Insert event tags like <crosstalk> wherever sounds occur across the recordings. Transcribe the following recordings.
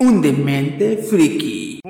un demente friki.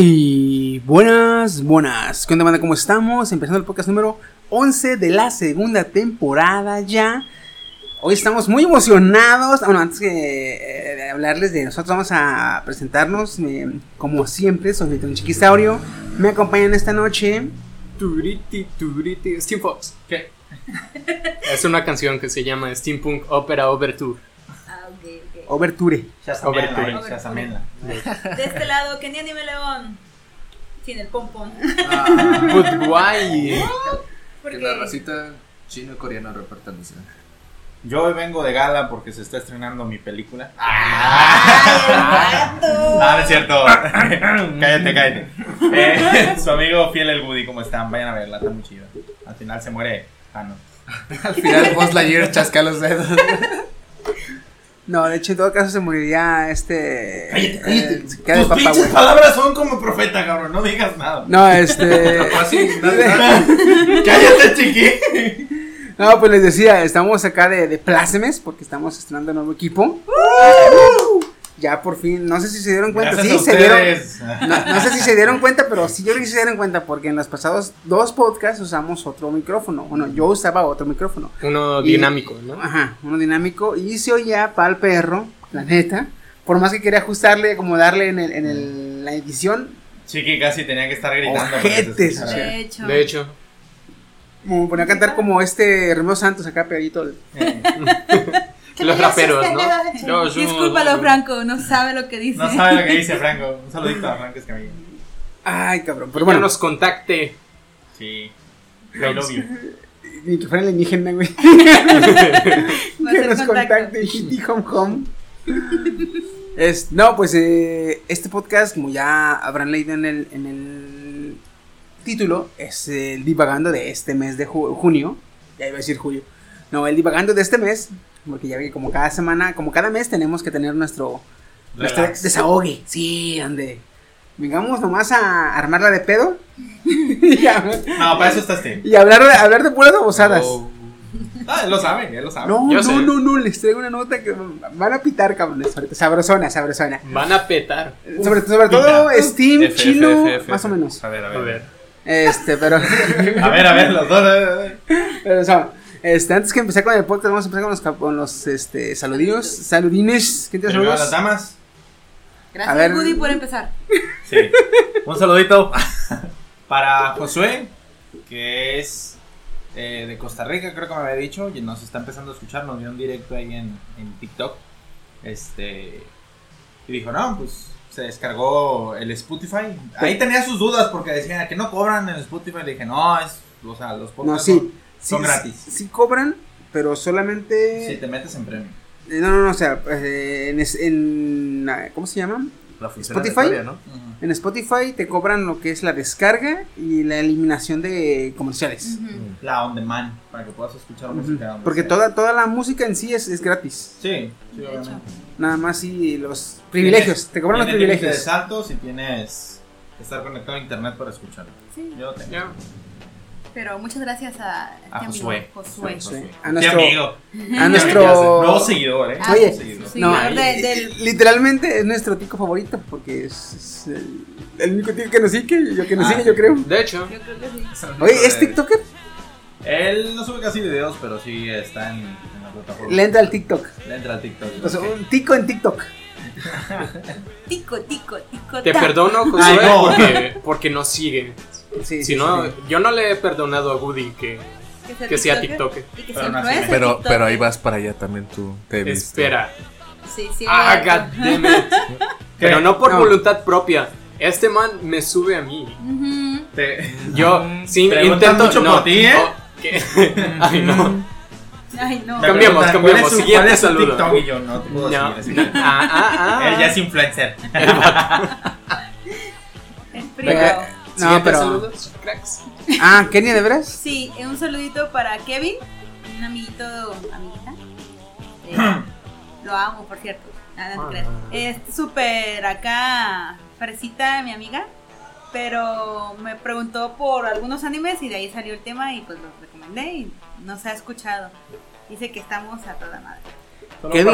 Y buenas, buenas. ¿Qué onda, banda? ¿Cómo estamos? Empezando el podcast número 11 de la segunda temporada ya. Hoy estamos muy emocionados. Bueno, antes que eh, de hablarles de nosotros, vamos a presentarnos. eh, como siempre, soy un Chiquisaurio. Me acompañan esta noche. Turiti, turiti, Steam Fox. ¿Qué? <laughs> es una canción que se llama Steampunk Opera Overture. Ah. Overture. Overture. Overture. De este lado, Kenia Anime León. Sin el pompón. But why? <laughs> Porque Que la racita chino-coreana repartándose. Yo hoy vengo de gala porque se está estrenando mi película. <laughs> ¡Ay, el vato! No, no es cierto. <laughs> cállate, cállate. Eh, su amigo fiel el Woody, ¿cómo están? Vayan a verla, está muy chida. Al final se muere Jano. Al final Buzz Lightyear chasca los dedos. No, de hecho, en todo caso se moriría este. eh, se queda de Tus pinches palabras son como profeta, cabrón. No digas nada. No, este. <laughs> Así, <laughs> Cállate, chiqui. No, pues les decía, estamos acá de, de plácemes porque estamos estrenando nuevo equipo. Ya por fin, no sé si se dieron cuenta, Gracias sí, a se dieron. No, no sé si se dieron cuenta, pero sí yo creo que sí se dieron cuenta porque en los pasados dos podcasts usamos otro micrófono. Bueno, yo usaba otro micrófono. Uno Y- dinámico, ¿no? Ajá, uno dinámico y se oía para el perro, la neta. Por más que quería ajustarle, acomodarle en, el, en el- la edición, Chiqui casi tenía que estar gritando. que Ojetes, o sea. De hecho. De hecho, me ponía a cantar como este Romeo Santos acá pegadito. Eh, <laughs> los raperos, ¿no? Yo- yo- Discúlpalo, Franco, no sabe lo que dice. No sabe lo que dice <laughs> Franco. Un saludito a Franco Escamilla. Ay, cabrón, pero Pero bueno. nos contacte. Sí. I love you. Ni que fuera alienígena, güey. Que nos contacte Hitty Home Home. Es, no, pues eh, este podcast, como ya habrán leído en el, en el título, es el divagando de este mes de ju- junio. Ya iba a decir julio. No, el divagando de este mes, porque ya ve que como cada semana, como cada mes tenemos que tener nuestro, nuestro desahogue. Sí, donde vengamos nomás a armarla de pedo. <laughs> y, a- No, para eso está este. y hablar, de, hablar de puras babosadas. Oh. Ah, él lo sabe, él lo sabe. No, Yo no, sé. no, no, les traigo una nota que van a pitar, cabrones. Sabrosona, sabrosona. Van a petar. Sobre, sobre todo pita. Steam, F, F, chino, F, F, más o F. menos. A ver, a ver. A ver. Este, pero. <laughs> A ver, a ver, los dos. a ver, a ver. pero, o sea, este, antes que empezar con el podcast, vamos a empezar con los, con los este, saludillos. Saludines. ¿Quién te Primero las saludos? damas. Gracias, A ver. Woody, por empezar. Sí. Un saludito <laughs> para Josué, que es eh, de Costa Rica, creo que me había dicho, y nos está empezando a escuchar, nos vio en directo ahí en, en TikTok. Este. Y dijo, no, pues se descargó el Spotify. Ahí tenía sus dudas porque decía que no cobran en Spotify. Le dije, no, es. O sea, los No, podcasts sí. son, sí, son gratis. Sí, sí cobran, pero solamente. Si te metes en premio. Eh, No, no, no, o sea, eh, en, en, ah, ¿Cómo se llama? La función Spotify. ¿no? En Spotify te cobran lo que es la descarga y la eliminación de comerciales. La on demand, para que puedas escuchar música. donde Porque sea. toda, toda la música en sí es, es gratis. Sí, sí, obviamente. Nada más sí los privilegios. Te cobran los Tienes privilegios. de saltos y tienes que estar conectado a internet para escucharlo. Sí. Yo tengo. Pero muchas gracias a, A este Josué. amigo, Josué. Josué. A nuestro, amigo. a Ya sé, nuestro Nuevo seguidor, eh. Ah, Oye, Seguidor. sí, no, de- del- literalmente es nuestro tico favorito porque es, es el, el único tico que nos sigue, yo que nos Ah. sigue, yo creo. De hecho, Yo creo que sí. Oye, ¿es TikToker? Él no sube casi videos, pero sí está en, en la plataforma. Le entra al TikTok. Le entra al TikTok. O sea, un tico en TikTok. Tico, tico, tico. Te ta. perdono, Ay, Josué, no. porque, porque no sigue. Sí, Si sí, no, sí. yo no le he perdonado a Woody que, que sea que Pero no, Pero, ahí vas para allá también tú. Te. Espera. Sí, sí. Ah, goddammit. <laughs> Pero no por No. voluntad propia. Este man me sube a mí. Ujú. Te- Yo sí Preguntan intento mucho no, por ti, ¿eh? oh, ¿qué? <laughs> Ay, no. Ay, no. Cambiamos, cambiamos. ¿cuál es su- Siguiente cuál es su saludo. TikTok? Y yo no te puedo No. seguir así. <laughs> Ah, ah, ah. Él ya es influencer. El Eh, primo. No, pero. saludos, cracks. Ah, Kenia, ¿de veras? Sí, un saludito para Kevin, un amiguito, amiguita. Eh, <clears throat> lo amo, por cierto. Nada, no creas. Es súper acá, fresita mi amiga, pero me preguntó por algunos animes y de ahí salió el tema y pues los recomendé y no se ha escuchado. Dice que estamos a toda madre. Solo Kevin.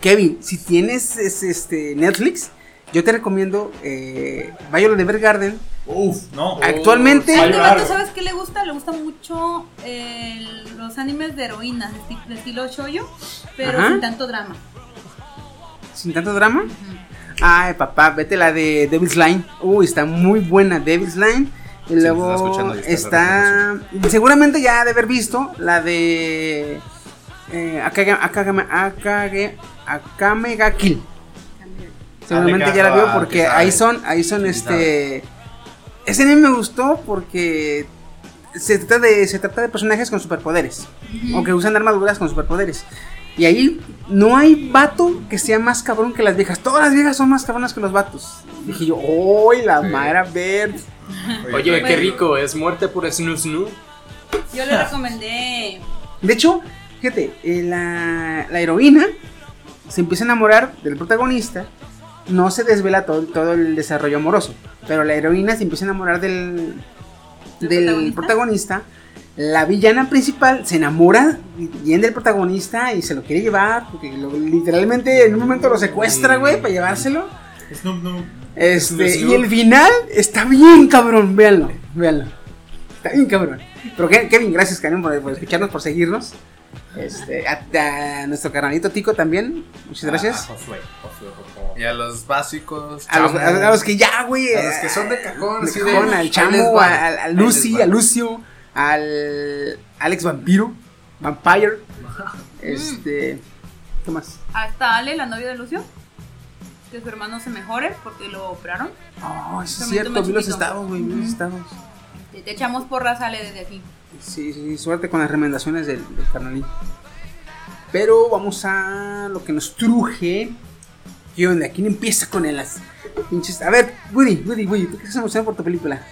Kevin, si tienes es- este Netflix, yo te recomiendo eh, Violet de Evergarden. Uf, no. Actualmente, A este vato, ¿sabes qué le gusta? Le gusta mucho eh, los animes de heroínas, de, esti- de estilo shoujo, pero Ajá. sin tanto drama. sin tanto drama. Ay, papá, vete la de Devil's Line. Uy, está muy buena Devil's Line. Y Sí, luego está. Seguramente ya ha de haber visto la de. Eh, Akage, Akage, Akage, Akame ga Kill. Seguramente Ah, ya la vio porque ahí son, ahí son este. Ese anime me gustó porque se trata de, se trata de personajes con superpoderes. O que usan armaduras con superpoderes. Y ahí no hay vato que sea más cabrón que las viejas. Todas las viejas son más cabronas que los vatos. Dije yo, ¡Uy, la Mara Verde! Oye, qué rico, es muerte por snoo snoo. Yo le recomendé De hecho, fíjate, eh, la, la heroína se empieza a enamorar del protagonista. No se desvela todo, todo el desarrollo amoroso. Pero la heroína se empieza a enamorar del, ¿Del protagonista? protagonista. La villana principal se enamora bien del protagonista y se lo quiere llevar. Porque lo- literalmente en un momento lo secuestra, güey, para llevárselo. Snoop. Este, Snoop. y el final está bien cabrón, véanlo, véanlo. Está bien cabrón. Pero Ke- Kevin, gracias Karen por, por escucharnos, por seguirnos. Este, a, a nuestro carnalito Tico también, muchas gracias. Ah, Josué, Josué, favor. Y a los básicos. A los, chamo, a- a los que ya, güey. a los que son de cajón, de cajón, al Chamo, a, a Lucy, a Lucio, al Alex Vampiro, Vampire. Este, ¿qué más? hasta Ale, la novia de Lucio, que su hermano se mejore porque lo operaron. Oh, eso es También cierto, vi los estados, güey, vi los estados. Te, te echamos porras, Ale, desde aquí. Sí, sí, sí, suerte con las recomendaciones del, del carnalín. Pero vamos a lo que nos truje. ¿Qué onda? ¿Quién empieza con el las pinches? A ver, Woody, Woody, Woody, ¿tú qué estás emocionado por tu película?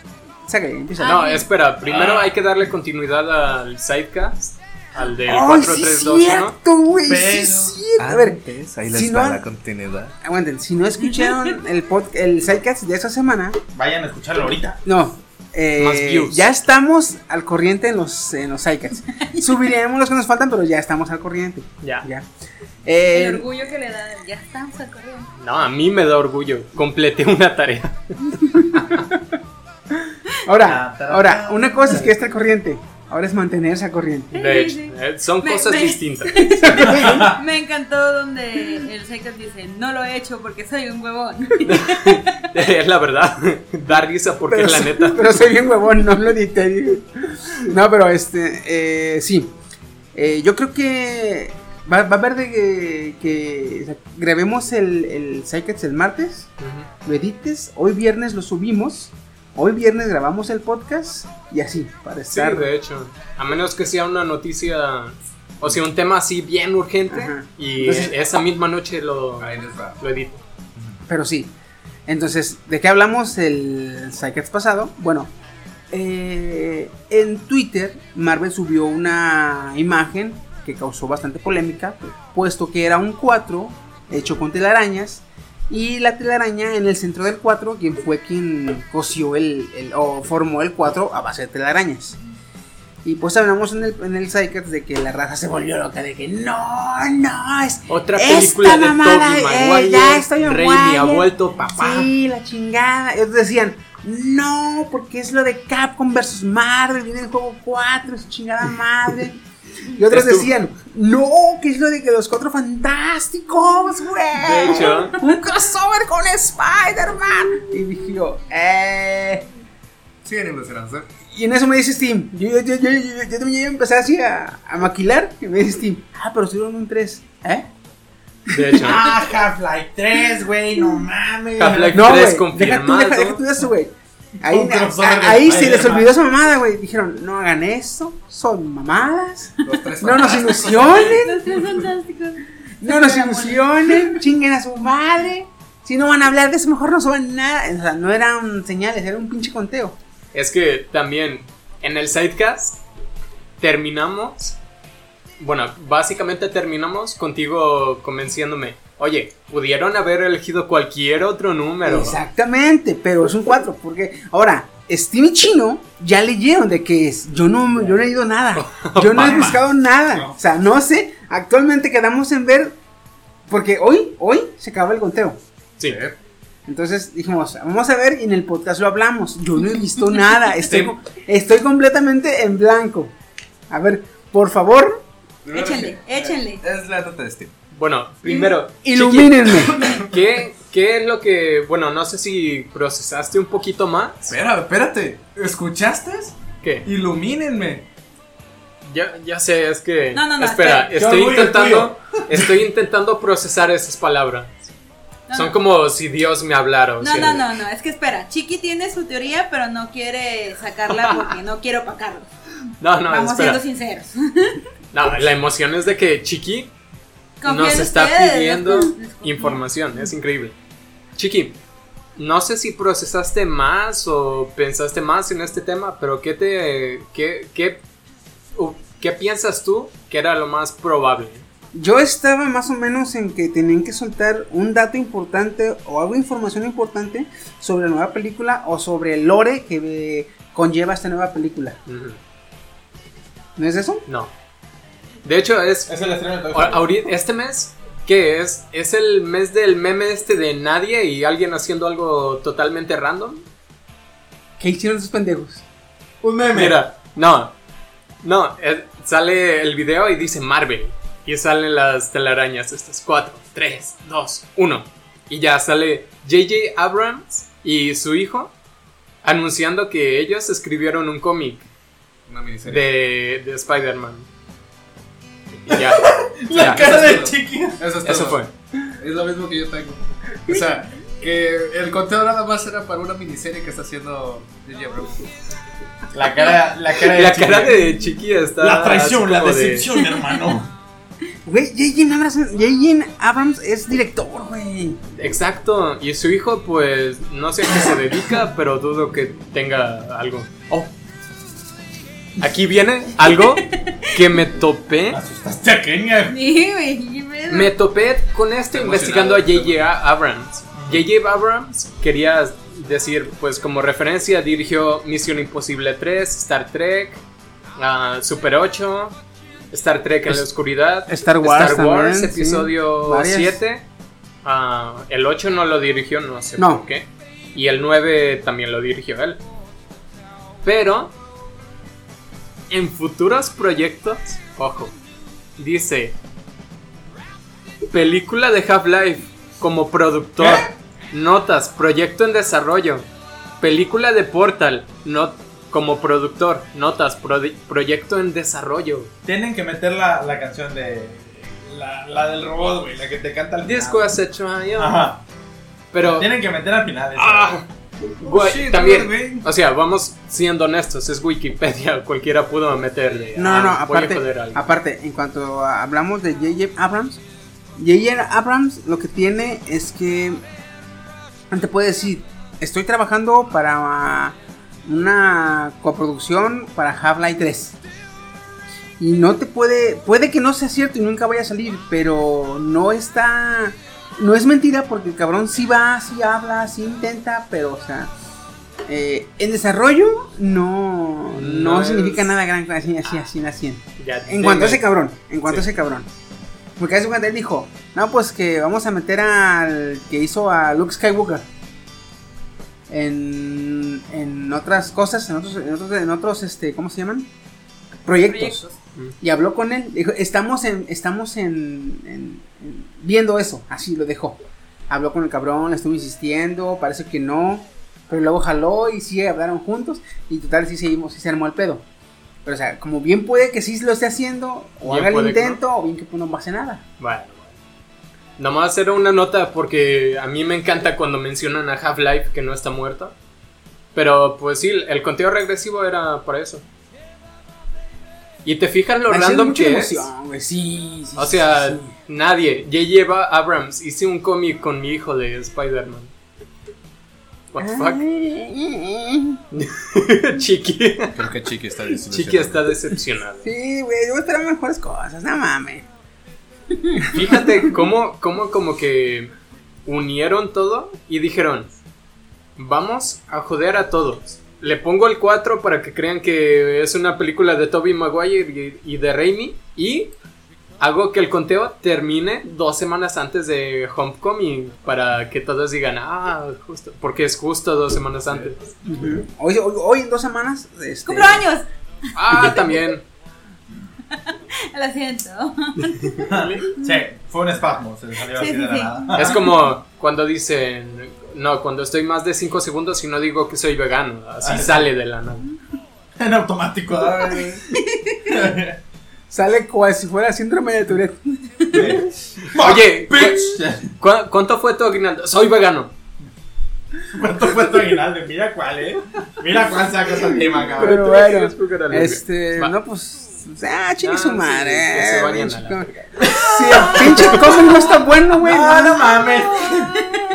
Sácale, empieza. No, Ah, espera, primero hay que darle continuidad al sidecast, al del ¡Ay, sí es 4321. cierto, güey! Sí Pero- es cierto. A ver, Antes, ahí les si va no- la continuidad. aguanten, si no escucharon el pod, el sidecast de esta semana, Vayan a escucharlo ahorita. no. Eh, Más views. ya estamos al corriente en los, en los sidecasts. <laughs> Subiremos los que nos faltan, pero ya estamos al corriente. Ya. Ya. Eh, El orgullo que le da, ya estamos al correo. No, a mí me da orgullo. Completé una tarea. <laughs> Ahora, <laughs> ahora, una cosa es que esté al corriente, ahora es mantenerse al corriente. De hecho, sí. eh, son Me- cosas me- distintas. <laughs> Me <laughs> encantó donde el Seikers dice, no lo he hecho porque soy un huevón. <laughs> Es la verdad. Da risa porque Pero, la soy- neta. pero soy bien huevón, no lo edité. No, pero este, eh, sí. Eh, yo creo que va, va a haber de que, que, o sea, grabemos el, el Psychics el martes, lo edites, hoy viernes lo subimos, hoy viernes grabamos el podcast y así, para Sí, estar... de hecho. A menos que sea una noticia. O sea, un tema así bien urgente. Ajá. Y Entonces- esa misma noche lo edito. Pero sí. Entonces, ¿de qué hablamos el Psychics pasado? Bueno, eh, en Twitter Marvel subió una imagen que causó bastante polémica, puesto que era un 4 hecho con telarañas y la telaraña en el centro del 4, quien fue quien cosió el, el- o formó el 4 a base de telarañas. Y pues hablamos en el, en el Psychics de que la raza se volvió loca, de que no, no, es Otra esta película de mamada, Tobey eh, Maguire. ya estoy Rey me ha Maguire. vuelto papá. Sí, la chingada. Ellos decían, no, porque es lo de Capcom versus Marvel, viene el juego 4, su chingada madre. <laughs> Y otros Estuvo- decían, no, ¿qué es lo de que los cuatro fantásticos, güey? De hecho. Un crossover con Spider-Man. Y dije yo, eh... Siguen ilusionados, ¿eh? Y en eso me dice Steam, yo, yo, yo, yo, yo, yo también empecé así a, a maquilar. Y me dice Steam, ah, pero subieron un 3. ¿Eh? De hecho, <laughs> Ah, Half-Life 3, güey, no mames. Half-Life No, 3 güey, deja tú, confirmado. deja, deja tú eso, güey. Ahí, a- ahí se les olvidó esa mamada, güey. Dijeron, no hagan eso, son mamadas. Los tres No nos ilusionen, Los tres fantásticos. no nos ilusionen, chinguen a su madre. Si no van a hablar de eso, mejor no suban nada. O sea, no eran señales, era un pinche conteo. Es que también en el sidecast terminamos. Bueno, básicamente terminamos contigo convenciéndome. Oye, pudieron haber elegido cualquier otro número. Exactamente, pero es un 4. Porque ahora, Steam y Chino ya leyeron de qué es. Yo no, yo no he leído nada. <laughs> Yo no he buscado nada. O sea, no sé. Actualmente quedamos en ver. Porque hoy, hoy se acaba el conteo. Sí. Entonces dijimos, vamos a ver y en el podcast lo hablamos. Yo no he visto nada. <laughs> Estoy, Sí. estoy completamente en blanco. A ver, por favor, Échenle, échenle. Es la nota de Steam. Bueno, primero, ilumínenme. <laughs> ¿qué, ¿qué es lo que. Bueno, no sé si procesaste un poquito más? Espera, espérate. ¿Escuchaste? ¿Qué? Ilumínenme. Ya, ya sé, es que. No, no, no, espera, espera. estoy intentando. Estoy intentando procesar esas palabras. No, Son no. como si Dios me hablara. o No, sea, no, no, no, es que espera, Chiqui tiene su teoría, pero no quiere sacarla porque no quiere opacarlo. No, no, Vamos espera. siendo sinceros. <laughs> No, la emoción es de que Chiqui nos está ustedes, pidiendo información. Es increíble. Chiqui, no sé si procesaste más o pensaste más en este tema, pero ¿qué te. qué, qué, qué piensas tú que era lo más probable? Yo estaba más o menos en que tenían que soltar un dato importante o algo de información importante sobre la nueva película o sobre el lore que eh, conlleva esta nueva película. ¿No es eso? No. De hecho, es. Es el estreno de Toy a- Story. ahorita- este mes, ¿qué es? ¿Es el mes del meme este de nadie y alguien haciendo algo totalmente random? ¿Qué hicieron esos pendejos? Un meme. Mira, no. No, sale el video y dice Marvel. Y salen las telarañas estas. 4, 3, 2, 1. Y ya sale JJ Abrams y su hijo anunciando que ellos escribieron un cómic de, de Spider-Man. Y ya. <laughs> La ya. cara de Chiqui. Eso, es Eso fue. Es lo mismo que yo tengo. O sea, que el conteo nada más era para una miniserie que está haciendo. Abrams. La cara, la cara de La Chiqui. cara de Chiqui está. La traición, la de- decepción, <laughs> hermano. Güey, J.J. Abrams, J.J. Abrams es director, güey. Exacto. Y su hijo, pues, no sé a qué se dedica, pero dudo que tenga algo. Oh. Aquí viene algo que me topé. Asustaste a Kenia. Sí, güey. Me topé con esto investigando a J.J. Abrams. J.J. Abrams quería decir, pues como referencia, dirigió Misión Imposible 3, Star Trek, ah, Super 8, Star Trek en la oscuridad, Star Wars Star Wars también, sí. episodio Varias. 7. ah, el 8 no lo dirigió, no sé No. por qué. Y el 9 también lo dirigió él. Pero en futuros proyectos, ojo, dice película de Half-Life como productor, notas, proyecto en desarrollo, película de Portal, not, como productor, notas, prodi- proyecto en desarrollo. Tienen que meter la, la canción de. La, la del robot, güey, la que te canta al final. Disco has hecho. Ajá. Pero, Tienen que meter al final. esa. ah, güey, shit, también, o sea, vamos siendo honestos, es Wikipedia, <laughs> cualquiera pudo meterle. No, no, voy a aparte, alguien. aparte, en cuanto a- hablamos de J.J. Abrams, J.J. Abrams lo que tiene es que te puede decir, estoy trabajando para una coproducción para Half-Life 3. Y no te puede, puede que no sea cierto y nunca vaya a salir, pero no está, no es mentira porque el cabrón sí va, sí habla, sí intenta, pero o sea, eh, en desarrollo no, no, No significa nada gran así, así, así, así. Ya, En cuanto a ese cabrón, en cuanto Sí. a ese cabrón. Porque hace cuando él dijo, no, pues que vamos a meter al que hizo a Luke Skywalker. En, en otras cosas, en otros, en otros, en otros, este, ¿cómo se llaman? Proyectos. Proyectos. Y habló con él. Dijo, estamos en, estamos en, en- en- viendo eso. Así lo dejó. Habló con el cabrón, le estuvo insistiendo, parece que no. Pero luego jaló y sí hablaron juntos. Y total sí seguimos, sí se armó el pedo. Pero o sea, como bien puede que sí lo esté haciendo, o Bien haga el intento, o bien que pues, no pase nada. Bueno, bueno. Nomás era una nota porque a mí me encanta cuando mencionan a Half-Life que no está muerto. Pero pues sí, el conteo regresivo era para eso. Y te fijas lo random que es. emoción, güey, Sí, sí, O sea, sí. nadie. J.J. Abrams hice un cómic con mi hijo de Spider-Man. What the fuck? <laughs> Chiqui. Creo que Chiqui está desilusionado. Chiqui está decepcionado. Sí, güey, yo esperaba mejores cosas, no mames. Fíjate <laughs> cómo, cómo como que unieron todo y dijeron, vamos a joder a todos. Le pongo el 4 para que crean que es una película de Tobey Maguire y, y de Raimi y hago que el conteo termine dos semanas antes de Homecoming para que todos digan, ah, justo, porque es justo dos semanas antes. Hoy, hoy, hoy en dos semanas. Este, ¡Cumplo años! Ah, también. <laughs> Lo siento. Sí, fue un espasmo, se le salió Sí, así sí, de la sí. nada. Es como cuando dicen, no, cuando estoy más de 5 segundos y no digo que soy vegano, así Ah, sí. sale de la nada. En automático. Sale como si fuera síndrome de Tourette. Oye, Bitch. ¿cu- ¿cuánto fue tu aguinaldo? Soy vegano. ¿Cuánto fue tu aguinaldo? Mira cuál, eh. Mira cuál sacas al tema, cabrón. Pero bueno, este, Va. no, pues. Ah, chingue Ah, su sí, madre. que se eh, vayan pinche el pinche cómic no está bueno, güey. No, no mames.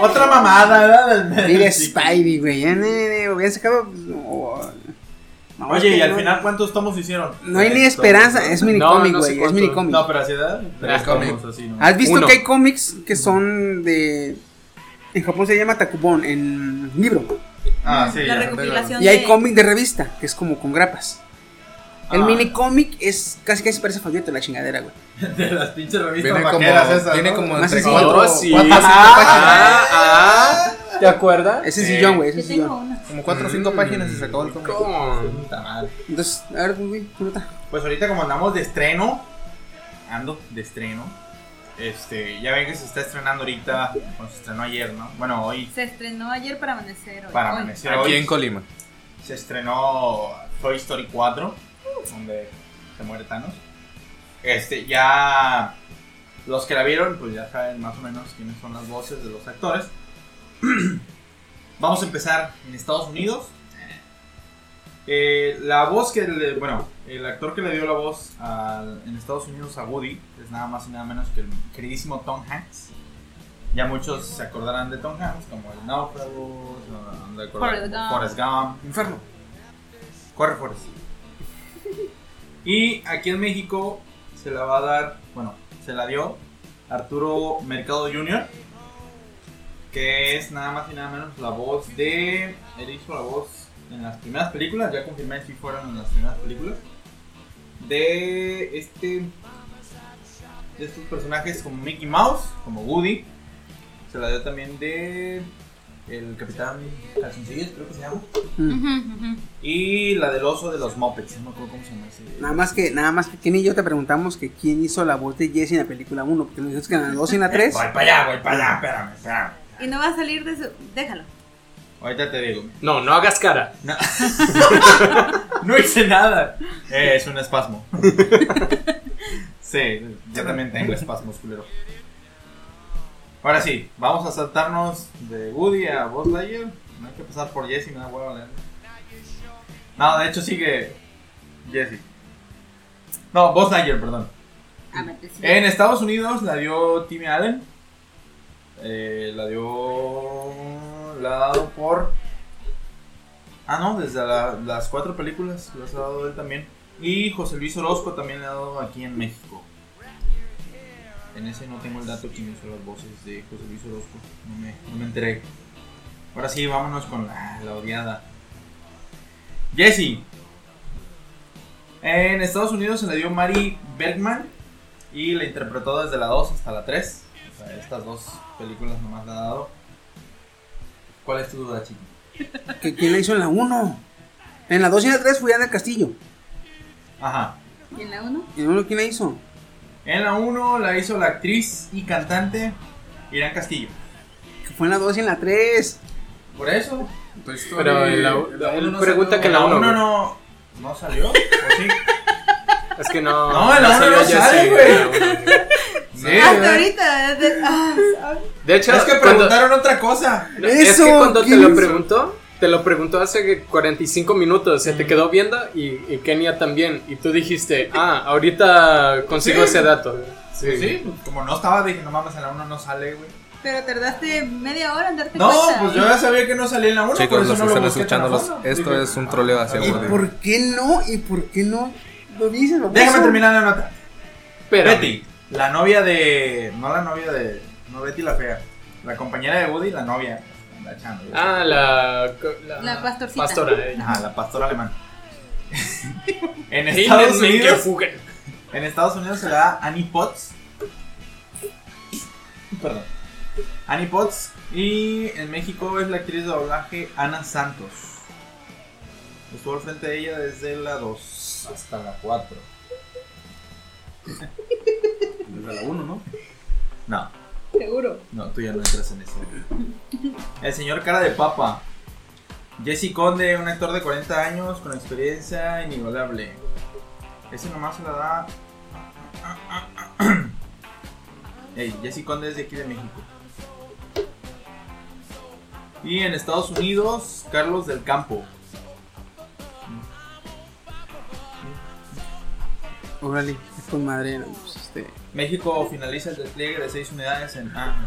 Otra mamada, ¿verdad? Mira Spidey, güey. Ya, hubieran sacado. pues, Oye, y al no- final, ¿cuántos tomos hicieron? No hay ni esperanza. Es minicómic, No, no sé güey. es minicómic. No, pero así edad. Tres tomos, así, ¿no? ¿Has visto Uno. que hay cómics que son de. En Japón se llama Takubon, en libro. Ah, sí. La ya. recopilación Y hay de- cómic de revista, que es como con grapas. El Ah. mini cómic es casi casi parece folleto la chingadera, güey. <laughs> De las pinches revistas Viene como, esas, viene ¿no? como entre cuatro, sí. cuatro o cinco Ah, páginas. ah, ¿Te acuerdas? Ese es Sí. sillón, güey, ese sillón. Como cuatro o cinco páginas y se acabó el cómic. Entonces, a ver, güey, ¿cómo está? Pues ahorita como andamos de estreno, ando de estreno. Este, ya ven que se está estrenando ahorita, bueno, se estrenó ayer, ¿no? Bueno, hoy Se estrenó ayer para amanecer. hoy. para Hoy. amanecer Aquí hoy en Colima. se estrenó Toy Story 4, donde se muere Thanos. Este, ya los que la vieron, pues ya saben más o menos quiénes son las voces de los actores. Vamos a empezar en Estados Unidos. Eh, la voz que le, bueno, el actor que le dio la voz en Estados Unidos a Woody es nada más y nada menos que el queridísimo Tom Hanks. Ya muchos se acordarán de Tom Hanks, como el Náufrago. Forrest Gump. Inferno. Corre, Forrest. Y aquí en México se la va a dar, bueno, se la dio Arturo Mercado Jr., que es nada más y nada menos la voz de. Él hizo la voz en las primeras películas, ya confirmé si fueron en las primeras películas. De este. De estos personajes como Mickey Mouse, como Woody. Se la dio también de. El Capitán Calzoncillos, creo que se llama. Y la del oso de los Muppets, no me acuerdo cómo se llama ese. Nada más que, nada más que Kenny y yo te preguntamos que quién hizo la voz de Jesse en la película 1, porque nos dijiste que en la 2 y en la 3. Voy para allá, voy para allá, espérame, espérame. Y no va a salir de su. Déjalo. Ahorita te digo. No, no hagas cara. No, <laughs> no hice nada. Eh, es un espasmo. <laughs> sí, yo también tengo espasmos, culero. Ahora sí, vamos a saltarnos de Woody a Buzz Lightyear. No hay que pasar por Jesse, me da huevo leer. No, de hecho sigue Jesse. No, Buzz Lightyear, perdón. Ah. En Estados Unidos la dio Timmy Allen. Eh, la dio. La ha dado por. Ah, no, desde la- las cuatro películas las ha dado él también. Y José Luis Orozco también le ha dado aquí en México. En ese no tengo el dato quién hizo las voces de José Luis Orozco. No me, no me enteré. Ahora sí, vámonos con la, la odiada. Jesse. En Estados Unidos se le dio Mary Bergman. Y la interpretó desde la 2 hasta la 3. O sea, estas dos películas nomás la ha dado. ¿Cuál es tu duda, chico? que ¿Quién la hizo en la 1? En la 2 y en la 3 fue Ana del Castillo. Ajá. ¿Y en la 1? ¿Y uno quién la hizo? En la 1 la hizo la actriz y cantante Irán Castillo. Que fue en la 2 y en la 3. Por eso. Story, Pero en la- la él uno no pregunta salió. que En la la uno, 1 güey. no, no salió. ¿O sí? Es que no. No, en la uno salió no Jessie sale, güey. Sí, Hasta ¿verdad? ahorita. de- ah. De hecho, Es que cuando- preguntaron otra cosa. es Eso, que cuando te ¿quién lo preguntó, te lo preguntó hace 45 minutos. Se te quedó viendo y, y Kenia también. Y tú dijiste, ah, ahorita consigo Sí. ese dato. Sí. Pues sí, como no estaba, dije, no mames, en la 1 no sale, güey. Pero tardaste media hora en darte No, cuenta. pues yo ya sabía que no salía en la 1. por Chicos, eso los no lo busqué esto Dije, es un troleo hacia ¿Y Woody. por qué no? ¿Y por qué no lo dices, baboso? Déjame terminar la nota. Espérame. Betty, la novia de. No la novia de. No Betty la fea. La compañera de Woody, la novia. La chano. Ah, la. La, La pastorcita. Pastora. eh. Ajá, la pastora alemana. <laughs> en Estados Unidos. En Estados Unidos se le da Annie Potts. Perdón. Annie Potts. Y en México es la actriz de doblaje Ana Santos. Estuvo al frente de ella desde la 2 hasta la 4. <laughs> Desde la 1, ¿no? No, Seguro. no, tú ya no entras en eso. El señor cara de papa. Jesse Conde, un actor de 40 años con experiencia inigualable. Ese nomás se la da. <clears throat> Ey, Jesse Conde es de aquí de México. Y en Estados Unidos, Carlos del Campo. Órale, es con madre. no, pues, este. México finaliza el despliegue de 6 unidades en. Ah,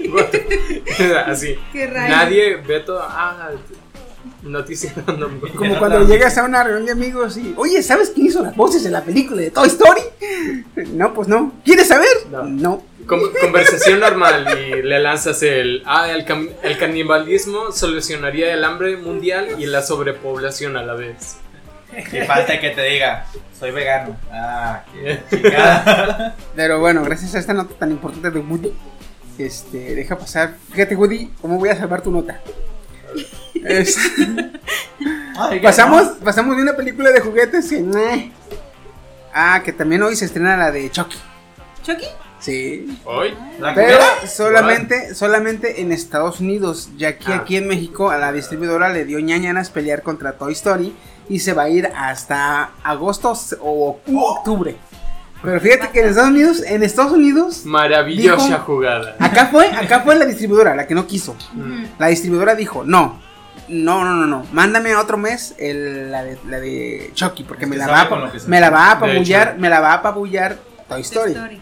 no, otra vez. Así. Qué raro. Nadie, Beto. Ah, noticia. Como cuando llegas a una reunión de amigos y, oye, ¿sabes quién hizo las voces en la película de Toy Story? No, pues no. ¿Quieres saber? No. No. Con- conversación normal y le lanzas el. Ah, el, cam- el canibalismo solucionaría el hambre mundial y la sobrepoblación a la vez. <laughs> Y falta que te diga, soy vegano. Ah, qué <laughs> chingada. Pero bueno, gracias a esta nota tan importante de Woody, este, deja pasar. Fíjate, Woody, ¿cómo voy a salvar tu nota? Es- <laughs> Ay, pasamos, pasamos de una película de juguetes que. Ah, que también hoy se estrena la de Chucky. ¿Chucky? Sí. ¿Hoy? ¿La Pero solamente, solamente en Estados Unidos, ya que Ah. aquí en México a la distribuidora le dio ñañanas pelear contra Toy Story y se va a ir hasta agosto o u octubre. Pero fíjate que en Estados Unidos, en Estados Unidos, Maravillosa Dijo- jugada. acá fue, acá fue la distribuidora la que no quiso. Mm. La distribuidora dijo, no, no, no, no, no, mándame a otro mes el- la, de, la de Chucky, porque Es me la, va a, me la va a apabullar, me la va a apabullar Toy Story. Story.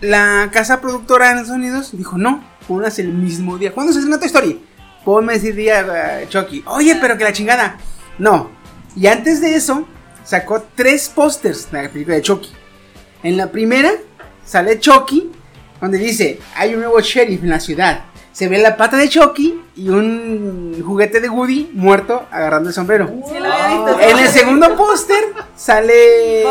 La casa productora en Estados Unidos dijo, no, ponlas el mismo día. ¿Cuándo se estrenó Toy Story? Ponme ese día, eh, Chucky. Oye, pero que la chingada. No. Y antes de eso, sacó tres pósters de la película de Chucky. En la primera, sale Chucky, donde dice, hay un nuevo sheriff en la ciudad. Se ve la pata de Chucky y un juguete de Woody muerto agarrando el sombrero. Sí. En el segundo póster sale.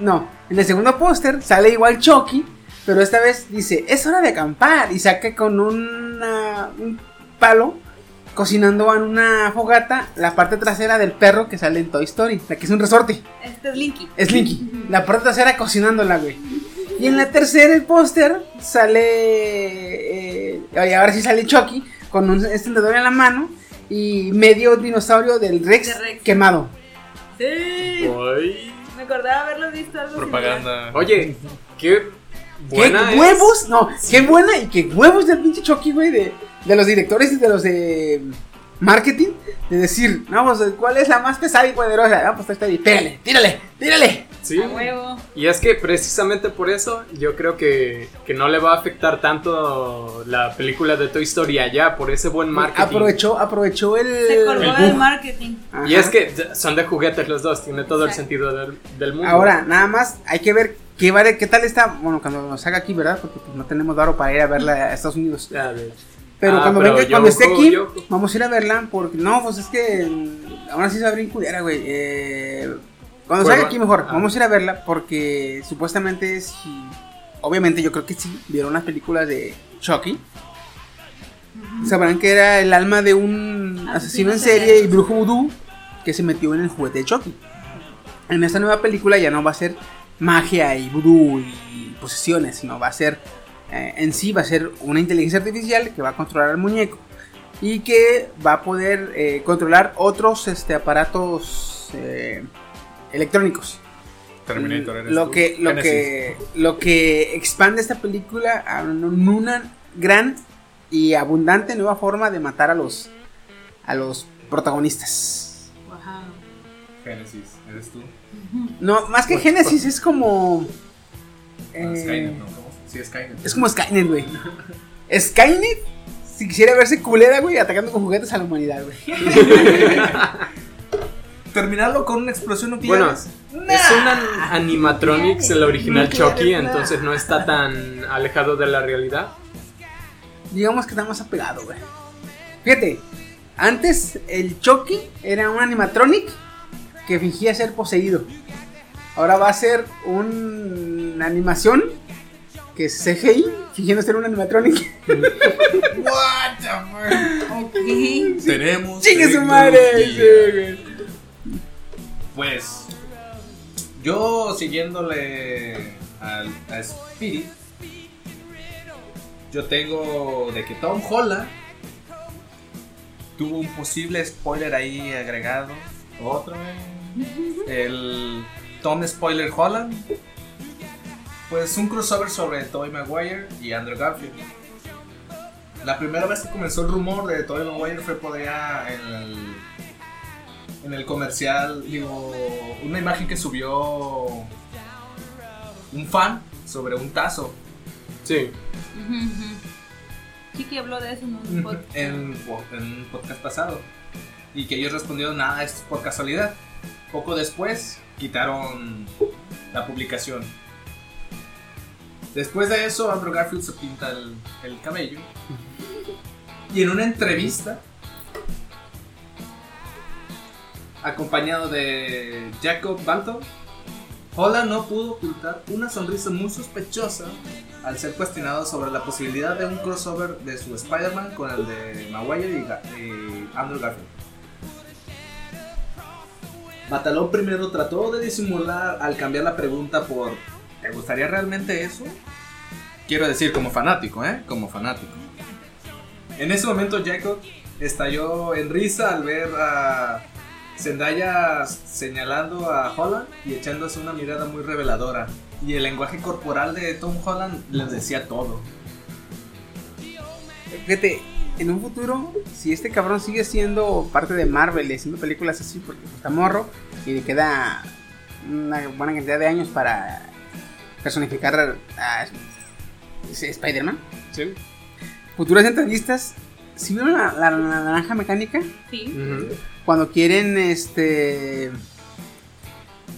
¿no? en el segundo póster sale igual Chucky, pero esta vez dice: Es hora de acampar. Y saca con una- un palo, cocinando en una fogata, la parte trasera del perro que sale en Toy Story, la que es un resorte. Este es Linky. Es Linky. La parte trasera cocinándola, güey. Y en la tercera, el póster sale. Eh, y ahora sí sale Chucky con un encendedor en la mano y medio dinosaurio del Rex, De Rex. quemado. Sí. Me acordaba haberlo visto algo Propaganda. Oye, qué buena ¿Qué es. huevos? No, qué buena y qué huevos del pinche Chucky, güey, de, de los directores y de los de marketing. De decir, no, pues, ¿cuál es la más pesada y poderosa? Ah, pues está ahí, pégale, tírale, tírale. Sí. A huevo. Y es que precisamente por eso yo creo que, que no le va a afectar tanto la película de Toy Story allá, por ese buen marketing. Aprovechó, aprovechó el. Se colgó el del marketing. Ajá. Y es que son de juguetes los dos, tiene todo el sentido del, del mundo. Ahora, nada más, hay que ver qué vale, qué tal está. Bueno, cuando nos haga aquí, ¿verdad? Porque pues, no tenemos varo para ir a verla a Estados Unidos. Ya, de- Pero Ah, cuando pero venga, cuando esté aquí, vamos a ir a verla. Porque no, pues es que aún así se va a culera, güey. Eh, cuando Pues salga aquí, mejor, ah. vamos a ir a verla. Porque supuestamente, si, obviamente, yo creo que sí, vieron las películas de Chucky. Sabrán que era el alma de un asesino Asesino en serie y brujo vudú que se metió en el juguete de Chucky. En esta nueva película ya no va a ser magia y vudú y posesiones, sino va a ser eh, en sí va a ser una inteligencia artificial que va a controlar al muñeco y que va a poder eh, controlar otros este, aparatos eh, electrónicos. Terminator eres lo tú. que lo que lo que expande esta película a un- una gran y abundante nueva forma de matar a los a los protagonistas. Wow. Génesis, eres tú. No, más que Génesis es como Ah, eh. Sí, Skynet. es como Skynet, güey. Skynet si quisiera verse culera, güey, atacando con juguetes a la humanidad, güey. <laughs> Terminarlo con una explosión nuclear. Bueno, es un an- animatronics, el original Chucky, entonces no está tan alejado de la realidad. Digamos que está más apegado, güey. Fíjate, antes el Chucky era un animatronic que fingía ser poseído. Ahora va a ser una animación que es CGI fingiendo ser un animatronic. <laughs> What the fuck? Ok. Tenemos. ¡Chingue su madre! Pues yo siguiéndole al, a Spirit, yo tengo de que Tom Holland tuvo un posible spoiler ahí agregado. Otro. El Tom Spoiler Holland. Pues un crossover sobre Tobey Maguire y Andrew Garfield. La primera vez que comenzó el rumor de Tobey Maguire fue por allá en el en el comercial, digo, una imagen que subió un fan sobre un tazo Sí. Ujú. Chiqui habló de eso en un podcast. en, en un podcast pasado. Y que ellos respondieron, nada, esto es por casualidad. Poco después quitaron la publicación. Después de eso, Andrew Garfield se pinta el, el cabello. Y en una entrevista, acompañado de Jacob Balto, Holland no pudo ocultar una sonrisa muy sospechosa al ser cuestionado sobre la posibilidad de un crossover de su Spider-Man con el de Maguire y, Ga- y Andrew Garfield. Batalón primero trató de disimular al cambiar la pregunta por ¿te gustaría realmente eso? Quiero decir como fanático, ¿eh? Como fanático. En ese momento Jacob estalló en risa al ver a Zendaya señalando a Holland y echándose una mirada muy reveladora. Y el lenguaje corporal de Tom Holland les decía todo. Fíjate, en un futuro, si este cabrón sigue siendo parte de Marvel y haciendo películas así, porque está morro y le queda una buena cantidad de años para personificar a, Spider-Man. Sí. Futuras entrevistas, si vieron la, la- la naranja mecánica, Sí. Cuando quieren este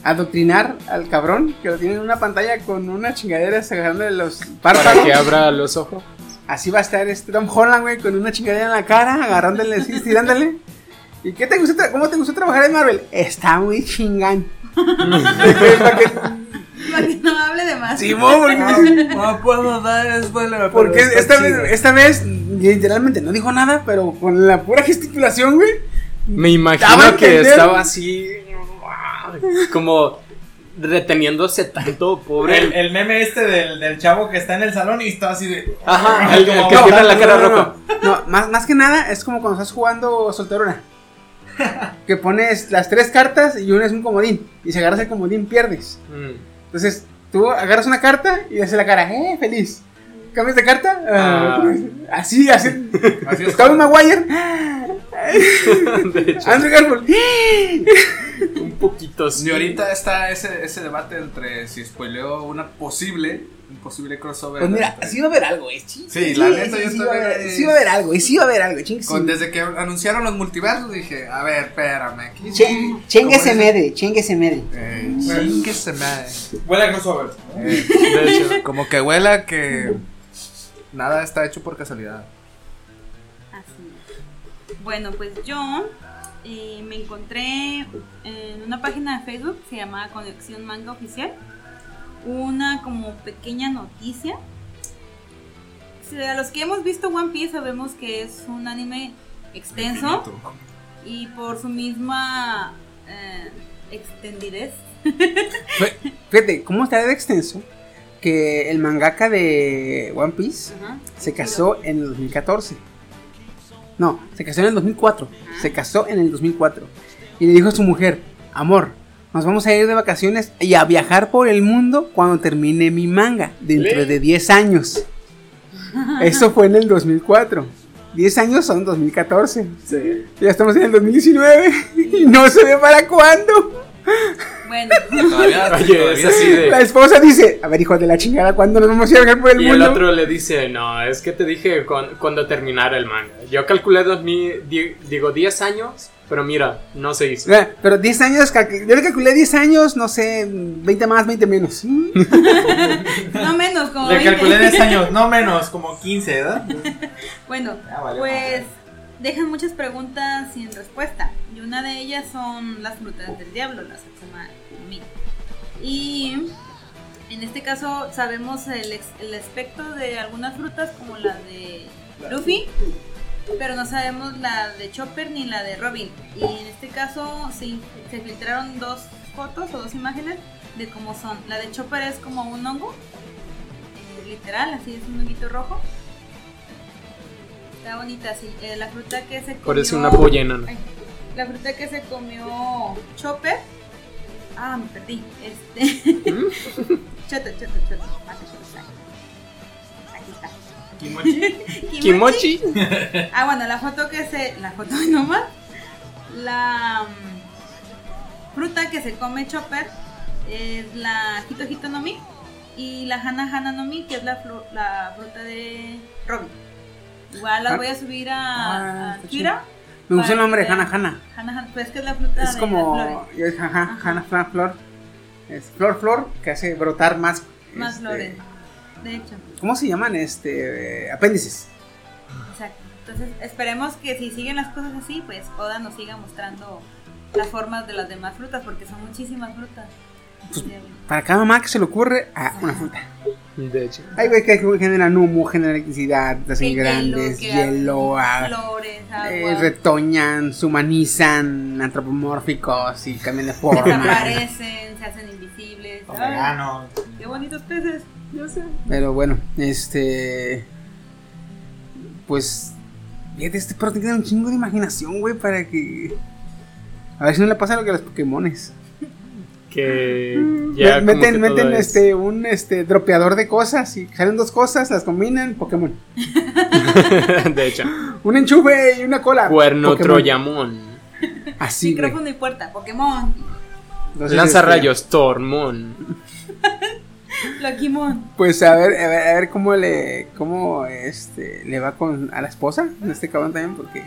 adoctrinar al cabrón, que lo tienen en una pantalla con una chingadera agarrándole los Para párpados. que abra los ojos. Así va a estar este Tom Holland, güey, con una chingadera en la cara, agarrándole así, estirándole. ¿Y qué te gustó cómo te gustó trabajar en Marvel? Está muy chingán. <laughs> Para que- Para que no hable de más. Sí, porque, No puedo dar spoiler. porque esta vez, esta vez literalmente no dijo nada, pero con la pura gesticulación, güey. Me imagino que entender. estaba así. Como reteniéndose tanto, pobre. El, el meme este del, del chavo que está en el salón y está así de. Ajá, el, que No, la cara no, no, roja. No, No, más, más que nada es como cuando estás jugando solterona. <laughs> Que pones las tres cartas y una es un comodín. Y si agarras el comodín pierdes. Mm. Entonces, tú agarras una carta y haces la cara, eh, feliz. ¿Cambias de carta? Ah, Ah. Así, así. <laughs> Así es. Tobey Maguire. <laughs> <laughs> Andrew Garfield. un poquito sí. Y ahorita está ese, ese debate entre si spoileó una posible, posible crossover. Pues mira, sí va a haber algo, eh. Sí, Sí, la neta, yo sí, va a también- haber- sí va a haber algo, y sí va a haber algo, ching, Con- sí. desde que anunciaron los multiversos dije, a ver, espérame. Aquí, Chen- Chénguese como mede, chénguese mede. Eh, chinguese madre. Huele a crossover. Eh, De hecho, como que huela que nada está hecho por casualidad. Así es. Bueno, pues yo eh, me encontré en una página de Facebook, se llama Conexión Manga Oficial, una como pequeña noticia. Si a los que hemos visto One Piece sabemos que es un anime extenso y por su misma eh, extendidez. <laughs> Fíjate, ¿cómo está de extenso? Que el mangaka de One Piece Ajá. se casó en el 2014. No, se casó en el 2004. Se casó en el 2004. Y le dijo a su mujer, amor, nos vamos a ir de vacaciones y a viajar por el mundo cuando termine mi manga, dentro de 10 años. <laughs> Eso fue en el 2004. 10 años son 2014. Ya estamos en el 2019 y no se ve para cuándo. Bueno, <laughs> Todavía, Oye, todavía es así de- La esposa dice, a ver hijo de la chingada, ¿cuándo nos vamos a ir a viajar por el Y el mundo? otro le dice, no, es que te dije cuan- cuando terminara el manga. Yo calculé 2000, di- digo 10 años, pero mira, no se hizo. Eh, Pero 10 años, yo le calculé 10 años, no sé, 20 más, 20 menos. <laughs> no menos, como Le 20. calculé 10 <laughs> años, no menos, como 15, ¿verdad? Bueno, valió pues dejan muchas preguntas sin respuesta. Y una de ellas son las frutas del diablo, las Mi. Y en este caso sabemos el, ex- el aspecto de algunas frutas como la de Luffy, pero no sabemos la de Chopper ni la de Robin. Y en este caso sí, se filtraron dos fotos o dos imágenes de cómo son. La de Chopper es como un hongo, eh, literal, así es un honguito rojo. Está bonita, sí. Eh, la fruta que se comió... Parece una pollena, ¿no? Ay, la fruta que se comió Chopper. Ah, me perdí. Este. <laughs> choto, choto, choto. Ah, choto, Aquí está. <laughs> Kimochi. Kimochi. <laughs> Ah, bueno, la foto que se. La foto <laughs> nomás. La mm, fruta que se come Chopper es la Hito Hito no Mi. Y la Hana Hana no Mi, que es la, fru- la fruta de Robin. Igual la Ah. voy a subir a, Ah, a está Twitter. Me gusta el nombre. Hana Hana. Hana Hana, pues es que es la fruta Es de como, ajá, Ajá. Hana Flor, Flor. Es flor, flor, que hace brotar más. Más este, flores. De hecho, ¿Cómo se llaman? Este, eh, apéndices. exacto. Entonces, esperemos que si siguen las cosas así, pues Oda nos siga mostrando las formas de las demás frutas, porque son muchísimas frutas. Pues, Para cada mamá que se le ocurre, ah, una fruta. De hecho. Hay güey que generan humo, generan electricidad, hacen que grandes, hielo, hacen ah, flores, agua, eh, retoñan, se humanizan, antropomórficos y cambian de forma. desaparecen, se hacen invisibles. Ay. ¡Qué bonitos peces! Yo sé. Pero bueno, este. Pues. Fíjate, este perro tiene un chingo de imaginación, güey, para que. A ver si no le pasa lo que a los Pokémones. Que ya como meten que meten es- este, un este, dropeador de cosas y salen dos cosas, las combinan, Pokémon. <laughs> de hecho. Un enchufe y una cola. Cuerno Pokémon. Troyamón. Así. Micrófono y puerta, Pokémon. Lanza este, rayos, Tormón. <laughs> Loquimon. Pues a ver, a ver, a ver cómo le, cómo este, le va con a la esposa, en este cabrón también, porque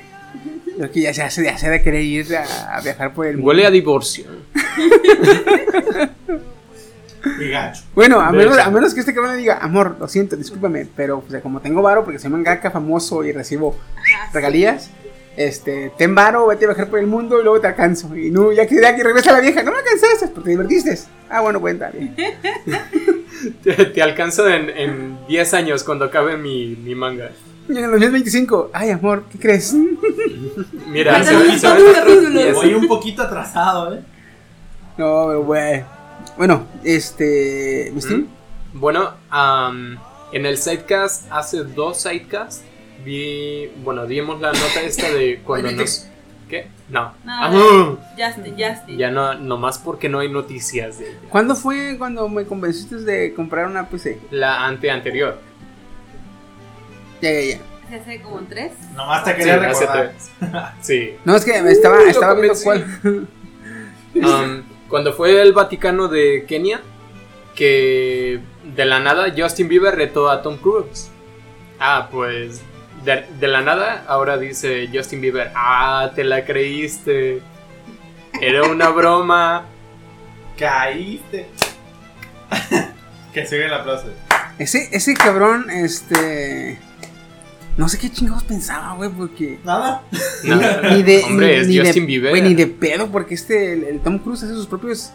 creo que ya se hace, ya se de querer ir a, a viajar por el mundo. Huele a divorcio. <laughs> Bueno, a menos, a menos que este cabrón le diga, amor, lo siento, discúlpame, pero o sea, como tengo varo porque soy mangaka famoso y recibo Ajá, regalías, este, ten varo, vete a viajar por el mundo y luego te alcanzo. Y no, ya que, ya que regresa la vieja, no me alcanzaste porque te divertiste. Ah, bueno, cuenta bien. <laughs> <laughs> Te, te alcanzo en, en 10 años cuando acabe mi, mi manga. Y en el 2025, ay, amor, ¿qué crees? Mira, se, unos se cuantos ven otros capítulos. 10. Voy un poquito atrasado, ¿eh? No, pero, güey. Bueno, este, ¿me Steam? Bueno, am, en el sidecast, hace dos sidecasts, vi, bueno, dimos la nota esta de cuando nos... No. No, Ah, Justin, Justin. ya no, nomás porque no hay noticias de ella. ¿Cuándo fue cuando me convenciste de comprar una PC? La ante anterior. Ya, ya, ya. Hace como tres. Nomás te Sí, quería hace recordar. <laughs> Sí. No, es que me estaba, Lo estaba viendo convencí. cuál. Am, cuando fue el Vaticano de Kenia, que de la nada Justin Bieber retó a Tom Cruise. Ah, pues de, de la nada ahora dice Justin Bieber, ah, te la creíste. Era una broma. Caíste. <laughs> que sigue el aplauso. Ese, ese cabrón, este. No sé qué chingados pensaba, güey, porque. Nada. Ni de. hombre, ni- es ni de- Justin Bieber. Güey, ni de pedo, porque este, el, el Tom Cruise hace sus propios.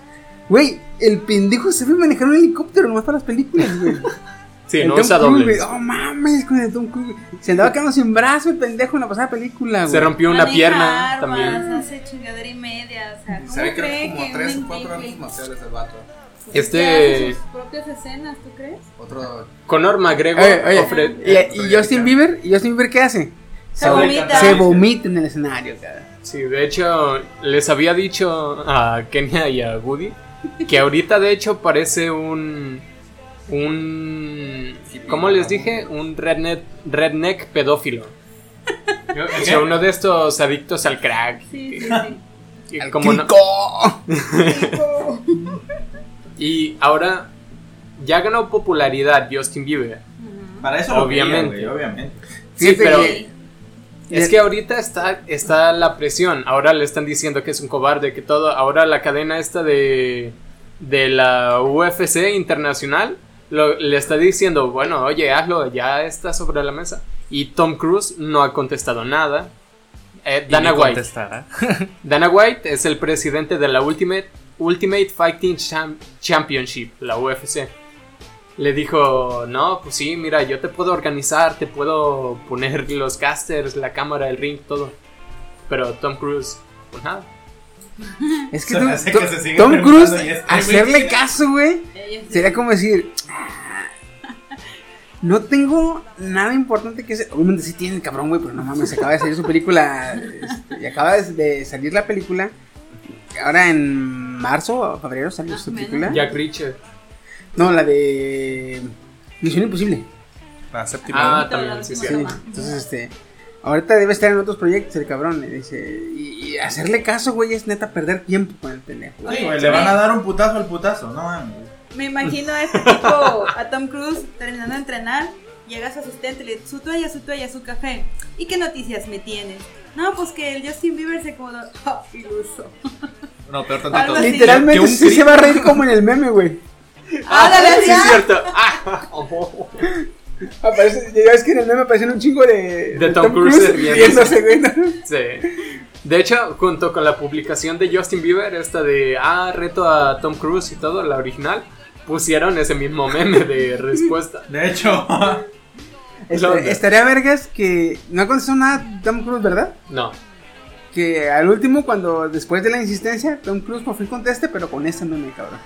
Güey, el pendejo sabe manejar un helicóptero nomás para las películas, güey. <laughs> Sí, El no Tom usa Cruise, dobles. Oh mames, con el Tom Cruise. Se andaba quedando sin brazo el pendejo en la pasada película, güey. Se rompió una Maneja pierna armas, también. Hace chingadera y media. O sea, ¿cómo Se ve que cree como que tres un o cuatro artes influencer marciales el vato. Este- hace sus propias escenas, ¿tú crees? Otro. Conor McGregor Oye, oye, ofre- ¿Y, y Justin Bieber? ¿Y Justin Bieber qué hace? Se vomita. Se vomita en el escenario, cara. Sí, de hecho, les había dicho a Kenia y a Woody que ahorita de hecho parece un... Un... ¿Cómo les dije? Un redneck, redneck pedófilo. O sea, uno de estos adictos al crack. Sí, sí, sí. Y como no- ¡Crico! <laughs> y ahora ya ganó popularidad Justin Bieber. Para eso lo Obviamente. quería, güey, obviamente. Sí, pero que- es que ahorita está, está la presión. Ahora le están diciendo que es un cobarde, que todo. Ahora la cadena esta de, de la UFC internacional lo- le está diciendo, bueno, oye, hazlo, ya está sobre la mesa. Y Tom Cruise no ha contestado nada. Eh, Dana ni White. contestará. <laughs> <laughs> Dana White es el presidente de la Ultimate, Ultimate Fighting Cham- Championship, la UFC. Le dijo, no, pues sí, mira, yo te puedo organizar, te puedo poner los casters, la cámara, el ring, todo. Pero Tom Cruise, pues nada. <laughs> Es que Tom Cruise, hacerle caso, güey, Sería como decir... "Ah, No tengo nada importante que hacer. Obviamente sí tiene el cabrón, güey, pero no mames, acaba de salir su película. este, y acaba de, salir la película. Ahora en marzo o febrero salió su menos. película. Jack Reacher. No, la de Misión Imposible. La séptima. Ah, también, sí, sí. Sí, entonces este. Ahorita debe estar en otros proyectos el cabrón. y Dice, y, y hacerle caso, güey, es neta perder tiempo con el pendejo. Sí, güey, le van a dar un putazo al putazo, no mames. Me imagino a este tipo, a Tom Cruise, terminando de entrenar. Llega a su asistente le dice, su toalla, su toalla, su café. ¿Y qué noticias me tienes? No, pues que el Justin Bieber se acomodó. <laughs> ¡Ah, iluso! No, peor tantito. así. Literalmente sí se va a reír como en el meme, güey. ¡Ándale, sí, así! es cierto. Ah, <laughs> Aparece, ya ves que en el meme aparecen un chingo de, De Tom Cruise riéndose. Sí. De hecho, junto con la publicación de Justin Bieber, esta de, ah, reto a Tom Cruise y todo, la original, pusieron ese mismo meme de respuesta. <laughs> De hecho, Este, estaría vergas que no contestó nada Tom Cruise, ¿verdad? No. Que al último, cuando después de la insistencia, Tom Cruise por fin conteste, pero con ese meme, cabrón.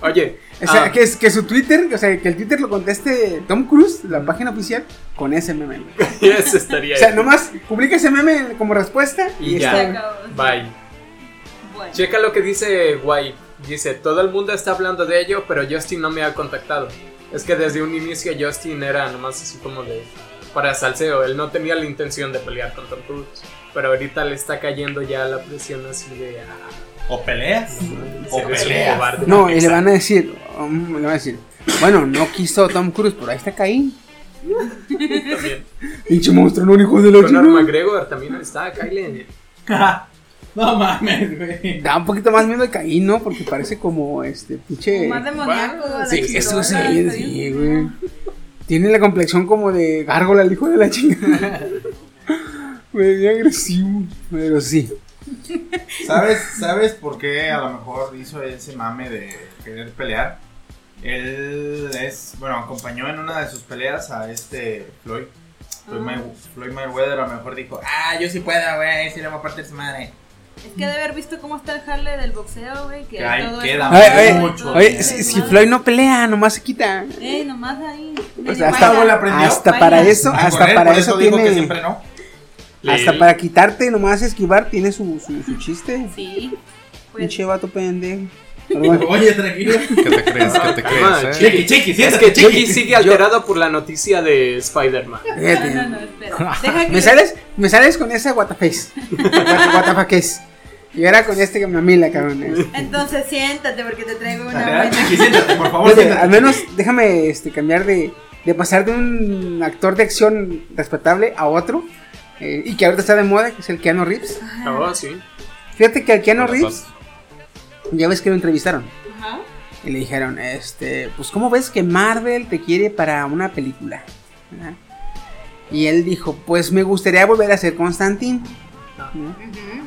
Oye, O sea, ah, que, es, que su Twitter, o sea, que el Twitter lo conteste Tom Cruise, la página oficial, con ese meme. <laughs> eso estaría O sea, nomás publica ese meme como respuesta y, Y ya. está. Bye. Bueno. Checa lo que dice White. Dice, todo el mundo está hablando de ello, pero Justin no me ha contactado. Es que desde un inicio Justin era nomás así como de... Para salseo, él no tenía la intención de pelear con Tom Cruise. Pero ahorita le está cayendo ya la presión así de... ah, o peleas o peleas. cobarde. No, y le van a decir, um, le van a decir, bueno, no quiso Tom Cruise, pero ahí está Caín. <laughs> También. Pinche monstruo, no, hijo de la Conor. McGregor también está, Kyle. <laughs> <laughs> no mames, güey. Da un poquito más miedo de Caín, ¿no? Porque parece como este pinche. Más demoníaco. Sí, eso ve, está sí, güey. Tiene la complexión como de gárgola, el hijo de la chingada. <laughs> Güey, agresivo. Pero sí. ¿Sabes, ¿Sabes por qué a lo mejor hizo ese mame de querer pelear? Él es, bueno, acompañó en una de sus peleas a este Floyd. Floyd, Ah. May- Floyd Mayweather a lo mejor dijo, ah, yo sí puedo, güey, sí le voy a partir su madre. Es que debe haber visto cómo está el Harley del boxeo, güey. Que Que ahí todo queda es- oye, mucho. oye, si, si Floyd no pelea, nomás se quita. Eh, nomás ahí. O medio sea, hasta Baila. para eso, Ah, hasta él, para eso que tiene. siempre no. Hasta para quitarte, nomás esquivar, tiene su, su, su chiste. Sí. Pues, Pinche vato pendejo. Oye, tranquilo. ¿Qué te crees? ¿Qué te Ah, crees? eh? Chiqui, chiqui, Es que chiqui. Chiqui sigue alterado por la noticia de Spider-Man. No, no, no, espera. <laughs> Deja que Me sales, me sales con esa WTF. WTF Y ahora con este mamila, cabrón. Entonces siéntate porque te traigo una Ah, buena. Chiqui, siéntate, por favor. Oye, siéntate. al menos déjame este, cambiar de, de pasar de un actor de acción respetable a otro. eh, y que ahorita está de moda, que es el Keanu Reeves. Oh, sí. Fíjate que al Keanu Reeves, ya ves que lo entrevistaron. Ajá. Y le dijeron, este, pues ¿cómo ves que Marvel te quiere para una película? ¿Verdad? Y él dijo, pues me gustaría volver a ser Constantine. ¿no?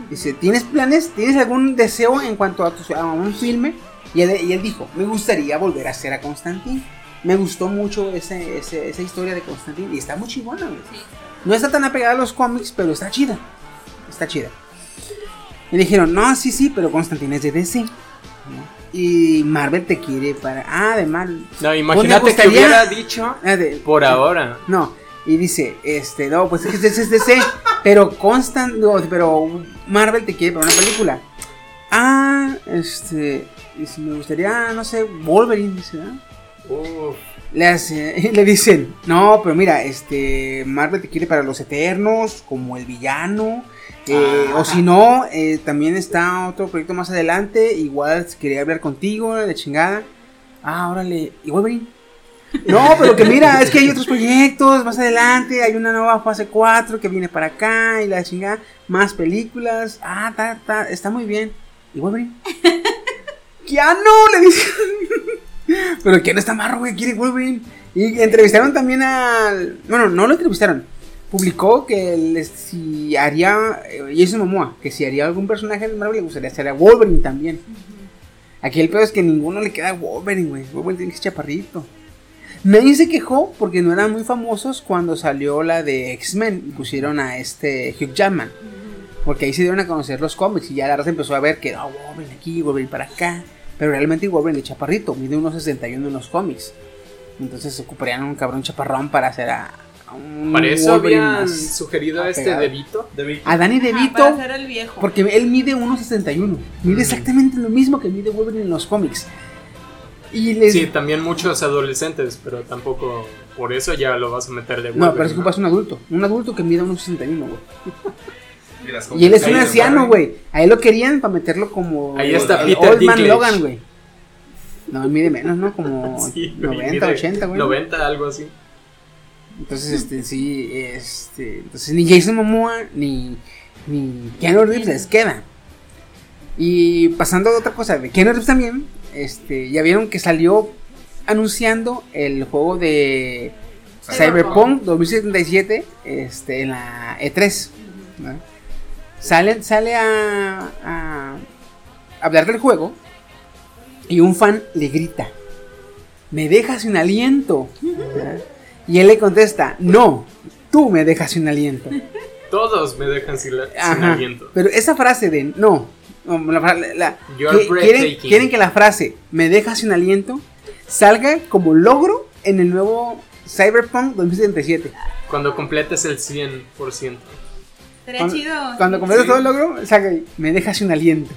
Dice, ¿tienes planes? ¿Tienes algún deseo en cuanto a, tu- a un filme? Y él, y él dijo, me gustaría volver a ser a Constantine. Me gustó mucho ese, ese- esa historia de Constantine y está muy chingona. Sí. No está tan apegada a los cómics, pero está chida. Está chida. Y dijeron, no, sí, sí, pero Constantine es de DC. ¿no? Y Marvel te quiere para... Ah, de mal. No, imagínate que hubiera dicho Ah, de- por ahora. No, y dice, este, no, pues es que es DC, pero Constant, no, pero Marvel te quiere para una película. Ah, este, y si me gustaría, no sé, Wolverine, dice, ¿ah? Uf, Le, hace, <laughs> le dicen, no, pero mira, este, Marvel te quiere para los Eternos, como el villano. Eh, O si no, eh, también está otro proyecto más adelante. Igual quería hablar contigo, de chingada. Ah, órale, ¿y Wolverine? No, pero que mira, es que hay otros proyectos más adelante. Hay una nueva fase 4 que viene para acá y la chingada. Más películas. Ah, ta, ta, está muy bien. ¿Y Wolverine? <laughs> ¡Keanu! Le dice. Pero ¿quién está marro, güey? ¿Quiere Wolverine? Y entrevistaron también al. Bueno, no lo entrevistaron. Publicó que si haría. eh, Jason Momoa, que si haría algún personaje de Marvel le gustaría hacer a Wolverine también. Aquí el peor es que ninguno le queda a Wolverine, güey. Wolverine tiene que ser chaparrito. Nadie se quejó porque no eran muy famosos cuando salió la de X-Men y pusieron a este Hugh Jackman. Porque ahí se dieron a conocer los cómics y ya la raza empezó a ver que no, Wolverine aquí, Wolverine para acá. Pero realmente Wolverine de chaparrito, mide unos 61 en los cómics. Entonces ocuparían un cabrón chaparrón para hacer a un para eso Wolverine habían más sugerido a este. DeVito. A Danny DeVito, para hacer el viejo. porque él mide 1.61. Mide exactamente lo mismo que mide Wolverine en los cómics. Y les... Sí, también muchos adolescentes, pero tampoco por eso ya lo vas a meter de No, Wolverine, pero es que ocupas un adulto. Un adulto que mide 1.61, güey. <laughs> Y, Y él es un anciano, ¿no? güey. A él lo querían para meterlo como. Ahí está el Peter Old Man. Logan, güey. No, él mide menos, ¿no? Como <laughs> Sí, güey, 90, mide 80, güey. 90, algo así. Entonces, este, sí, este. Entonces, ni Jason Momoa ni, ni Keanu Reeves les queda. Y pasando a otra cosa, de Keanu Reeves también, este, ya vieron que salió anunciando el juego de Cyberpunk 2077 este, en la E3. ¿no? Sale, sale a, a hablar del juego y un fan le grita, me dejas sin aliento. ¿no? Y él le contesta, no, tú me dejas sin aliento. Todos me dejan sin, la- sin Ajá. aliento. Pero esa frase de no, no, la la- que- quieren, breathtaking. quieren que la frase me deja sin aliento salga como logro en el nuevo Cyberpunk 2077. Cuando completes el 100%. Sería Cuando, chido. cuando completes todo el logro, salga me deja sin aliento.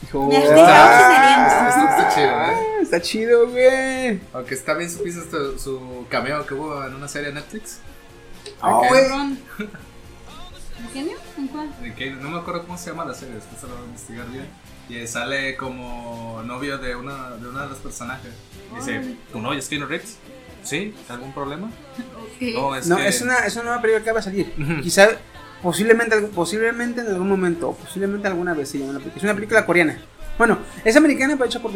Dijo, Me has "Ah, dejado sin aliento". Esto está chido, ¿eh? Está chido, güey. Aunque está bien supiste su, su cameo que hubo en una serie de Netflix. Ah, Ok. güey. ¿En genio? ¿En cuál? De que no me acuerdo cómo se llama la serie, después se lo voy a investigar bien. Y sale como novio de una de, una de los personajes. Dice, ¿tu novio es Keanu Reeves? ¿Sí? ¿Algún problema? Ok. No, es No, que... es una, es una nueva película que va a salir. Quizá, posiblemente, posiblemente en algún momento, o posiblemente alguna vez se llama la película. Es una película coreana. Bueno, es americana, pero hecha por,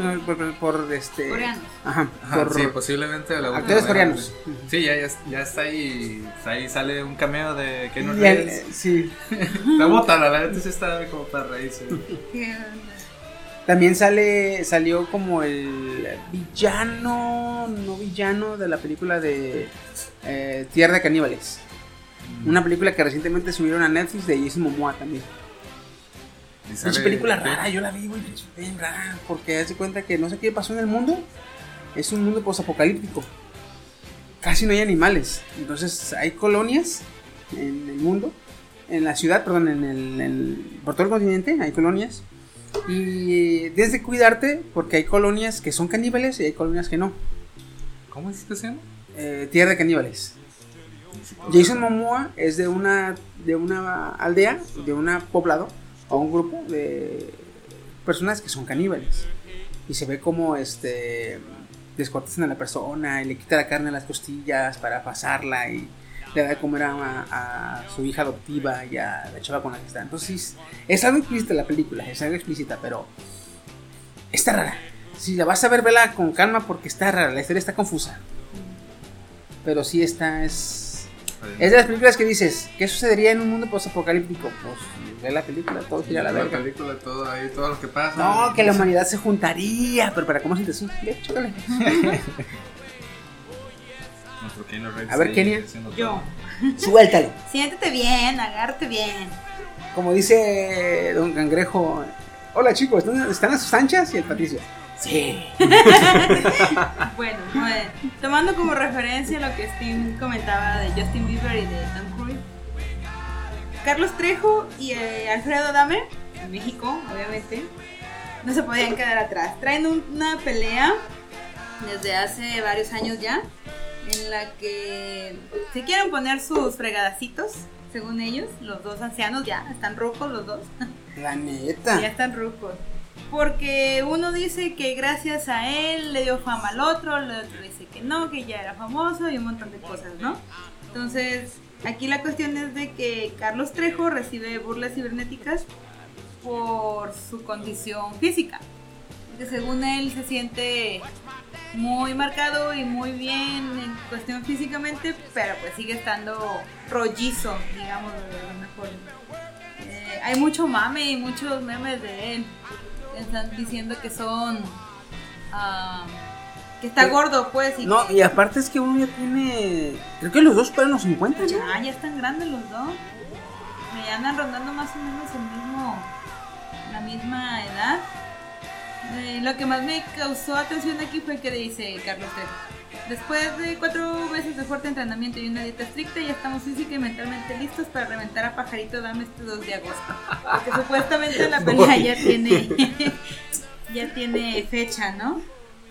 por, este. Coreanos. Ajá, Ajá, por sí, posiblemente la actores coreanos. Sí, ya, ya, ya está ahí. Ahí sale un cameo de Keanu Reeves. sí. <laughs> Está botana, la neta sí está como para reírse. <laughs> También sale, salió como el villano, no villano de la película de eh, Tierra de Caníbales. Una película que recientemente subieron a Netflix de Jason Momoa también. Sale- película rara, yo la vi, güey, bien rara, porque hace cuenta que no sé qué pasó en el mundo. Es un mundo posapocalíptico. Casi no hay animales. Entonces hay colonias en el mundo, en la ciudad, perdón, en el, en- por todo el continente hay colonias. Y tienes que cuidarte porque hay colonias que son caníbales y hay colonias que no. ¿Cómo es que? Eh, tierra de caníbales. Jason Momoa es de una de una aldea, de un poblado o un grupo de personas que son caníbales y se ve como este descortezan a la persona y le quita la carne a las costillas para pasarla y le da de comer a, a su hija adoptiva y a la chava con la que está. Entonces es algo explícita la película, es algo explícita, pero está rara. Si la vas a ver, vela con calma porque está rara, la historia está confusa. Pero sí está, es... Es de las películas que dices, ¿qué sucedería en un mundo post-apocalíptico? Pues ve la película, todo gira a la la verga. película, todo ahí, todo lo que pasa. No, que la humanidad se juntaría, pero para cómo chécale. <laughs> Keanu Reeves A ver, Kenia. Yo. Suéltalo. Siéntete bien, agárrate bien. Como dice Don Cangrejo. Hola chicos, ¿están, están a sus anchas? Y el Patricio. Sí. <laughs> Bueno, bueno, tomando como referencia lo que Steve comentaba de Justin Bieber y de Tom Carlos Trejo y eh, Alfredo Dame, en México, obviamente, no se podían quedar atrás. Traen un- una pelea desde hace varios años ya, en la que se quieren poner sus fregadacitos, según ellos, los dos ancianos ya, están rojos los dos. La Ya neta. están rucos. Porque uno dice que gracias a él le dio fama al otro, el otro dice que no, que ya era famoso y un montón de cosas, ¿no? Entonces, aquí la cuestión es de que Carlos Trejo recibe burlas cibernéticas por su condición física. Que según él se siente muy marcado y muy bien en cuestión físicamente, pero pues sigue estando rollizo, digamos de alguna forma. Eh, hay mucho mame y muchos memes de él. Están diciendo que son. ah, que está gordo, pues. Y No, que y aparte es que uno ya tiene. Creo que los dos para los 50 ya. ya, ya están grandes los dos. Me andan rondando más o menos el mismo. la misma edad. Eh, lo que más me causó atención aquí fue que dice Carlos Trejo. Después de cuatro meses de fuerte entrenamiento y una dieta estricta, ya estamos física y mentalmente listos para reventar a Pajarito Dame este 2 de agosto. Porque supuestamente la <laughs> pelea ya tiene, <laughs> ya tiene fecha, ¿no?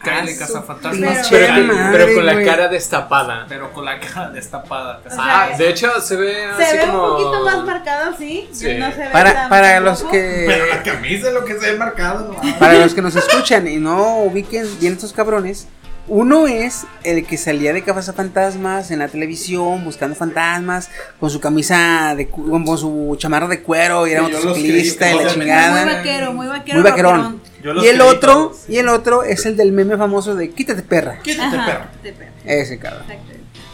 Cállate, Ah, cazafantasmas. Pero- Pero, pero con la cara destapada. Pero con la cara destapada. O sea, Ah, de hecho se ve Se así ve como... un poquito más marcado, sí. Sí. No se ve Para, para los rojo. Pero la que. camisa es lo que se ve marcado. ¿no? Para los que nos escuchan y no ubiquen bien estos cabrones. Uno es el que salía de fantasmas en la televisión buscando fantasmas con su camisa de con su chamarra de cuero y era motociclista y la chingada. Muy vaquero, muy vaquero. Muy vaquerón. rockerón. Y el otro, y el otro es el del meme famoso de quítate perra. Quítate, Ajá, perro. Ese cabrón.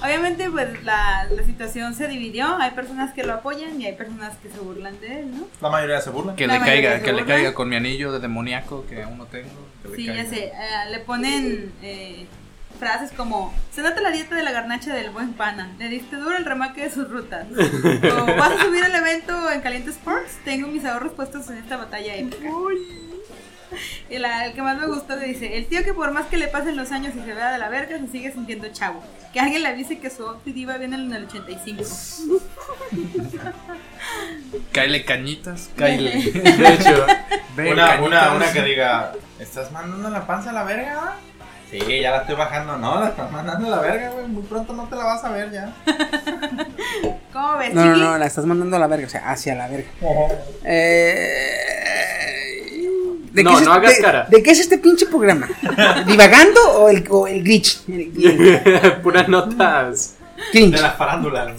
Obviamente, pues la, la situación se dividió. Hay personas que lo apoyan y hay personas que se burlan de él, ¿no? La mayoría se burla. Que La le caiga, que le caiga con mi anillo de demoníaco que aún no tengo. que Sí, caiga. ya sé. eh, le ponen eh, frases como: Se nota la dieta de la garnacha del buen pana. Le diste duro el remaque de sus rutas. o vas a subir al evento en Caliente Sports. Tengo mis ahorros puestos en esta batalla épica. <laughs> Y la- el que más me gustó le dice: El tío que por más que le pasen los años y se vea de la verga, se sigue sintiendo chavo. Que alguien le avise que su outfit iba bien en el 85. <laughs> Cáele cañitas, cáele. <laughs> De hecho, Una, cañitas. una, una que diga, ¿estás mandando la panza a la verga? va?" Sí, ya la estoy bajando. No, la estás mandando a la verga, güey. Muy pronto no te la vas a ver ya. ¿Cómo ves, No, no, no, la estás mandando a la verga, o sea, hacia la verga. Eh, ¿de No, qué es no este- de- cara. ¿De qué es este pinche programa? <laughs> ¿Divagando o el, o el glitch? <laughs> Puras notas. cringe. De la farándula.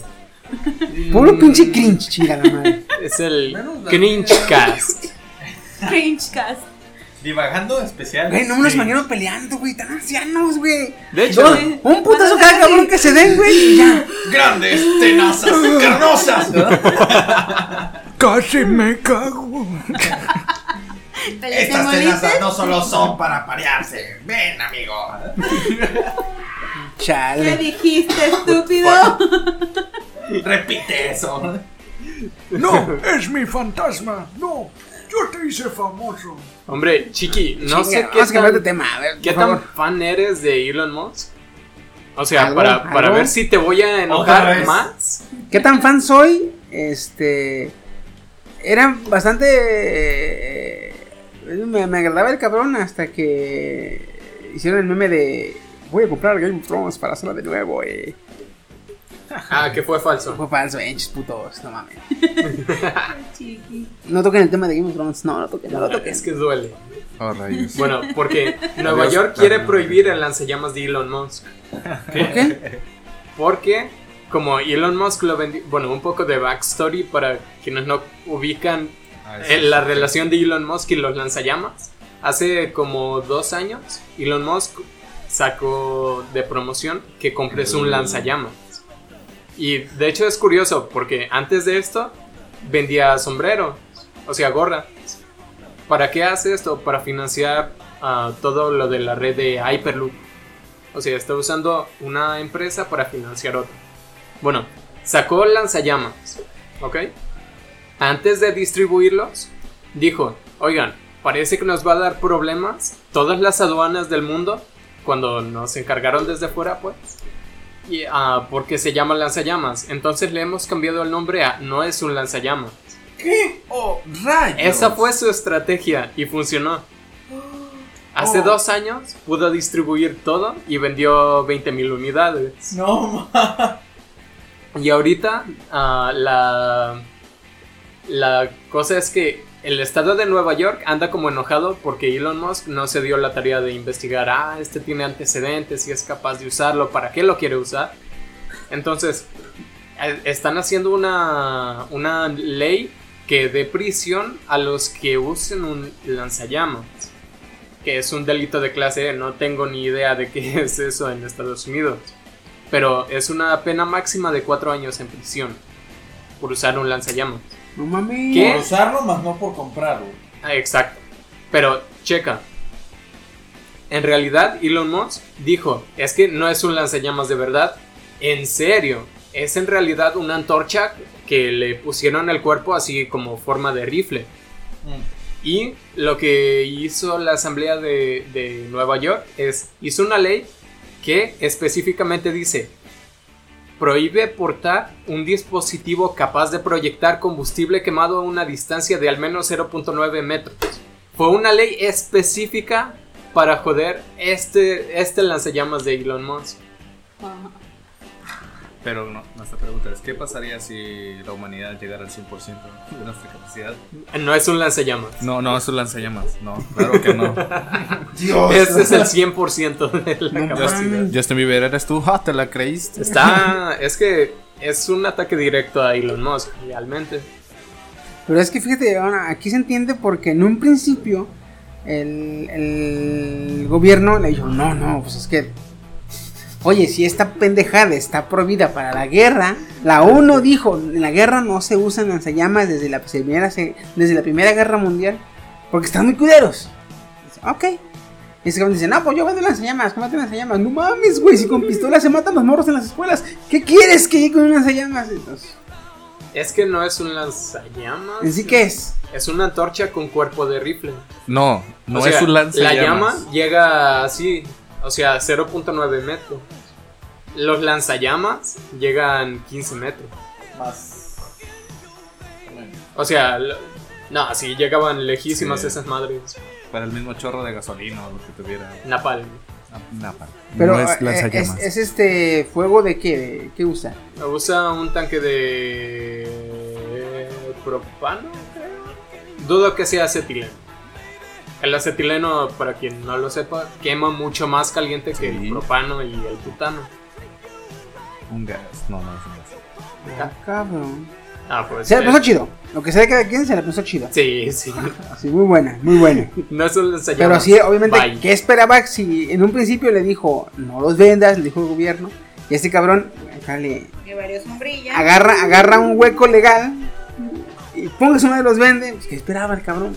<laughs> Puro pinche cringe, chingada madre. Es el Cringe Cast. Cringe cast. Divagando especial. Güey, no me los Sí. imagino peleando, güey, tan ancianos, güey. De hecho, un putazo cada cabrón que se den, güey, ya. Grandes, tenazas, carnosas. Casi me cago. Estas tenazas no solo son para parearse. Ven, amigo. ¿Qué Chale. dijiste, estúpido? Repite eso. No, es mi fantasma. No, yo te hice famoso. hombre, Chiqui, no sé qué Vamos a cambiar de tan, tema, a ver, qué por favor. tan fan eres de Elon Musk. O sea, Algo, para, para algo. ver si te voy a Otra enojar vez. más. ¿Qué tan fan soy? Este. Era bastante. eh, me, me agradaba el cabrón hasta que hicieron el meme de. Voy a comprar Game of Thrones para hacerla de nuevo, eh. Ah, que fue falso. Fue falso, enches putos, no mames. Chiqui. No toquen el tema de Game of Thrones, no, no toquen, no lo toquen. Es que duele. Oh, rayos. Bueno, porque <laughs> Nueva Adiós, York quiere prohibir el lanzallamas de Elon Musk. ¿Por qué? Porque, como Elon Musk lo vendió. Bueno, un poco de backstory para quienes no ubican eh, la relación de Elon Musk y los lanzallamas. Hace como dos años, Elon Musk sacó de promoción que compres un lanzallamas. Y de hecho es curioso porque antes de esto vendía sombreros, o sea, gorras. ¿Para qué hace esto? Para financiar ah, todo lo de la red de Hyperloop. O sea, está usando una empresa para financiar otra. Bueno, sacó lanzallamas, ¿ok? Antes de distribuirlos, dijo, oigan, parece que nos va a dar problemas todas las aduanas del mundo cuando nos encargaron desde fuera, pues. Y, ah, porque se llama lanzallamas. Entonces le hemos cambiado el nombre a no es un lanzallamas. ¿Qué? ¡Oh, rayos! Esa fue su estrategia y funcionó. <gasps> Hace Oh. dos años pudo distribuir todo y vendió 20.000 unidades. No, <laughs> ma. Y ahorita ah, la, la cosa es que el estado de Nueva York anda como enojado porque Elon Musk no se dio la tarea de investigar, ah, este tiene antecedentes y es capaz de usarlo, ¿para qué lo quiere usar? Entonces, eh, están haciendo una, una ley que dé prisión a los que usen un lanzallamas, que es un delito de clase no tengo ni idea de qué <laughs> es eso en Estados Unidos. Pero es una pena máxima de cuatro años en prisión por usar un lanzallamas. No mames. ¿Qué? Por usarlo, más no por comprarlo. Ah, exacto. Pero, checa. En realidad, Elon Musk dijo, es que no es un lanzallamas de verdad. En serio, es en realidad una antorcha que le pusieron al cuerpo así como forma de rifle. Mm. Y lo que hizo la Asamblea de, de Nueva York es, hizo una ley que específicamente dice, prohíbe portar un dispositivo capaz de proyectar combustible quemado a una distancia de al menos 0.9 metros. Fue una ley específica para joder este, este lanzallamas de Elon Musk. Pero no, nuestra pregunta es: ¿qué pasaría si la humanidad llegara al 100% de nuestra capacidad? No es un lanzallamas. No, no, es un lanzallamas. No, claro que no. <laughs> Este es el 100% de la No capacidad. mames. Justin Bieber, ¿eres tú? Ah, ¿Te la creíste? Está, es que es un ataque directo a Elon Musk, realmente. Pero es que fíjate, ahora, aquí se entiende porque en un principio el, el gobierno le dijo, no, no, pues es que, oye, si esta pendejada está prohibida para la guerra, la ONU dijo, en la guerra no se usan lanzallamas desde la primera, desde la primera guerra mundial, porque están muy culeros. Ok. Y ese cabrón dice, no, pues yo vendo lanzallamas, cómate lanzallamas. No mames, güey, si con pistolas se matan los morros en las escuelas, ¿qué quieres que llegue con un lanzallamas? Entonces, Es que no es un lanzallamas. ¿en sí qué es? Es una antorcha con cuerpo de rifle. No, no O sea, es un lanzallamas. La llama llega así, o sea, 0.9 metros. Los lanzallamas llegan 15 metros. Más. O sea, lo- no, sí, llegaban lejísimas Sí. esas madres. Para el mismo chorro de gasolina o lo que tuviera. Napalm. Napa. Pero no es eh, lanzallamas. es, es este fuego de qué, de qué usa. Usa un tanque de propano, creo. Dudo que sea acetileno. El acetileno, para quien no lo sepa, quema mucho más caliente que el propano y el butano. Un gas. No, no es un gas. Ah, cabrón. Ah, pues. Se la eh, pensó chido. Lo que sea de cada quien se la pensó chido. Sí, sí. <laughs> Sí, muy buena, muy buena. <laughs> No es un lanzallamas. Pero sí, obviamente, Bye. ¿qué esperaba si en un principio le dijo no los vendas? Le dijo el gobierno. Y este cabrón, jale, Que varios sombrilla. agarra, agarra un hueco legal y póngase uno de los vende. Pues, ¿Qué esperaba el cabrón?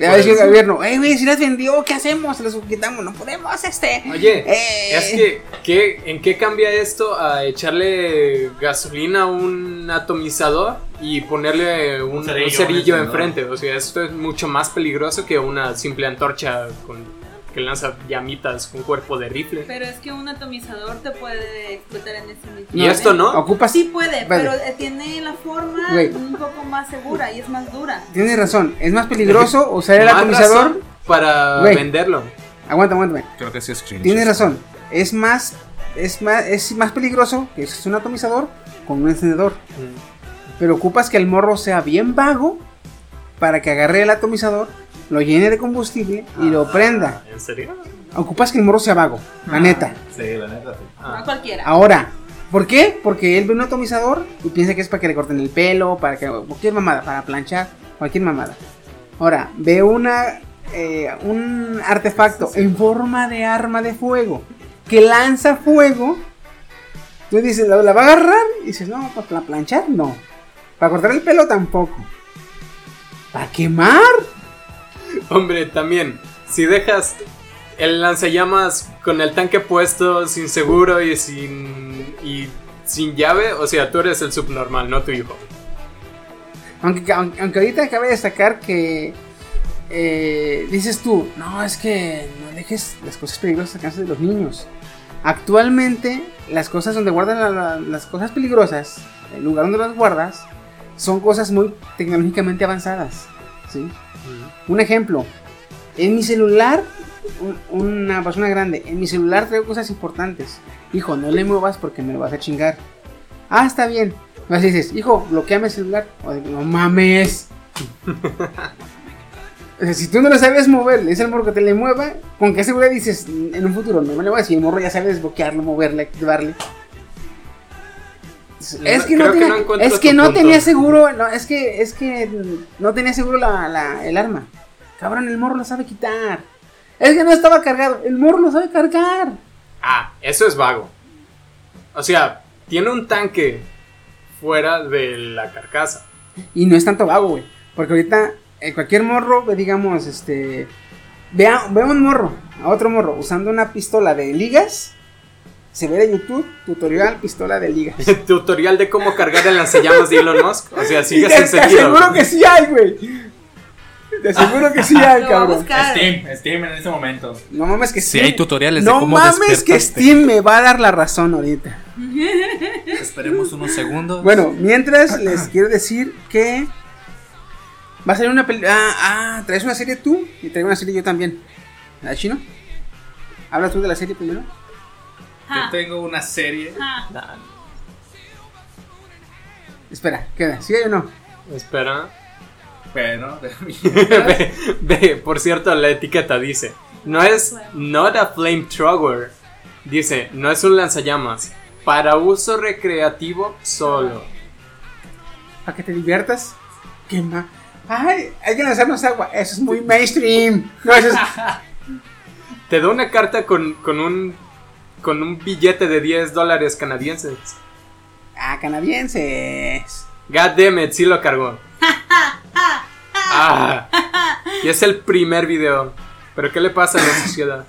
Le va a decir el gobierno, ey, güey, si las vendió, ¿qué hacemos? Se los quitamos, no podemos, este. Oye, Eh. es que, ¿qué, ¿en qué cambia esto a echarle gasolina a un atomizador y ponerle un, un cerillo, enfrente? O sea, esto es mucho más peligroso que una simple antorcha con, que lanza llamitas con cuerpo de rifle. Pero es que un atomizador te puede explotar en ese mismo ¿Y esto no? Ocupa Sí puede, Vale. pero eh, tiene la forma Güey. un poco más segura y es más dura. Tienes razón, es más peligroso <laughs> usar el Más atomizador. razón para Güey. venderlo. Aguanta, aguántame. Creo que sí es cringe. Tienes razón. Es más, es más, es más peligroso que es un atomizador con un encendedor. Pero ocupas que el morro sea bien vago para que agarre el atomizador, lo llene de combustible y lo prenda. ¿En serio? Ocupas que el morro sea vago, la neta. Sí, la neta, sí. Ah. No cualquiera. Ahora, ¿por qué? Porque él ve un atomizador y piensa que es para que le corten el pelo, para que cualquier mamada, para planchar, cualquier mamada. Ahora, ve una eh, un artefacto en forma de arma de fuego que lanza fuego. Tú dices, ¿la, la va a agarrar? Y dices, no, pues, para planchar, no. Para cortar el pelo, tampoco. ¿Para quemar? <laughs> Hombre, también, si dejas el lanzallamas con el tanque puesto, sin seguro y sin. y sin llave, o sea, tú eres el subnormal, no tu hijo. Aunque, aunque, aunque ahorita cabe destacar que eh, dices tú, no, es que no dejes las cosas peligrosas a casa de los niños. Actualmente, las cosas donde guardan la- la- las cosas peligrosas, el lugar donde las guardas, son cosas muy tecnológicamente avanzadas. ¿sí? Un ejemplo, en mi celular, un- una persona grande, en mi celular traigo cosas importantes. Hijo, no le muevas porque me lo vas a chingar. Ah, está bien. Más dices, hijo, bloqueame el celular. O de, no mames. <laughs> O sea, si tú no lo sabes mover, es el morro que te le mueva, ¿con qué seguridad dices en un futuro? No me lo voy a decir, el morro ya sabe desbloquearlo, moverle, activarle. Es que no, que tenía, no es que no punto. tenía seguro, no, es que es que no tenía seguro la, la- el arma. Cabrón, el morro lo sabe quitar. Es que no estaba cargado, el morro lo sabe cargar. Ah, eso es vago. O sea, tiene un tanque fuera de la carcasa. Y no es tanto vago, güey. Porque ahorita eh, cualquier morro, digamos, este. Vea, ve a un morro, a otro morro, usando una pistola de ligas. Se ve de YouTube, tutorial, pistola de ligas. <laughs> Tutorial de cómo cargar el lanzallamas de Elon Musk. O sea, Y sigues te, te aseguro que sí hay, güey. Te aseguro que sí <laughs> hay, cabrón. Steam, Steam en este momento. No mames que Sí, Steam- hay tutoriales de No cómo mames que. Steam me va a dar la razón ahorita. <laughs> Esperemos unos segundos. Bueno, mientras les quiero decir que va a salir una película. Ah, ah, traes una serie tú y traigo una serie yo también. ¿La chino? ¿Hablas tú de la serie primero? Yo tengo una serie. Espera, queda, ¿sí o no? Espera. Bueno, <laughs> <laughs> ve, ve, por cierto, la etiqueta dice: No es not a flamethrower. Dice: No es un lanzallamas. Para uso recreativo solo. Para que te diviertas. ¿Qué más? Ay, hay que lanzarnos agua. Eso es muy mainstream. No, eso es. <laughs> Te da una carta con, con un. Con un billete de 10 dólares canadienses. Ah, canadienses. God damn it, sí lo cargó. Ah, y es el primer video. Pero ¿qué le pasa a la sociedad?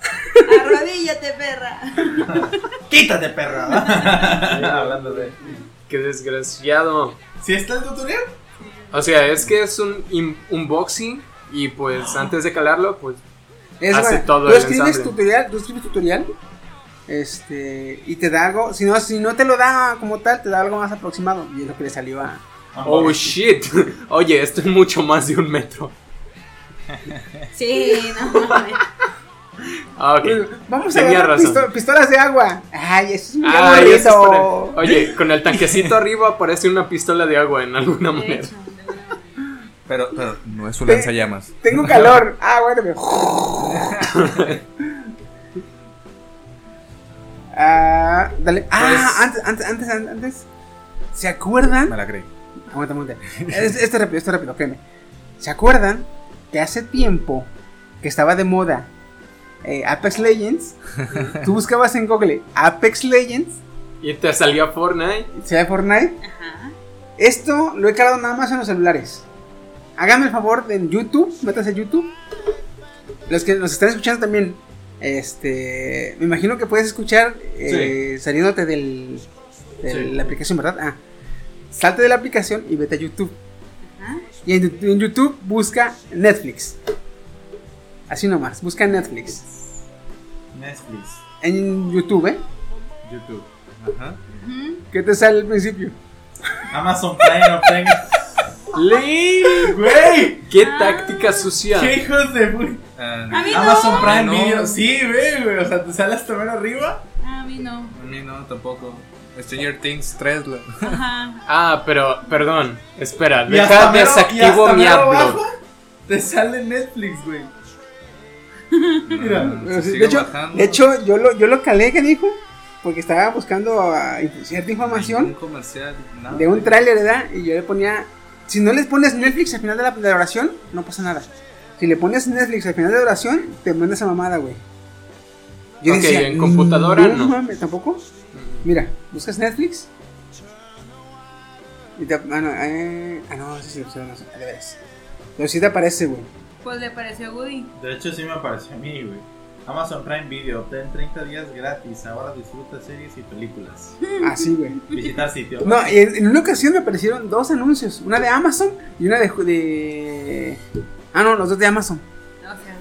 Arrodíllate, perra. ¡Quítate, perra! Hablando de. Qué desgraciado. ¿Sí está el tutorial? O sea, es que es un in- unboxing y pues antes de calarlo, pues Es, Hace bueno, todo tú el escribes ensamble. tutorial, tú escribes tutorial. Este, y te da algo, si no, si no te lo da como tal, te da algo más aproximado. Y es lo que le salió a. Oh shit. <laughs> Oye, esto es mucho más de un metro. <laughs> Sí, no mames. Ah, ok. Vamos a Tenía ver razón. pistolas de agua. Ay, eso es muy Ay, eso es aburrido. para- Oye, con el tanquecito arriba aparece una pistola de agua en alguna manera. pero, pero no es un lanzallamas. Tengo <laughs> calor. Ah, bueno. Ah, dale. Ah, Pues- antes, antes, antes, antes. ¿Se acuerdan? Me la creí. Aguanta, aguanta. <laughs> Este es rápido, esto es rápido, créeme. ¿Se acuerdan que hace tiempo que estaba de moda eh, Apex Legends? <laughs> Tú buscabas en Google Apex Legends, Y te salió Fortnite. se ve Fortnite. Ajá. Esto lo he calado nada más en los celulares. Háganme el favor de en YouTube, métanse a YouTube. Los que nos están escuchando también, este, me imagino que puedes escuchar eh, saliéndote del, de Sí. la aplicación, ¿verdad? Ah, salte de la aplicación y vete a YouTube. Ajá. Y en, en YouTube busca Netflix. Así nomás, busca Netflix. Netflix. En YouTube, ¿eh? YouTube. Ajá. ¿Qué te sale al principio? Amazon Prime. <laughs> ¡Lil! ¡Güey! ¡Qué táctica sucia! ¡Qué hijos de Ah, A mí no. Amazon Prime No. Video. Sí, ve, güey. O sea, te sale hasta ver arriba. A mí no. A mí no, tampoco. Stranger Things 3. lo- Ajá. <laughs> Ah, pero, perdón. Espera, deja desactivo mi abajo Te sale Netflix, güey. Mira. No, de, sigue hecho, bajando. de hecho, yo lo, yo lo calé, que dijo, porque estaba buscando ah, cierta información. Un comercial. nada. de un tráiler, ¿verdad? Y yo le ponía, si no les pones Netflix al final de la, de la oración, no pasa nada. Si le pones Netflix al final de la oración, te manda esa mamada, güey. Yo Ok, en computadora no. mames, ¿Tampoco? Mira, buscas Netflix. Y te, ah, no, eh, ah, no, sí, sí, sí, no, sí, de veras. Pero sí te aparece, güey. Pues le pareció a Woody. De hecho, sí me apareció a mí, güey. Amazon Prime Video, obtén 30 días gratis. Ahora disfruta series y películas. Así, güey. Visitar sitio. No, y en, en una ocasión me aparecieron dos anuncios. Una de Amazon y una de... de... Ah, no, los dos de Amazon.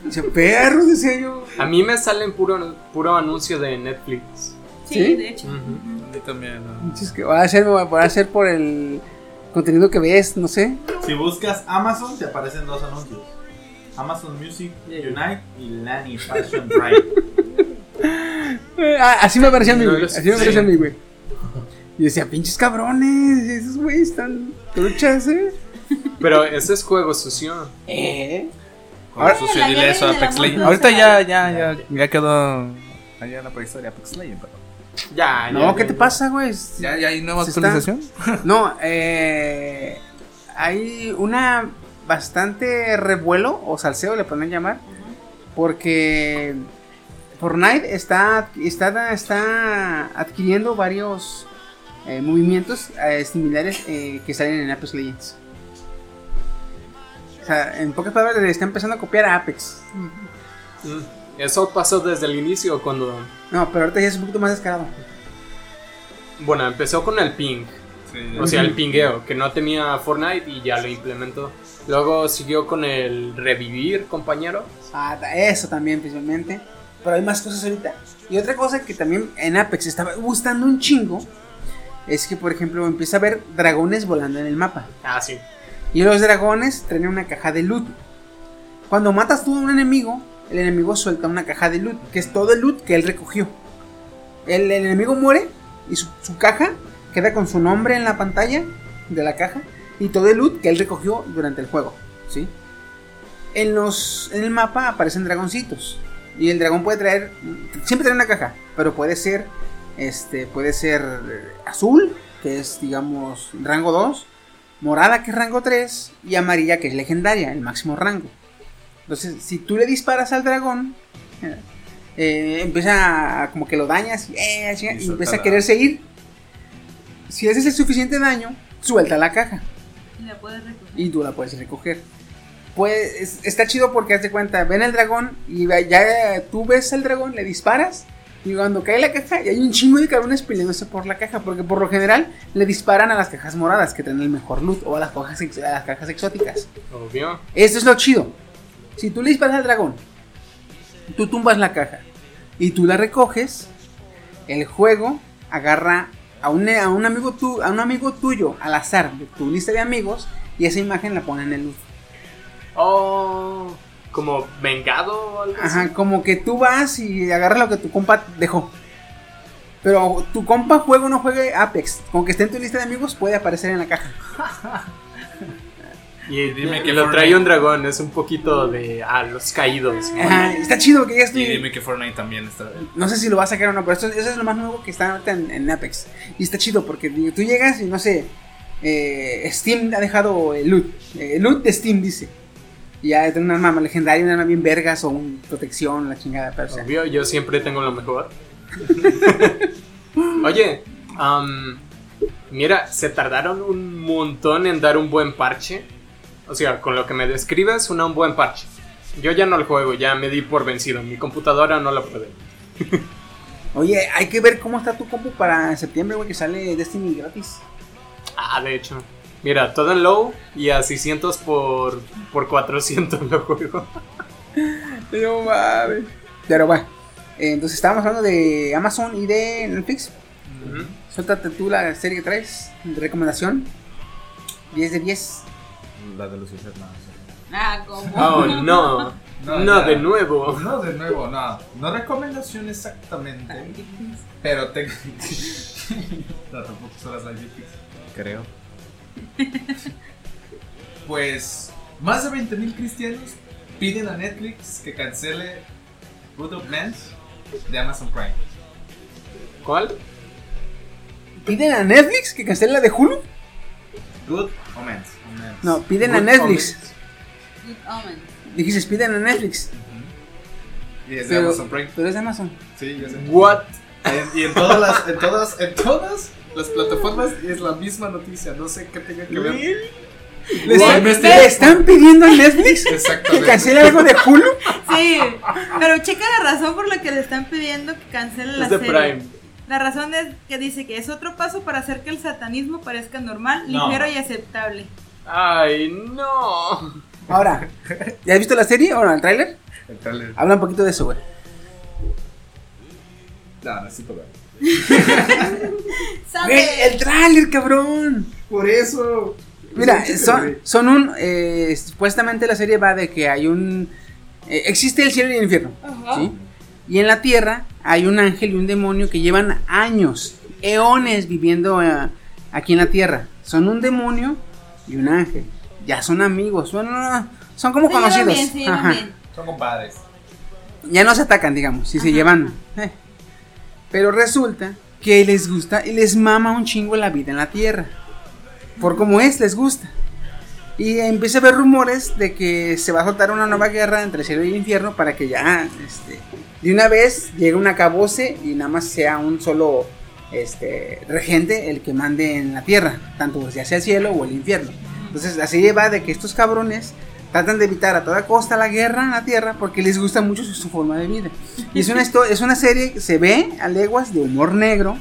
Dice, perros, decía yo. A mí me salen puro, puro anuncio de Netflix. sí, ¿Sí? de hecho. A mí también. ¿no? Dices que va a ser, va a ser por el contenido que ves, no sé. Si buscas Amazon, te aparecen dos anuncios: Amazon Music Unite y Lani Fashion Drive. <laughs> Ah, así me aparecía a mí, No, güey. Así me sí. aparecía a mí, güey. Y decía, pinches cabrones, esos güeyes están truchas, ¿eh? Pero ese es juego sucio. ¿Eh? Ahora, Sí, sucio, dile eso a Apex Legends. Ahorita ya, ya, ya, ya quedó allá en la prehistoria Apex Legends. pero- Ya, No, ya, ¿qué ya, te ya. pasa, güey? ¿Ya, ya hay nueva actualización? <laughs> No, eh, hay una bastante revuelo o salseo le pueden llamar porque Fortnite está está está adquiriendo varios eh, movimientos eh, similares eh, que salen en Apex Legends. O sea, en pocas palabras le está empezando a copiar a Apex. Mm. Eso pasó desde el inicio cuando... No, pero ahorita ya es un poquito más descarado. Bueno, empezó con el ping. O sea, el pingueo, que no tenía Fortnite y ya lo implementó. Luego siguió con el revivir, compañero. Ah, eso también, principalmente. Pero hay más cosas ahorita. Y otra cosa que también en Apex estaba gustando un chingo. Es que, por ejemplo, empieza a ver dragones volando en el mapa. Ah, sí. Y los dragones traen una caja de loot. Cuando matas tú a un enemigo, el enemigo suelta una caja de loot, que es todo el loot que él recogió. El, el enemigo muere y su, su caja queda con su nombre en la pantalla de la caja y todo el loot que él recogió durante el juego. ¿sí? En, los, en el mapa aparecen dragoncitos. Y el dragón puede traer, siempre trae una caja, pero puede ser, este, puede ser eh, azul, que es, digamos, rango 2, morada, que es rango 3, y amarilla, que es legendaria, el máximo rango. Entonces, si tú le disparas al dragón, eh, eh, empieza a- como que lo dañas y, eh, empieza a la- querer seguir. Si haces el suficiente daño, suelta la caja Y la puedes recoger. y tú la puedes recoger. Pues es- está chido porque haz de cuenta, ven el dragón y ya tú ves al dragón, le disparas y cuando cae la caja y hay un chingo de cabrones peleándose por la caja porque por lo general le disparan a las cajas moradas que tienen el mejor loot o a las cajas, a las cajas exóticas. Obvio. Esto es lo chido. Si tú le disparas al dragón, tú tumbas la caja y tú la recoges, el juego agarra a un, a un amigo tu, a un amigo tuyo al azar de tu lista de amigos y esa imagen la pone en el loot. Oh, como vengado o algo así. Ajá, como que tú vas y agarras lo que tu compa dejó. Pero tu compa juega o no juegue Apex, con que esté en tu lista de amigos puede aparecer en la caja. <laughs> Y dime y que lo Fortnite- trae un dragón, es un poquito de. Ah, los caídos. ¿no? Ajá, está chido que ya Y estoy. dime que Fortnite también está. No sé si lo va a sacar o no, pero esto, eso es lo más nuevo que está ahorita en, en Apex. Y está chido porque tú llegas y no sé, eh, Steam ha dejado el loot. eh, El loot de Steam dice. Y ya tiene una arma legendaria, una arma bien vergas o un protección, la chingada. Pero, o sea, Obvio, yo siempre tengo lo mejor. <laughs> Oye, am, mira, se tardaron un montón en dar un buen parche. O sea, con lo que me describes, una, un buen parche. Yo ya no lo juego, ya me di por vencido. Mi computadora no lo puede. <laughs> Oye, hay que ver cómo está tu compu para septiembre, güey, que sale Destiny gratis. Ah, de hecho. Mira, todo en low y a 600 por, por 400 lo juego. <laughs> No mames. Pero bueno, eh, entonces estábamos hablando de Amazon y de Netflix. Ujú. Suéltate tú la serie que traes, de recomendación. 10 de 10. La de Lucifer, no. Ah, como. Oh, no. No, de nuevo. No, de nuevo, no. No recomendación exactamente. Pero te. <laughs> no, tampoco son las Creo. <laughs> Pues. Más de 20.000 cristianos piden a Netflix que cancele Good of Men de Amazon Prime. ¿Cuál? ¿Piden a Netflix que cancele la de Hulu? Good Omens. No, piden a Good Netflix. Good Omen. Dijiste, piden a Netflix. Y es de Pero, Amazon Prime. pero es de Amazon. Sí, ya sé. What? En- y en todas las, en todas, en todas las plataformas es la misma noticia. No sé qué tenga que ver. ¿Le, están, le pidiendo a Netflix que cancele algo de Hulu? Sí, pero checa la razón por la que le están pidiendo que cancele la Es de serie. Prime. La razón es que dice que es otro paso para hacer que el satanismo parezca normal, No. ligero y aceptable. Ay, no. Ahora, ¿ya has visto la serie o no, el tráiler? El trailer. Habla un poquito de eso, güey. No, necesito ver. El tráiler, cabrón. Por eso. Mira, son, son un. eh, supuestamente la serie va de que hay un. eh, existe el cielo y el infierno. ¿sí? Y en la tierra hay un ángel y un demonio que llevan años, eones viviendo eh, aquí en la tierra. Son un demonio y un ángel. Ya son amigos. Son, son como Se conocidos. bien, se Ajá. Son compadres. Ya no se atacan, digamos, si se llevan. eh. Pero resulta que les gusta y les mama un chingo la vida en la tierra. Por como es, les gusta. Y empieza a haber rumores de que se va a soltar una nueva guerra entre el cielo y el infierno para que ya, este, de una vez llegue un acabose y nada más sea un solo, este, regente el que mande en la tierra, tanto ya sea el cielo o el infierno. Entonces la serie va de que estos cabrones tratan de evitar a toda costa la guerra en la tierra porque les gusta mucho su, su forma de vida. Y es una, es una serie que se ve a leguas de humor negro.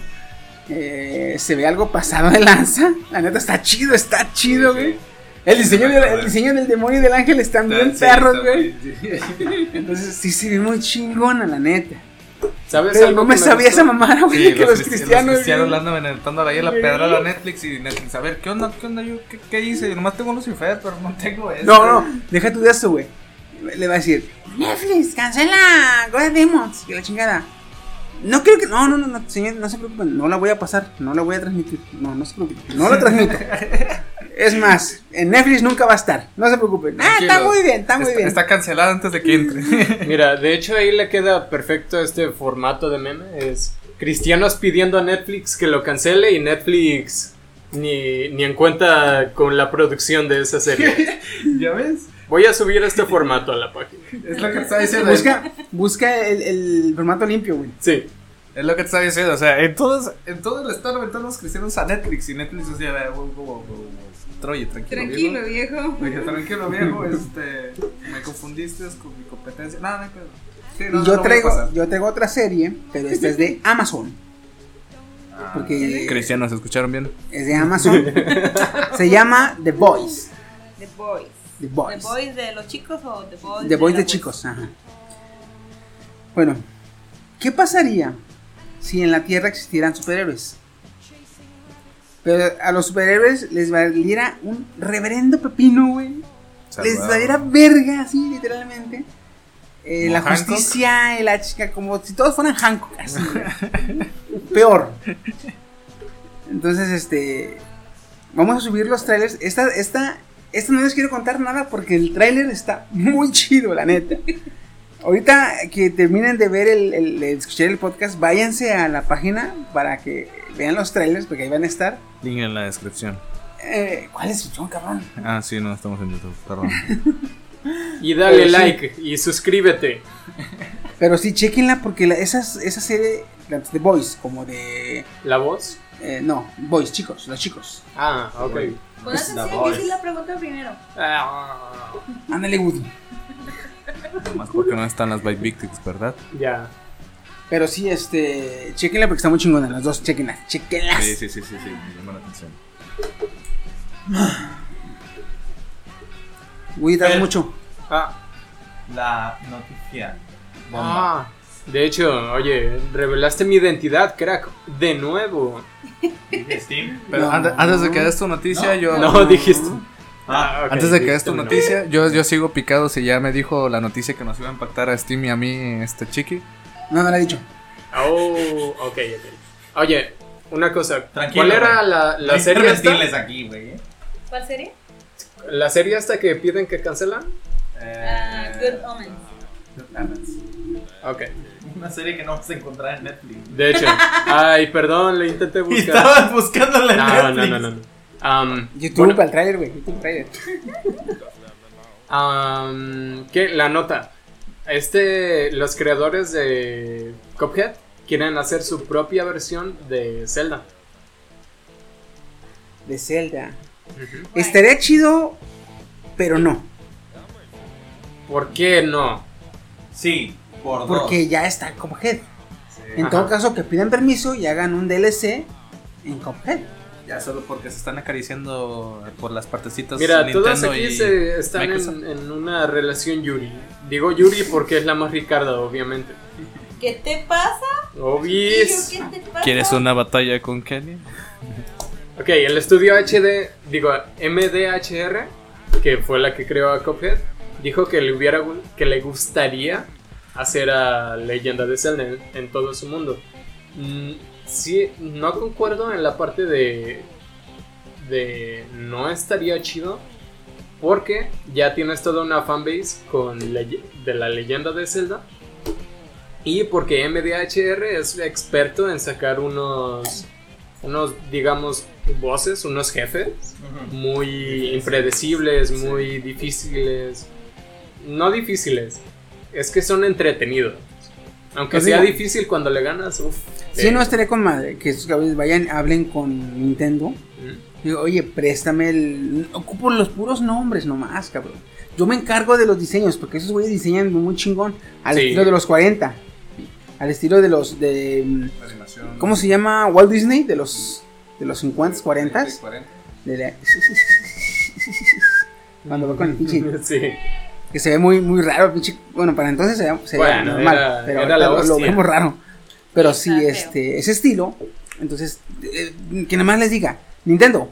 eh, se ve algo pasado de lanza. La neta está chido, está chido, güey. El diseño, del, el diseño del demonio y del ángel están bien Sí, perros, está güey. Entonces sí se ve muy chingona, la neta. ¿Sabes Pero algo no me sabía gustó? esa mamada, güey, Sí, que los, cristi- cristianos. Los cristianos andan aventando ahí la pedra a Netflix y Netflix. A ver, ¿qué onda? ¿Qué onda? Yo, ¿qué, qué hice? Yo nomás tengo Lucifer, pero no tengo eso. No, no, deja tú de eso, güey. Le va a decir, Netflix, cancela God Demons, que la chingada. No creo que, no, no, no, no, señor, no se preocupen, no la voy a pasar, no la voy a transmitir, no, no se preocupen, no la transmito. <laughs> es más, en Netflix nunca va a estar, no se preocupen. Ah, está muy bien, está muy Está, bien. está cancelada antes de que entre. <laughs> Mira, de hecho ahí le queda perfecto este formato de meme. Es cristianos pidiendo a Netflix que lo cancele y Netflix ni, ni en cuenta con la producción de esa serie. <laughs> ¿Ya ves? Voy a subir este formato a la página. Es lo que te estaba diciendo. Busca, busca el, el formato limpio, güey. Sí. Es lo que te estaba diciendo. O sea, en todos, en todos le están aventando los cristianos a Netflix. Y Netflix decía, "Eh, wow, wow, wow, wow, Troye, tranquilo. Tranquilo, viejo". viejo. Tranquilo, viejo. Este, me confundiste con mi competencia. No, no. Sí, no, Y no yo a traigo, yo traigo otra serie, pero esta es de Amazon. Ah, Porque Cristianos, ¿escucharon bien? es de Amazon. <laughs> Se llama The Boys. The Boys. The ¿The Boys. Boys de los chicos o The Boys The Boys de Boys? chicos, ajá. Bueno, ¿qué pasaría si en la Tierra existieran superhéroes? Pero a los superhéroes les valiera un reverendo pepino, güey. Les valiera verga, así, literalmente. Eh, ¿Como la Hancock? justicia la chica, como si todos fueran Hancock, así. <laughs> Peor. Entonces, este. Vamos a subir los trailers. Esta, esta, esta no les quiero contar nada porque el trailer está muy <laughs> chido, la neta. Ahorita que terminen de ver el, el- escuchar el podcast, váyanse a la página para que vean los trailers, porque ahí van a estar. Link en la descripción. Eh, ¿Cuál es su cabrón? Ah, sí, no, estamos en YouTube, perdón. <laughs> Y dale Pero sí. like y suscríbete. Pero sí, chequenla porque la- esas, esa serie, tanto de Boys como de. ¿La voz? eh, no, Boys, chicos, los chicos. Ah, ok. Pon Es The atención, yo Boys. hice la pregunta primero. Ah, Ándale, Woody. Más porque no están las Byte Victims, ¿verdad? ya. Pero sí, este. Chequenla porque está muy chingona, las dos, chequenlas, chequenlas. Sí, sí, sí, sí, sí, me llama la atención. Te das Pero- mucho. Ah, La noticia. Bomba. ah. De hecho, oye, revelaste mi identidad, crack. De nuevo. Steam. Pero No. antes, antes de que des tu noticia, yo. No, dijiste. Ah, ok, Antes de que des tu no. noticia, yo, yo sigo picado si ya me dijo la noticia que nos iba a impactar a Steam y a mí, este chiqui. No, no lo he dicho. Oh, ok, ok. Oye, una cosa. Tranquilo, ¿Cuál era la, la No serie esta? hiperventiles aquí, güey. ¿eh? ¿Cuál serie? ¿La serie hasta que piden que cancelan? Ah, Good Omens. Omens. Ok. Una serie que no vas a encontrar en Netflix. De hecho, ay, perdón, le intenté <laughs> Y buscar. estabas buscándola en No, Netflix. no, no, no. no. Um, YouTube bueno, para el trailer, güey. YouTube trailer. um, ¿Qué? La nota. Este, los creadores de Cuphead quieren hacer su propia versión de Zelda. De Zelda. Estaría chido, pero no. ¿Por qué no? Sí, por Porque dos. ya está Cuphead. Sí. En Ajá. todo caso, que pidan permiso y hagan un DLC en Cuphead. Ya solo porque se están acariciando por las partecitas. Mira, todos Nintendo aquí y se están en, en una relación Yuri. Digo Yuri porque es la más Ricarda, obviamente. ¿Qué te pasa? Obvious. Tío, ¿Qué te pasa? ¿Quieres una batalla con Kenny? Ok, el estudio HD, digo MDHR, que fue la que creó a Cuphead, dijo que le hubiera que le gustaría hacer a Leyenda de Zelda en, en todo su mundo. Mm, sí, no concuerdo en la parte de de no estaría chido porque ya tienes toda una fanbase con de la Leyenda de Zelda y porque MDHR es experto en sacar unos unos, digamos, voces, unos jefes muy impredecibles, muy difíciles. No difíciles, es que son entretenidos. Aunque Pues sea digo- difícil cuando le ganas, uff. Si no estaría con madre, que esos cabrones vayan, hablen con Nintendo. Digo, oye, préstame el. Ocupo los puros nombres nomás, cabrón. Yo me encargo de los diseños, porque esos güeyes diseñan muy chingón. Al Sí. estilo de los 40. Al estilo de los. de mm. ¿Cómo se llama? Walt Disney, de los. de los 50, 40. 40. De la- Cuando va con el pinche. Sí. Que se ve muy, muy raro, pinche. Bueno, para entonces se ve, se ve Bueno, normal. era- pero era la lo, lo vemos raro. Pero Sí, sí, este, ese estilo. Entonces, eh, que nada más les diga, Nintendo,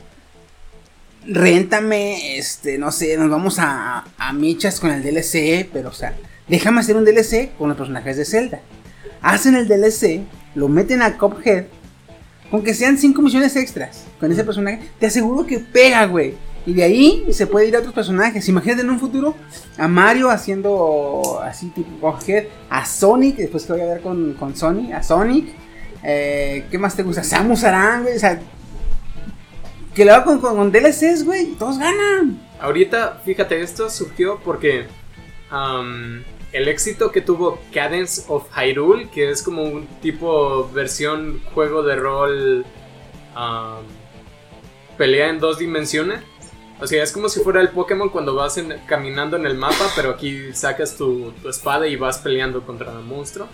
réntame, este, no sé, nos vamos a, a michas con el DLC, pero o sea, déjame hacer un DLC con los personajes de Zelda. Hacen el DLC, lo meten a Cuphead, con que sean 5 misiones extras con ese personaje, te aseguro que pega, güey. Y de ahí se puede ir a otros personajes. Imagínate en un futuro a Mario haciendo así tipo Cuphead, a Sonic, después que voy a ver con, con Sony, a Sonic. Eh, ¿Qué más te gusta? Samus Aran, güey. O sea, que lo haga con, con, con DLCs, güey. Todos ganan. Ahorita, fíjate, esto surgió porque el éxito que tuvo Cadence of Hyrule, que es como un tipo versión juego de rol pelea en dos dimensiones. O sea, es como si fuera el Pokémon cuando vas en- caminando en el mapa, pero aquí sacas tu, tu espada y vas peleando contra un monstruo.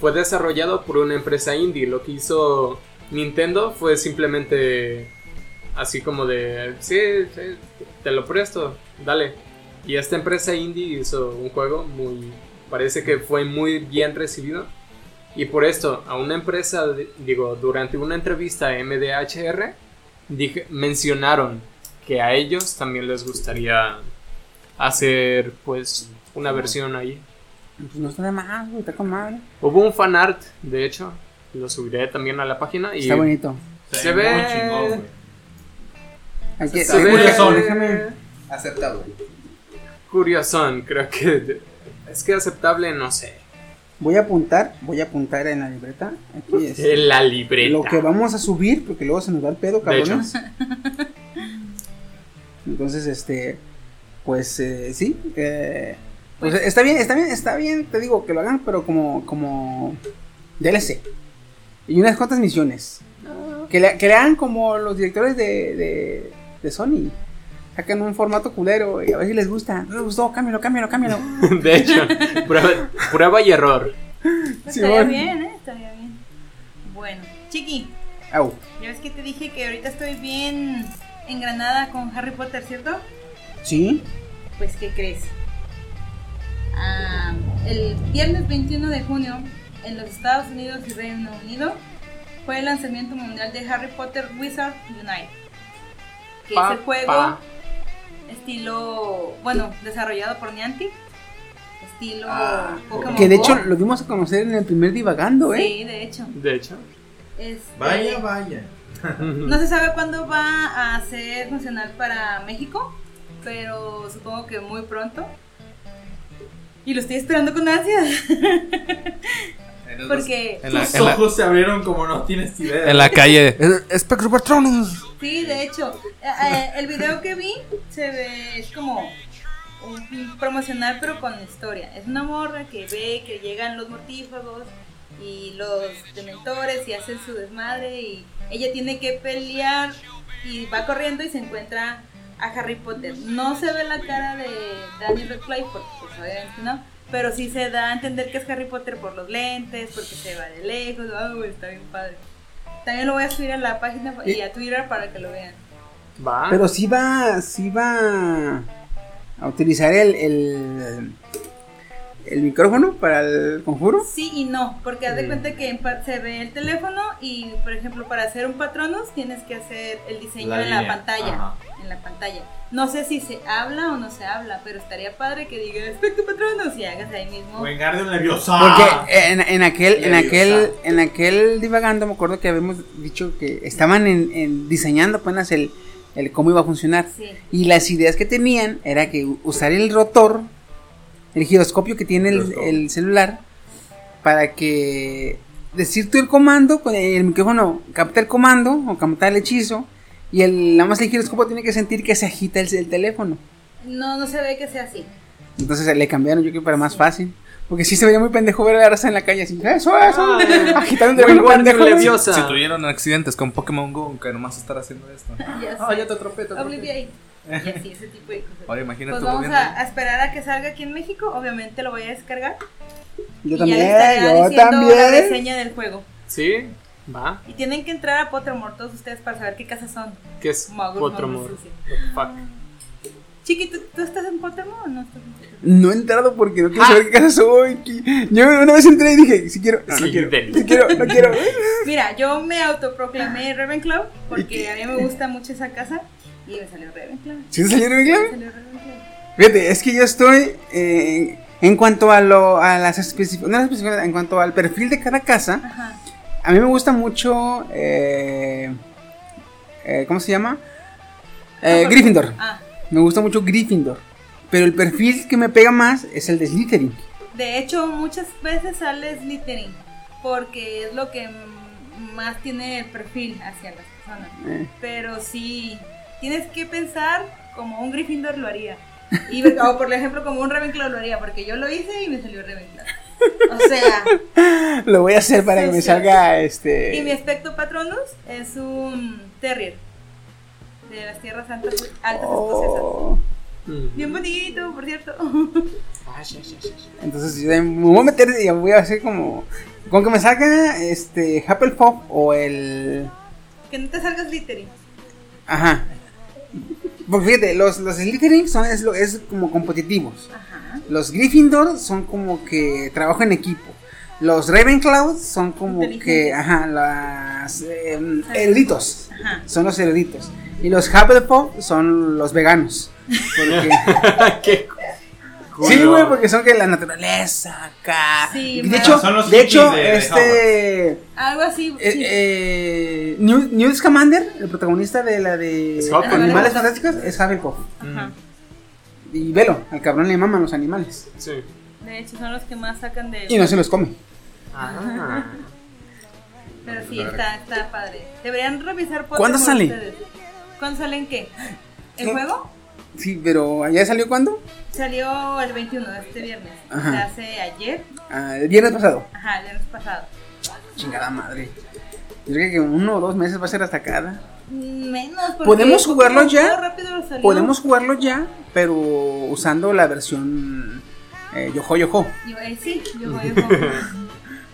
Fue desarrollado por una empresa indie. Lo que hizo Nintendo fue simplemente así como de, sí, sí, te lo presto, dale. Y esta empresa indie hizo un juego muy, parece que fue muy bien recibido. Y por esto, a una empresa, digo, durante una entrevista a MDHR, dije, mencionaron que a ellos también les gustaría hacer, pues, una versión ahí. Pues no está de más, güey. Está con madre. Hubo un fanart, de hecho, lo subiré también a la página y Está bonito. se ve muy chingón, güey. Hay que, se ve déjame- Aceptable. curiosón, creo que es que aceptable, no sé. Voy a apuntar, voy a apuntar en la libreta. Aquí es. En la libreta. Lo que vamos a subir, porque luego se nos va el pedo, De hecho. <laughs> Entonces, este, pues eh, sí, eh, pues está bien, está bien, está bien, te digo que lo hagan, pero como, como DLC y unas cuantas misiones. Que le, que le hagan como los directores de, de, de Sony. Sacan un formato culero y a ver si les gusta. No les gustó, cámbialo, cámbialo, cámbialo. <laughs> De hecho, prueba, prueba y error. Estaría Simón. bien, ¿eh? Estaría bien. Bueno, Chiqui, Au. ya ves que te dije que ahorita estoy bien engranada con Harry Potter, ¿cierto? ¿Sí? Pues, ¿qué crees? Ah, el viernes 21 de junio, en los Estados Unidos y Reino Unido, fue el lanzamiento mundial de Harry Potter Wizard Unite. Que Pa, es el juego pa. estilo, bueno, desarrollado por Niantic. Estilo Pokémon Que de Go. hecho lo dimos a conocer en el primer divagando, ¿eh? Sí, de hecho. De hecho. Este, Vaya, vaya. No se sabe cuándo va a ser funcional para México, pero supongo que muy pronto. Y lo estoy esperando con ansias. Porque En la, Tus en la- ojos se abrieron como no tienes idea. en la calle. <laughs> Espectro Patronus. sí, de hecho, eh, eh, el video que vi se ve es como un promocional pero con historia. Es una morra que ve que llegan los mortífagos y los dementores y hacen su desmadre y ella tiene que pelear y va corriendo y se encuentra a Harry Potter. No se ve la cara de Daniel Radcliffe, porque pues obviamente no. Pero sí se da a entender que es Harry Potter por los lentes, porque se va de lejos. Güey, está bien padre. También lo voy a subir a la página y a Twitter para que lo vean. Va. Pero sí va, sí va a utilizar el, el, el micrófono para el conjuro. Sí y no, porque haz de cuenta que en se ve el teléfono y, por ejemplo, para hacer un patronus tienes que hacer el diseño La en la pantalla. ajá. En la pantalla. No sé si se habla o no se habla, pero estaría padre que diga espectro patronus y hagas ahí mismo. Wingardium Leviosa. Porque en, en aquel, en aquel, en aquel divagando me acuerdo que habíamos dicho que estaban en, en diseñando apenas el, el cómo iba a funcionar. Sí. Y las ideas que tenían era que usar el rotor, el giroscopio que tiene el, el celular, para que decir tú el comando, con el micrófono capta el comando o capta el hechizo, y el, nada más el giroscopio tiene que sentir que se agita el, el teléfono. No, no se ve que sea así. Entonces le cambiaron, yo creo, para más fácil. Porque sí se veía muy pendejo ver a la raza en la calle así, eso, eso, Ay. <laughs> agitando Wingardium pendejo. Si tuvieron accidentes con Pokémon Go, que nomás estar haciendo esto. Ya Ah, sé. ya te atropé, te atropé. <laughs> Y así, ese tipo de cosas. Ahora imagínate Pues vamos a, a esperar a que salga aquí en México. Obviamente lo voy a descargar. Yo y también, ya yo diciendo la también. reseña del juego. Sí, va. Y tienen que entrar a Pottermore todos ustedes para saber qué casas son. ¿Qué es Magos, Pottermore? fuck? Chiqui, ¿tú, tú estás en Pottermore o no estás en Pottermore? No he entrado porque no quiero saber qué casa soy. Yo una vez entré y dije, si quiero, no, no Sí, quiero, Denis. si quiero, no quiero. Mira, yo me autoproclamé Ravenclaw porque a mí me gusta mucho esa casa y me salió Ravenclaw. ¿Sí te Me salió Ravenclaw. Fíjate, es que yo estoy eh, en cuanto a lo a las especificaciones, no en cuanto al perfil de cada casa, Ajá. a mí me gusta mucho eh, eh, ¿cómo se llama? Gryffindor. Ah, Me gusta mucho Gryffindor. Pero el perfil que me pega más es el de Slytherin. de hecho, muchas veces sale Slytherin porque es lo que más tiene el perfil hacia las personas. Pero sí, tienes que pensar como un Gryffindor lo haría. Y, o por ejemplo, como un Ravenclaw lo haría, porque yo lo hice y me salió Ravenclaw. O sea, <laughs> Lo voy a hacer para Sí, que me sí. salga este. y mi aspecto patronus es un terrier de las tierras altas escocesas. Oh. Mm. Bien bonito, por cierto. Ah. Entonces yo me voy a meter y voy a hacer como. Con que me salga este Hufflepuff o el. que no te salgas Slytherin. Ajá. Porque fíjate, los, los Slytherin son es, como competitivos. Ajá. Los Gryffindor son como que trabajo en equipo. Los Ravenclaw son como que, ajá, las eh, eruditos. Ajá. Son los eruditos. Y los Hufflepuff son los veganos. Porque, <laughs> Qué sí, culo. güey, porque son que la naturaleza acá. Sí, de hecho, Son los de hecho, de- este Algo así. eh, sí. eh, Scamander, el protagonista de la de. Animales Fantásticos, es Hufflepuff. Ajá. Y velo, al cabrón le maman los animales. Sí. De hecho, son los que más sacan de. Y no se los come. Ah. Pero sí, está, está padre. Deberían revisar Pottermore ¿Cuándo sale? ustedes. ¿Cuándo sale en qué? ¿El ¿Qué? juego? Sí, pero ¿ya salió cuándo? Salió el 21 de este viernes. Ajá. Hace ayer. Ah, el viernes pasado. Ajá, el viernes pasado. Chingada madre. Yo creo que uno o dos meses va a ser hasta cada. Menos. porque ¿Podemos jugarlo Pokémon ya? Go rápido lo salió. Podemos jugarlo ya, pero usando la versión eh, Yoho Yoho. Yo, eh, sí, yo voy a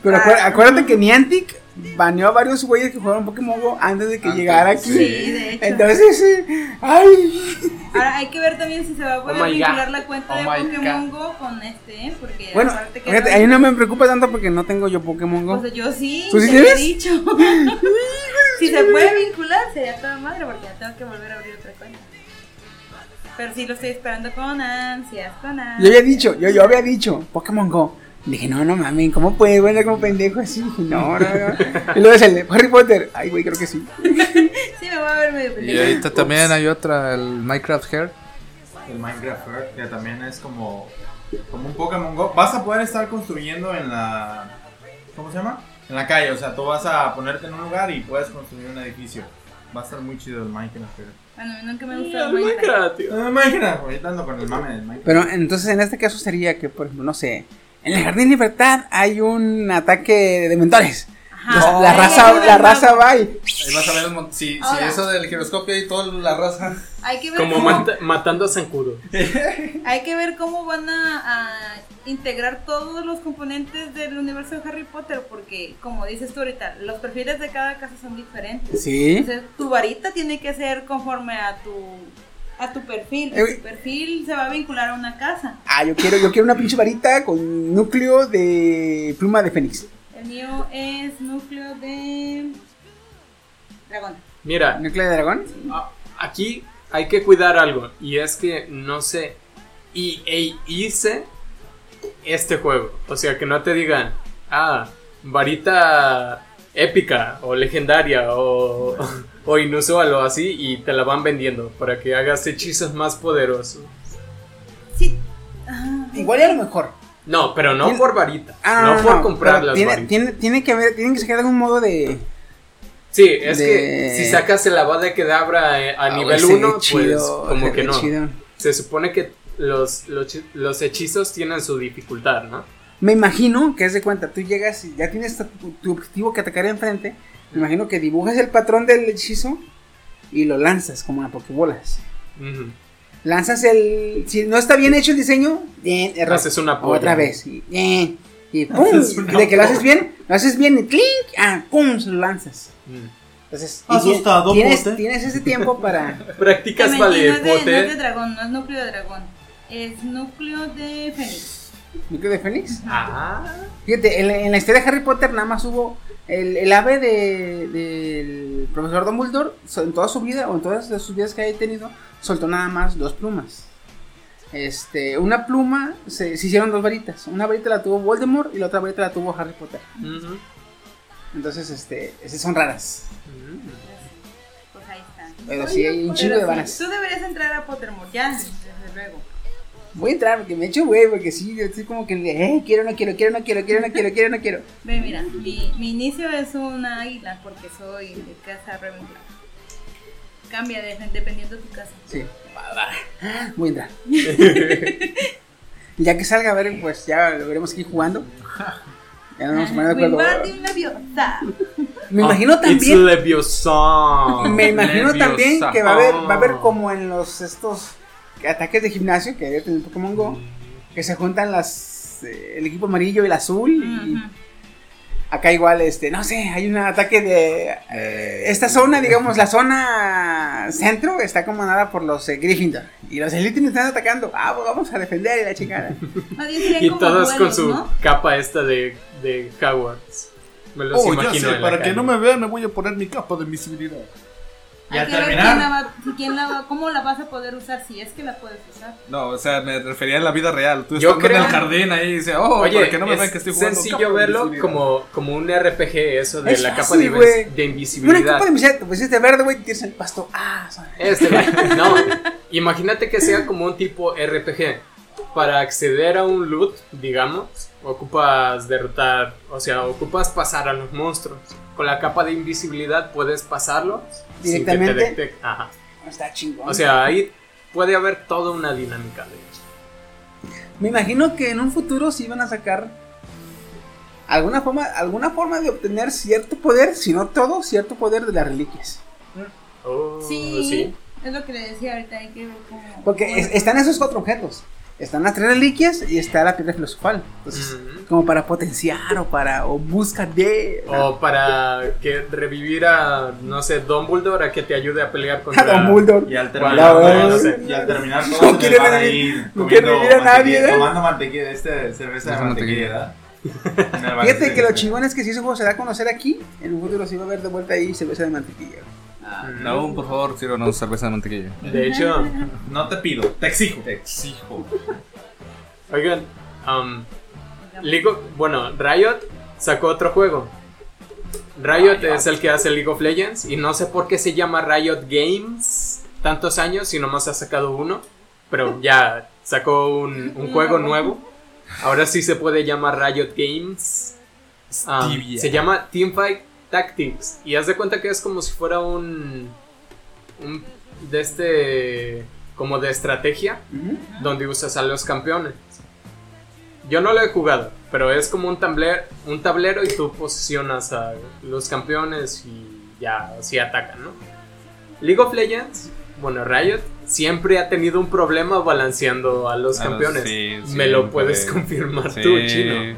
Pero acuérdate, acuérdate que Niantic baneó a varios güeyes que jugaron Pokémon Go antes de que Antes, llegara aquí. Sí, de hecho. Entonces, sí. Ay. Ahora hay que ver también si se va a poder Oh vincular God. la cuenta Oh de Pokémon Go con este, ¿eh? Porque Bueno, aparte que fíjate, no- ahí no me preocupa tanto porque no tengo yo Pokémon Go. Pues yo sí, ¿Tú sí te tienes? dicho. <laughs> si se puede vincular, sería toda madre, porque ya tengo que volver a abrir otra cuenta. Pero sí lo estoy esperando con ansias, con Yo ansias. había dicho, yo, yo había dicho, Pokémon Go. Dije, no, no mames, ¿cómo puede? Bueno, como pendejo así. Dije, no, no, no. <laughs> Y luego es el de Harry Potter. Ay, güey, creo que sí. <laughs> Sí, me voy a ver medio Y pendeja. ahorita también hay otra, el Minecraft Hair. El Minecraft Earth, que también es como, como un Pokémon Go. Vas a poder estar construyendo en la. ¿Cómo se llama? En la calle. O sea, tú vas a ponerte en un lugar y puedes construir un edificio. Va a estar muy chido el Minecraft Earth. Bueno, a mí nunca me Sí, gustado el Minecraft. Minecraft, tío. Eh, Minecraft, ahorita ando con el mame del Minecraft. Pero entonces en este caso sería que, por ejemplo, no sé, en el Jardín Libertad hay un ataque de mentores. Ajá. la raza, la raza va y. Ahí vas a ver el si, si eso del giroscopio y toda la raza. Hay que ver Como cómo, mata- matando a Zancudo. <laughs> hay que ver cómo van a, a integrar todos los componentes del universo de Harry Potter, porque como dices tú ahorita, los perfiles de cada casa son diferentes. Sí. Entonces, tu varita tiene que ser conforme a tu a tu perfil. Eh, Tu perfil se va a vincular a una casa. Ah, yo quiero, yo quiero una pinche varita con núcleo de pluma de fénix. El mío es núcleo de dragón. Mira, ¿Núcleo de dragón? aquí hay que cuidar algo. Y es que no sé. Y e hice este juego. O sea, que no te digan, ah, varita épica o legendaria o, o inusual o así. Y te la van vendiendo para que hagas hechizos más poderosos. Sí. Ah, Igual y a lo mejor. No, pero no Tiene- por varita. Ah, no, no, por no, comprar las tiene, varitas. tiene, tiene que haber, tienen que sacar algún modo de. Sí, es de- que si sacas el Avada Kedavra eh, a Ah, nivel se ve 1, pues como que no. chido. Se supone que los, los hechizos tienen su dificultad, ¿no? Me imagino que es de cuenta, tú llegas y ya tienes tu, tu objetivo que atacar enfrente. Me imagino que dibujas el patrón del hechizo y lo lanzas como a pokebolas. Lanzas el. Si no está bien hecho el diseño, bien, error. Haces una polla. Otra vez. Y, bien, y pum. <laughs> Una y de que lo haces bien, lo haces bien y clink. Ah, pum, se lo lanzas. Mm. Entonces, Asustado, tienes, pote. tienes ese tiempo para. <laughs> Practicas no, es de, no es de valepote. dragón, no es núcleo de dragón. Es núcleo de fénix. ¿Núcleo de Fénix? Ah, Fíjate, en la, en la historia de Harry Potter nada más hubo el, el ave de- del profesor Dumbledore, en toda su vida, o en todas sus vidas que haya tenido, soltó nada más dos plumas. Este, una pluma, se, se hicieron dos varitas. Una varita la tuvo Voldemort y la otra varita la tuvo Harry Potter. Entonces, este, esas son raras. Pues ahí está. Pero sí hay un chingo de varas. Tú deberías entrar a Pottermore, ya, desde luego. Voy a entrar porque me echo güey, porque sí, yo estoy como que, eh, quiero, no quiero, quiero, no quiero, quiero, no quiero, quiero, no quiero. Ve, mira, mi, mi inicio es una águila porque soy de casa Ravenclaw. Cambia de, dependiendo de tu casa. Sí. Voy a entrar. <laughs> ya que salga a ver, pues ya lo veremos aquí jugando. Ya nos vamos a poner de acuerdo. Me imagino It's también. Leviosa. Me imagino Leviosa. también que va a haber, va a haber como en los estos ataques de gimnasio que había en Pokémon Go, que se juntan las eh, el equipo amarillo y el azul y acá igual este, no sé, hay un ataque de eh, esta zona, digamos, la zona centro está comandada por los eh, Gryffindor y los Slytherin están atacando. Ah, pues vamos a defender y la chingada. <laughs> Y todos con su ¿no? capa esta de, de Hogwarts. Me los Oh, ya imagino sé, en la para que no me vean me voy a poner mi capa de invisibilidad. Y Hay al que ver terminar- quién la va, quién la va- cómo la vas a poder usar, si es que la puedes usar. No, o sea, me refería en la vida real. Tú estando creo- en el jardín ahí y dice, oh, Oye, para que no me es vean que estoy jugando. sencillo capa de verlo como, como un RPG, eso de Es la capa de, de Una invisibilidad. capa de invisibilidad, pues este verde, güey, tienes el pasto. Ah, son- Este, <laughs> no. Imagínate que sea como un tipo RPG. Para acceder a un loot, digamos, ocupas derrotar, o sea, ocupas pasar a los monstruos. Con la capa de invisibilidad puedes pasarlos sin que te Directamente. detecten. Ajá. está chingón. O sea, ahí puede haber toda una dinámica de hecho. Me imagino que en un futuro sí van a sacar alguna forma, alguna forma de obtener cierto poder, si no todo, cierto poder de las reliquias. Oh, Sí, sí. es lo que le decía ahorita, hay que ver cómo... Porque cómo es- están esos cuatro objetos. Están las tres reliquias y está la piedra filosofal. Entonces, Ujú. como para potenciar o para o busca de O para que revivir a, no sé, Dumbledore a que te ayude a pelear a contra... Dumbledore. Y al Bueno, terminar, no sé. y al terminar No todos en quiere revivir- no quiere revivir a nadie, ¿eh? Tomando mantequilla, este cerveza de mantequilla, ¿verdad? Fíjate que lo chingón es que si ese juego se da a conocer aquí, en un futuro sí va a haber de vuelta ahí cerveza de mantequilla. Ah, No, por favor, sírvanos cerveza de mantequilla. De hecho, No te pido, te exijo. Te exijo. oigan, um, League of- bueno, Riot sacó otro juego. Riot es el que hace League of Legends y no sé por qué se llama Riot Games tantos años y nomás ha sacado uno, pero ya sacó un, un juego nuevo. Ahora sí se puede llamar Riot Games. Um, Stevia. se llama Teamfight Tactics y haz de cuenta que es como si fuera un, un de este como de estrategia donde usas a los campeones. Yo no lo he jugado, pero es como un tablero, un tablero y tú posicionas a los campeones y ya así atacan, ¿no? League of Legends, bueno, Riot siempre ha tenido un problema balanceando a los campeones. sí, Me lo puedes confirmar Sí. tú, chino.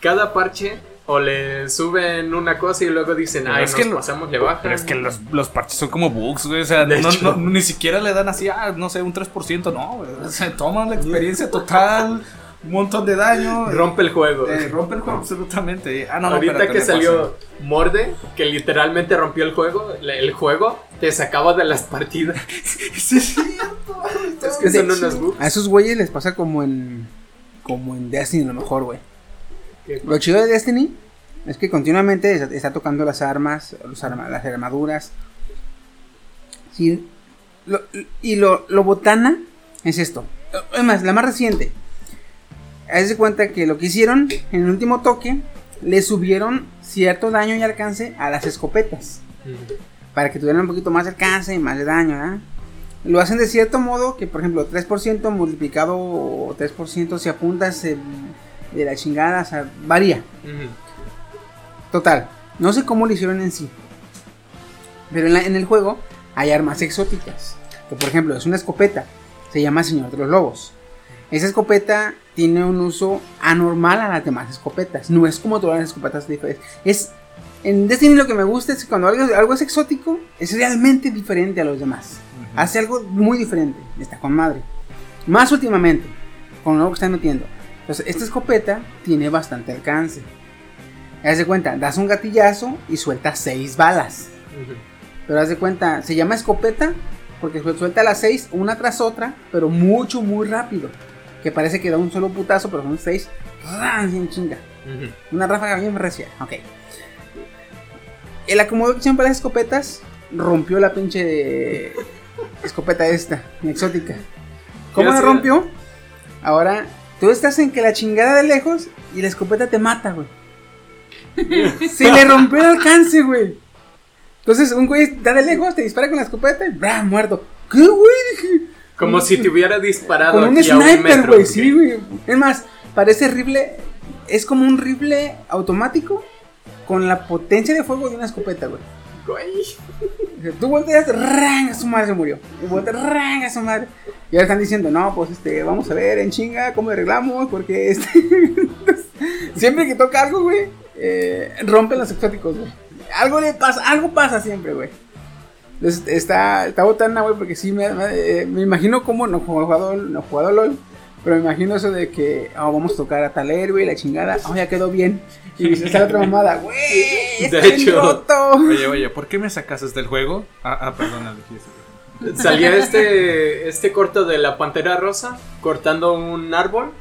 Cada parche o le suben una cosa y luego dicen, ay, es nos que lo- pasamos, le bajan. Pero es que los, los parches son como bugs, güey. O sea, no, no- ni siquiera le dan así, ah, no sé, un 3%, no, güey. O sea, toman la experiencia total, un montón de daño. Rompe el juego. eh, rompe el juego absolutamente. Ah, no, no, Ahorita espérate, que salió Morde, que literalmente rompió el juego, el juego te sacaba de las partidas. <laughs> Sí, es cierto. Es que son unos bugs. A esos güeyes les pasa como en. Como en Destiny, a lo mejor, güey. Lo chido de Destiny es que continuamente está, está tocando las armas, los arma- las armaduras. Sí, lo- y lo, lo botana es esto. Es más, la más reciente. Haz de cuenta que lo que hicieron en el último toque, le subieron cierto daño y alcance a las escopetas. Para que tuvieran un poquito más de alcance y más de daño, ¿verdad? Lo hacen de cierto modo que, por ejemplo, 3% multiplicado o 3% si apuntas de la chingada, o sea, varía. Total, no sé cómo lo hicieron en sí. Pero en, la- en el juego hay armas exóticas. Que por ejemplo es una escopeta. Se llama Señor de los Lobos. Esa escopeta tiene un uso anormal a las demás escopetas. No es como todas las escopetas diferentes. Es. En Destiny lo que me gusta es que cuando algo, algo es exótico, es realmente diferente a los demás. Hace algo muy diferente. Está con madre. Más últimamente, con lo que están metiendo. Entonces, esta escopeta tiene bastante alcance. Haz de cuenta, das un gatillazo y sueltas seis balas. Ujú. Pero haz de cuenta, se llama escopeta porque suel- suelta las seis una tras otra, pero mucho, muy rápido. Que parece que da un solo putazo, pero son seis. ¡ran! Bien chinga. Una ráfaga bien recia. Ok. El acomodo que hicieron para las escopetas rompió la pinche <laughs> escopeta esta, exótica. ¿Cómo la rompió? Ahora, tú estás en que la chingada de lejos y la escopeta te mata, güey. <laughs> Se le rompió el alcance, güey. Entonces, un güey está de lejos, te dispara con la escopeta y ¡bra! muerto. ¿Qué, güey? Dije. Como si te hubiera disparado Como un sniper, güey, sí, güey. Es más, parece rifle. Es como un rifle automático con la potencia de fuego de una escopeta, güey. Güey. Tú volteas, ¡rang! su madre se murió. Y volteas, ¡rang! su madre. Y ahora están diciendo, no, pues este, vamos a ver en chinga cómo arreglamos, porque este. <laughs> siempre que toca algo, güey, eh, rompen los exóticos, güey. Algo le pasa, algo pasa siempre, güey. Entonces está, está botana, güey, porque sí me, me, eh, me imagino cómo no he jugado, no he jugado LOL. Pero me imagino eso de que ah, vamos a tocar a tal héroe y la chingada, oh, ya quedó bien. Y sale otra mamada, güey, <laughs> está bien hecho. roto. Oye, oye, ¿por qué me sacaste del juego? Ah, ah perdón, Alejandro. Salía este, este corto de la pantera rosa cortando un árbol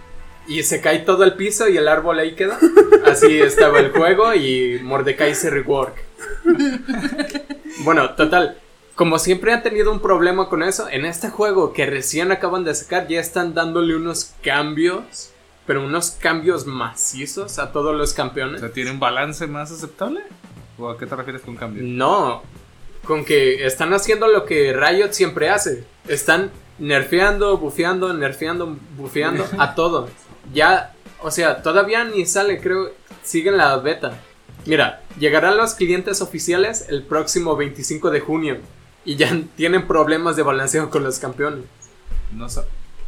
y se cae todo al piso y el árbol ahí queda. Así estaba el juego y Mordecai se rework. Bueno, total. Como siempre han tenido un problema con eso, en este juego que recién acaban de sacar ya están dándole unos cambios, pero unos cambios macizos a todos los O campeones. sea, ¿tiene un balance más aceptable? ¿O a qué te refieres con cambio? No, con que están haciendo lo que Riot siempre hace. Están nerfeando, bufeando, nerfeando, bufeando a <laughs> todo. Ya, o sea, todavía ni sale, creo, siguen la beta. Mira, llegarán los clientes oficiales el próximo 25 de junio y ya tienen problemas de balanceo con los campeones. No, sa-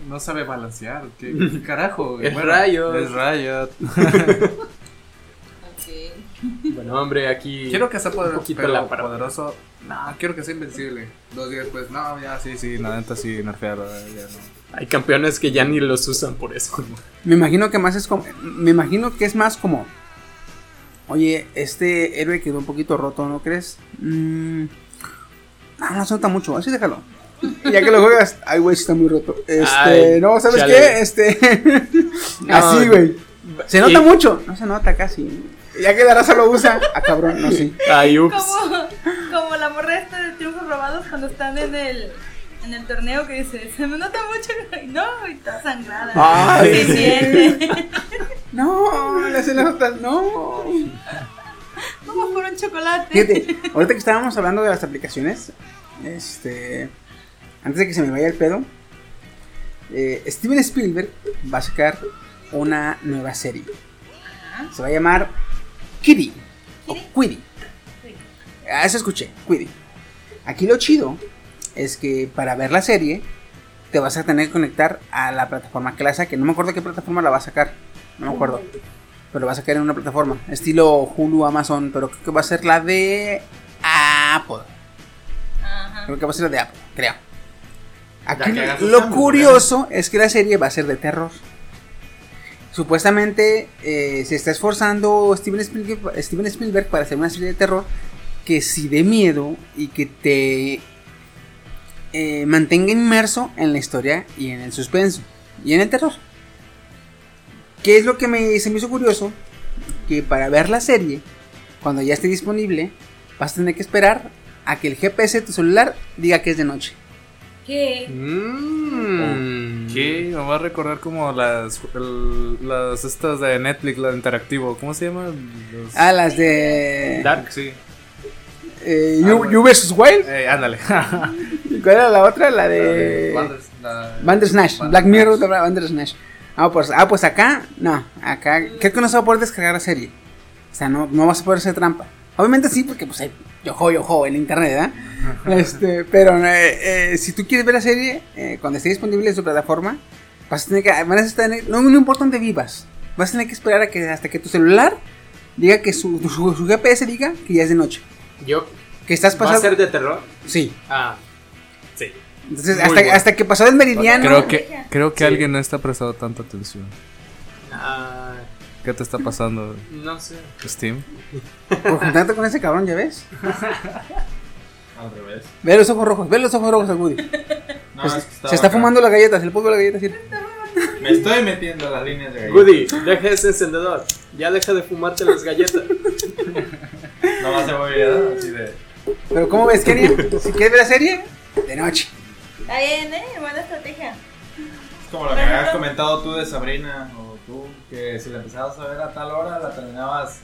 no sabe balancear. ¿Qué, qué <laughs> carajo? Es Riot. Es Riot. <laughs> Bueno, hombre, aquí Quiero que sea poder- pero poderoso. No, quiero que sea invencible. Dos días después, no, ya sí, sí, la neta sí, nerfearlo. eh, Ya no. Hay campeones que ya ni los usan por eso. Me imagino que más es como. Me imagino que es más como. Oye, este héroe quedó un poquito roto, ¿no crees? Mm, no, no se nota mucho, así déjalo. Ya que lo juegas, ay, güey, está muy roto. Este, Ay, no, ¿sabes chale. qué? Este. <laughs> No, así, güey. Se nota y- mucho, no se nota casi. Ya que la raza lo usa, ah, cabrón, no, sí. Ay, ups. Como, como la morra esta de triunfos robados cuando están en el, en el torneo que dice, se me nota mucho, no, y está sangrada. Ay, Se siente. <laughs> No, le hace la nota, no. Por un chocolate. Fíjate, ahorita que estábamos hablando de las aplicaciones, este, antes de que se me vaya el pedo, eh, Steven Spielberg va a sacar una nueva serie. Se va a llamar Kitty. O Quiddy. Ah, eso escuché, Quiddy. Aquí lo chido es que para ver la serie te vas a tener que conectar a la plataforma que la saque. No me acuerdo qué plataforma la va a sacar. No me acuerdo. Pero va a sacar en una plataforma. Estilo Hulu, Amazon. Pero creo que va a ser la de Apple. Ajá. Creo que va a ser la de Apple, creo. Aquí lo curioso es que la serie va a ser de terror. Supuestamente eh, se está esforzando Steven Spielberg, Steven Spielberg para hacer una serie de terror que sí dé miedo y que te eh, mantenga inmerso en la historia y en el suspenso y en el terror. ¿Qué es lo que me, se me hizo curioso? Que para ver la serie, cuando ya esté disponible, vas a tener que esperar a que el GPS de tu celular diga que es de noche. ¿Qué? Mm. ¿Qué? Me va a recordar como las, el- las estas de Netflix, la de interactivo. ¿Cómo se llama? Los- Ah, las de. Dark, sí. Eh, you, You vs. Wild. Eh, ándale. ¿Y <laughs> ¿Cuál era la otra? La de. La- Bandersnatch. Black Mirror de Bandersnatch. Ah pues, ah, pues acá, no. Acá, creo que no se va a poder descargar la serie. O sea, no, no vas a poder hacer trampa. Obviamente sí, porque pues hay yojo, yojo en internet, ¿verdad? este, pero eh, eh, si tú quieres ver la serie, eh, cuando esté disponible en su plataforma, vas a tener que. Van a tener, no, no importa dónde vivas, vas a tener que esperar a que hasta que tu celular diga que su, su, su GPS diga que ya es de noche. Yo. Que estás ¿Va a pasando. ser de terror? Sí. Ah. Entonces, hasta, bueno. hasta que pasó el meridiano. Creo que, creo que Sí. alguien no está prestando tanta atención. Ah, ¿Qué te está pasando, no sé. Steam? Por juntarte con ese cabrón, ¿ya ves? Al revés. Ve los ojos rojos, ve los ojos rojos al Woody. No, es que se está acá. fumando las galletas, el polvo de la galleta así. Me estoy metiendo a las líneas de galleta. Goody, deja ese encendedor. Ya deja de fumarte las galletas. <laughs> No más se voy a así de. Pero ¿cómo ves, Kenny? Si quieres ver la serie, de noche. Está bien, ¿eh? Buena estrategia. Es como lo que habías comentado tú de Sabrina, o tú, que si la empezabas a ver a tal hora, la terminabas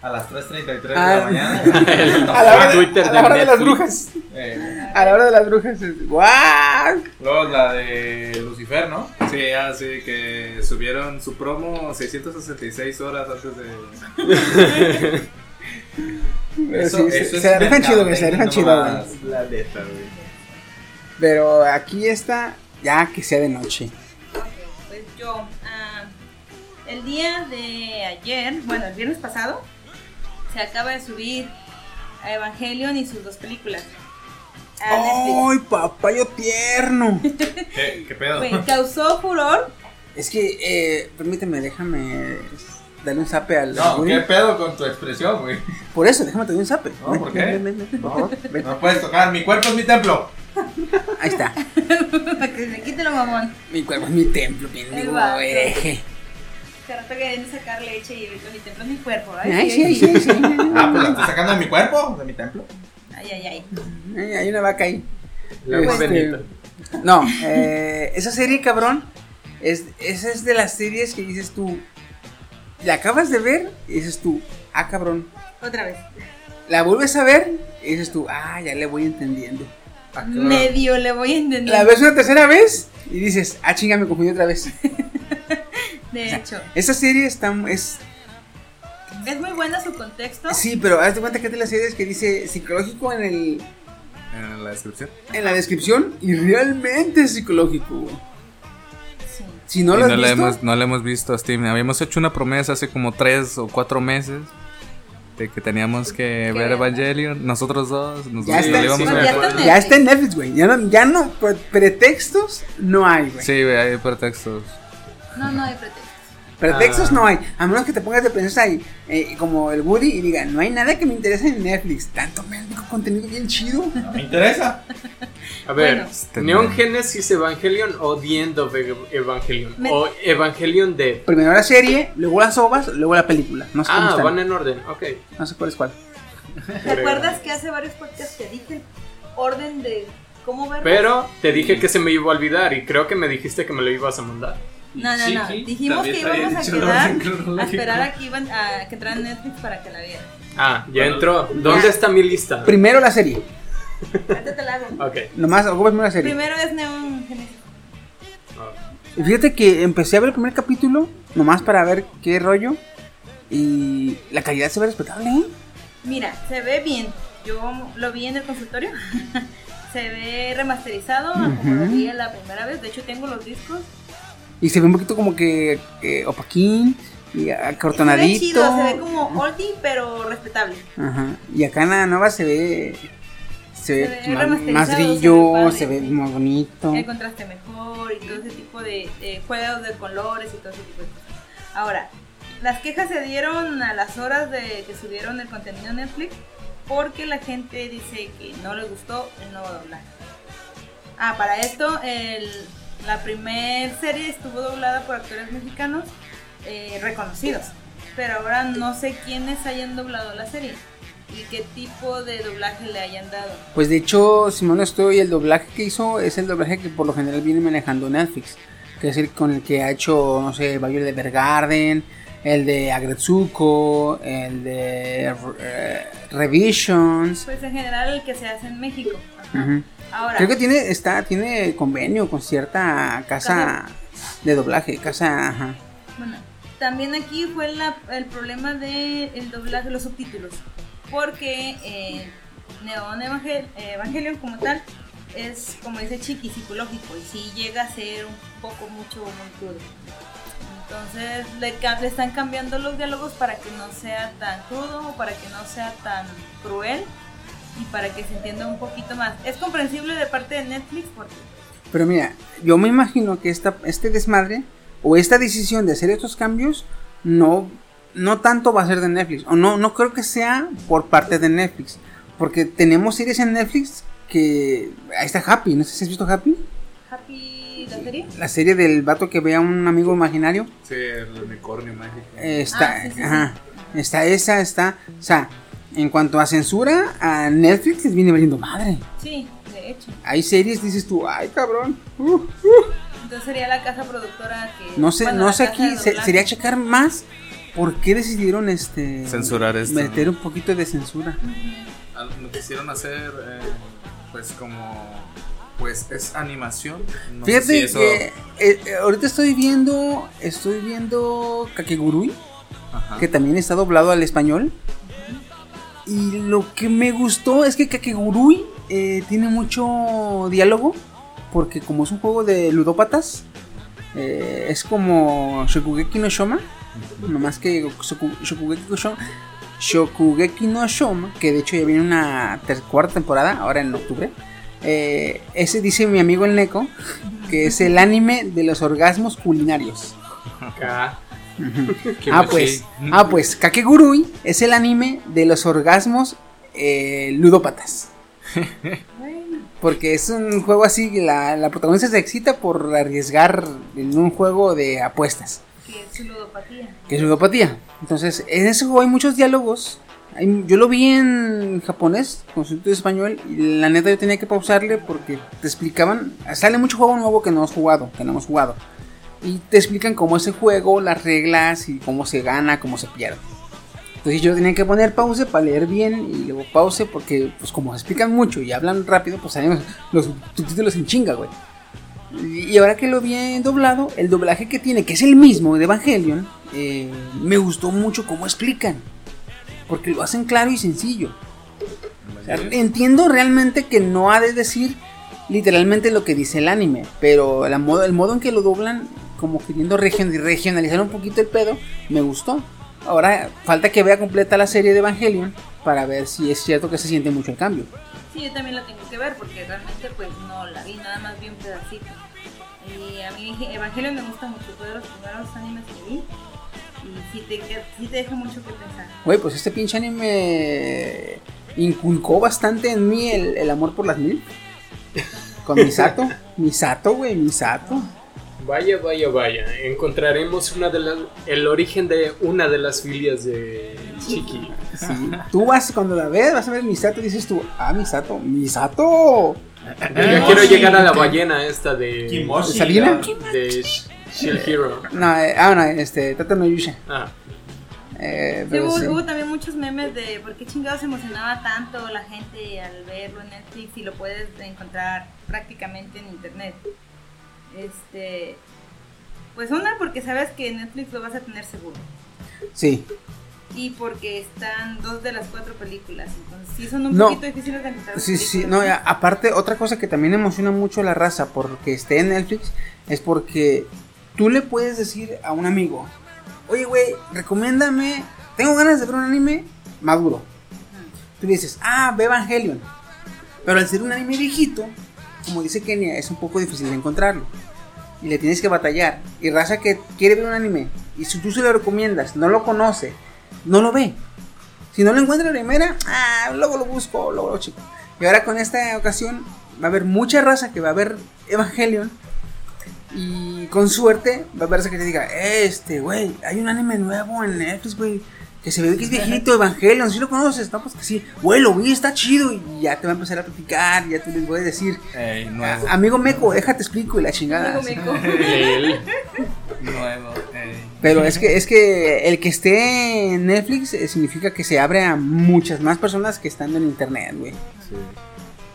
a las 3.33 de Ah. la mañana. <laughs> <laughs> A la hora, de, Twitter a la de hora de las Netflix. brujas. Eh, A la hora de las brujas. ¡Guau! luego la de Lucifer, ¿no? Sí, ah, sí, que subieron su promo 666 horas antes de... <laughs> Eso- Sí, eso se, es se la rifan chido, güey, se la rifan chido, güey. La neta, güey. Pero aquí está, ya que sea de noche. Ok, pues yo. ah, el día de ayer, bueno, el viernes pasado, se acaba de subir a Evangelion y sus dos películas. ¡Ay, papayo tierno! <laughs> ¿Qué, qué pedo? Güey, causó furor. Es que, eh, permíteme, déjame darle un zape al. No. ¿qué pedo con tu expresión, güey? Por eso, déjame darle un zape. No, ¿por qué? Ven, ven, ven, ven, por favor, ven. No puedes tocar, mi cuerpo es mi templo. Ahí está. Para <laughs> que se quite lo mamón. Mi cuerpo es mi templo, vato. hereje. Se rato queriendo sacar leche y ahorita mi templo es mi cuerpo. Ay, sí, ay, sí, sí. Ah, pues la estoy sacando de mi cuerpo, de mi templo. Ay, ay, ay. Ay, Hay una vaca ahí. La Este. No, eh, esa serie, cabrón, es, esa es de las series que dices tú, la acabas de ver y dices tú, ah, cabrón. Otra vez. La vuelves a ver y dices tú, ah, ya le voy entendiendo. Ah. Medio le voy a entender. La ves una tercera vez y dices, ah, chinga, me confundí otra vez. <laughs> De hecho, Esa serie está, es, es muy buena su contexto. sí, pero haz de cuenta que es de las series que dice psicológico en el, En la descripción. en la descripción y realmente es psicológico. Sí. Si no has no, la visto, hemos, no la hemos visto a Steam. Habíamos hecho una promesa hace como tres o cuatro meses de que teníamos que ver. Evangelion. Nosotros dos nos Ya lo está, íbamos sí, a ya ver. ya está en Netflix, güey. Ya no, ya no, pre- pretextos no hay, güey. Sí, güey, hay pretextos. No, no hay pretexto. Pretextos Ah. no hay. A menos que te pongas de pensar ahí, eh, como el Woody, y diga, no hay nada que me interese en Netflix. Tanto mendigo contenido bien chido. No me interesa. A ver, Bueno. Neon. Genesis Evangelion o The End of Ev- Evangelion. Me- O Evangelion de. Primero la serie, luego las ovas, luego la película. No sé Ah, van en orden, ok. No sé cuál es cuál. <laughs> ¿Te acuerdas que hace varios podcasts te dije el orden de cómo verlo? Pero te dije que se me iba a olvidar y creo que me dijiste que me lo ibas a mandar. No, no, no. Dijimos que íbamos a quedar a esperar a que iban a que entraran Netflix para que la vieran. Ah, ya entró. ¿Dónde Ya. está mi lista? Primero la serie. Ahorita te la hago. Ok, Nomás, ocupa primero la serie. Primero es Neon Genesis. Y fíjate que empecé a ver el primer capítulo, nomás para ver qué rollo. Y la calidad se ve respetable, ¿eh? Mira, se ve bien. Yo lo vi en el consultorio. <laughs> se ve remasterizado, como lo vi la primera vez. De hecho, tengo los discos. Y se ve un poquito como que eh, opaquín y acortonadito. Se ve chido, se ve como oldie, pero respetable. Ajá. Y acá en la nueva se ve. Se, ve, ve más, más brillo, se ve más bonito. El contraste mejor y todo ese tipo de, juegos de colores y todo ese tipo de cosas. Ahora, las quejas se dieron a las horas de que subieron el contenido en Netflix porque la gente dice que no le gustó el nuevo doblaje. Ah, para esto, el, la primer serie estuvo doblada por actores mexicanos eh, reconocidos, pero ahora no sé quiénes hayan doblado la serie y qué tipo de doblaje le hayan dado. Pues de hecho, si no estoy, el doblaje que hizo es el doblaje que por lo general viene manejando Netflix. Que es el con el que ha hecho, no sé, Bayo de Bergarden, el de Agretsuko, el de eh, Revisions. Pues en general el que se hace en México. Ajá. Ahora, Creo que tiene, está, tiene convenio con cierta casa de doblaje, casa, ajá. bueno, también aquí fue la- el problema del el doblaje, los subtítulos. Porque eh, Neon Evangel- Evangelion como tal es, como dice Chiqui, psicológico y sí llega a ser un poco mucho muy crudo. Entonces le, le están cambiando los diálogos para que no sea tan crudo, para que no sea tan cruel y para que se entienda un poquito más. Es comprensible de parte de Netflix porque Pero mira, yo me imagino que esta, este desmadre o esta decisión de hacer estos cambios no, no tanto va a ser de Netflix. O no, no creo que sea por parte de Netflix. Porque tenemos series en Netflix que... Ahí está Happy, no sé si has visto Happy. Happy la serie. La serie del vato que ve a un amigo imaginario. Sí, el unicornio mágico. Está, Ah, sí, sí, sí. ajá, está esa, está... O sea, en cuanto a censura, a Netflix les viene valiendo madre. Sí, de hecho. Hay series, dices tú, ay cabrón. uh, uh". Entonces sería la casa productora que. No sé, bueno, no sé aquí, se- sería checar más por qué decidieron este Censurar esto. meter un poquito de censura. Lo quisieron hacer, eh, pues como, pues es animación. No sé Fíjate si eso- que eh, eh, ahorita estoy viendo, estoy viendo Kakegurui, Ajá. que también está doblado al español. Y lo que me gustó es que Kakegurui eh, tiene mucho diálogo, porque como es un juego de ludópatas, eh, es como Shokugeki no Shoma, nomás que Shoku- Shokugeki no Shoma, Shokugeki no Shoma, que de hecho ya viene una cuarta temporada, ahora en octubre. eh, ese dice mi amigo el Neko, que es el anime de los orgasmos culinarios. Ah pues, ah pues, Kakegurui es el anime de los orgasmos eh, ludópatas. <laughs> Porque es un juego así, que la, la protagonista se excita por arriesgar en un juego de apuestas, Que es su ludopatía. que es ludopatía. Entonces, en ese juego hay muchos diálogos. Hay- yo lo vi en japonés, con subtítulos español, y la neta yo tenía que pausarle porque te explicaban, sale mucho juego nuevo que no has jugado, que no hemos jugado. Y te explican cómo es el juego, las reglas y cómo se gana, cómo se pierde. Entonces yo tenía que poner pause para leer bien y luego pause porque pues como explican mucho y hablan rápido, pues salen los, los subtítulos en chinga, güey. Y ahora que lo vi doblado, el doblaje que tiene, que es el mismo de Evangelion, eh, me gustó mucho cómo explican. Porque lo hacen claro y sencillo. O sea, entiendo realmente que no ha de decir literalmente lo que dice el anime, pero la modo, el modo en que lo doblan, como queriendo region- regionalizar un poquito el pedo, me gustó. Ahora falta que vea completa la serie de Evangelion para ver si es cierto que se siente mucho el cambio. Sí, yo también la tengo que ver porque realmente pues no la vi, nada más vi un pedacito. Y a mí Evangelion me gusta mucho, fue de los primeros animes que vi. Y sí te, sí te deja mucho que pensar. Güey, pues este pinche anime inculcó bastante en mí el, el amor por las mil. Con Misato. <laughs> Misato, güey, Misato. Vaya, vaya, vaya. Encontraremos una de las, el origen de una de las filias de Chiqui. Sí. Tú vas, cuando la ves, vas a ver Misato y dices tú, ah, Misato, Misato. Yo quiero llegar a la ballena esta de. Kimoshi. ¿Sabina? De Sh- Shield Hero. No, eh, ah, no, este, Tata no Yusha. Ah, Eh, Sí, hubo, sí. hubo también muchos memes de por qué chingados emocionaba tanto la gente al verlo en Netflix y lo puedes encontrar prácticamente en internet. Este. Pues una, porque sabes que Netflix lo vas a tener seguro. Sí. Y porque están dos de las cuatro películas. Entonces sí son un No. poquito difíciles de encontrar. Sí, sí, no, a- aparte, otra cosa que también emociona mucho a la raza porque esté en Netflix es porque tú le puedes decir a un amigo, oye, güey, recomiéndame, tengo ganas de ver un anime maduro. Tú le dices, ah, ve Evangelion. Pero al ser un anime viejito, como dice Kenia, es un poco difícil de encontrarlo. Y le tienes que batallar. Y raza que quiere ver un anime, y si tú se lo recomiendas, no lo conoce, no lo ve. Si no lo encuentra en la primera, ah, luego lo busco, luego lo chico. Y ahora con esta ocasión va a haber mucha raza que va a ver Evangelion. Y con suerte va a haber raza que te diga, este, güey, hay un anime nuevo en Netflix, güey. Que se ve que es viejito, Evangelion, si lo conoces, no, pues que sí, güey, lo vi, está chido, y ya te va a empezar a platicar, ya tú les voy a decir, Ey, nuevo. "Ah, amigo Meco, déjate explico y la chingada. Amigo meco. <laughs> Nuevo. ey. Pero es que, es que el que esté en Netflix eh, significa que se abre a muchas más personas que están en internet, güey.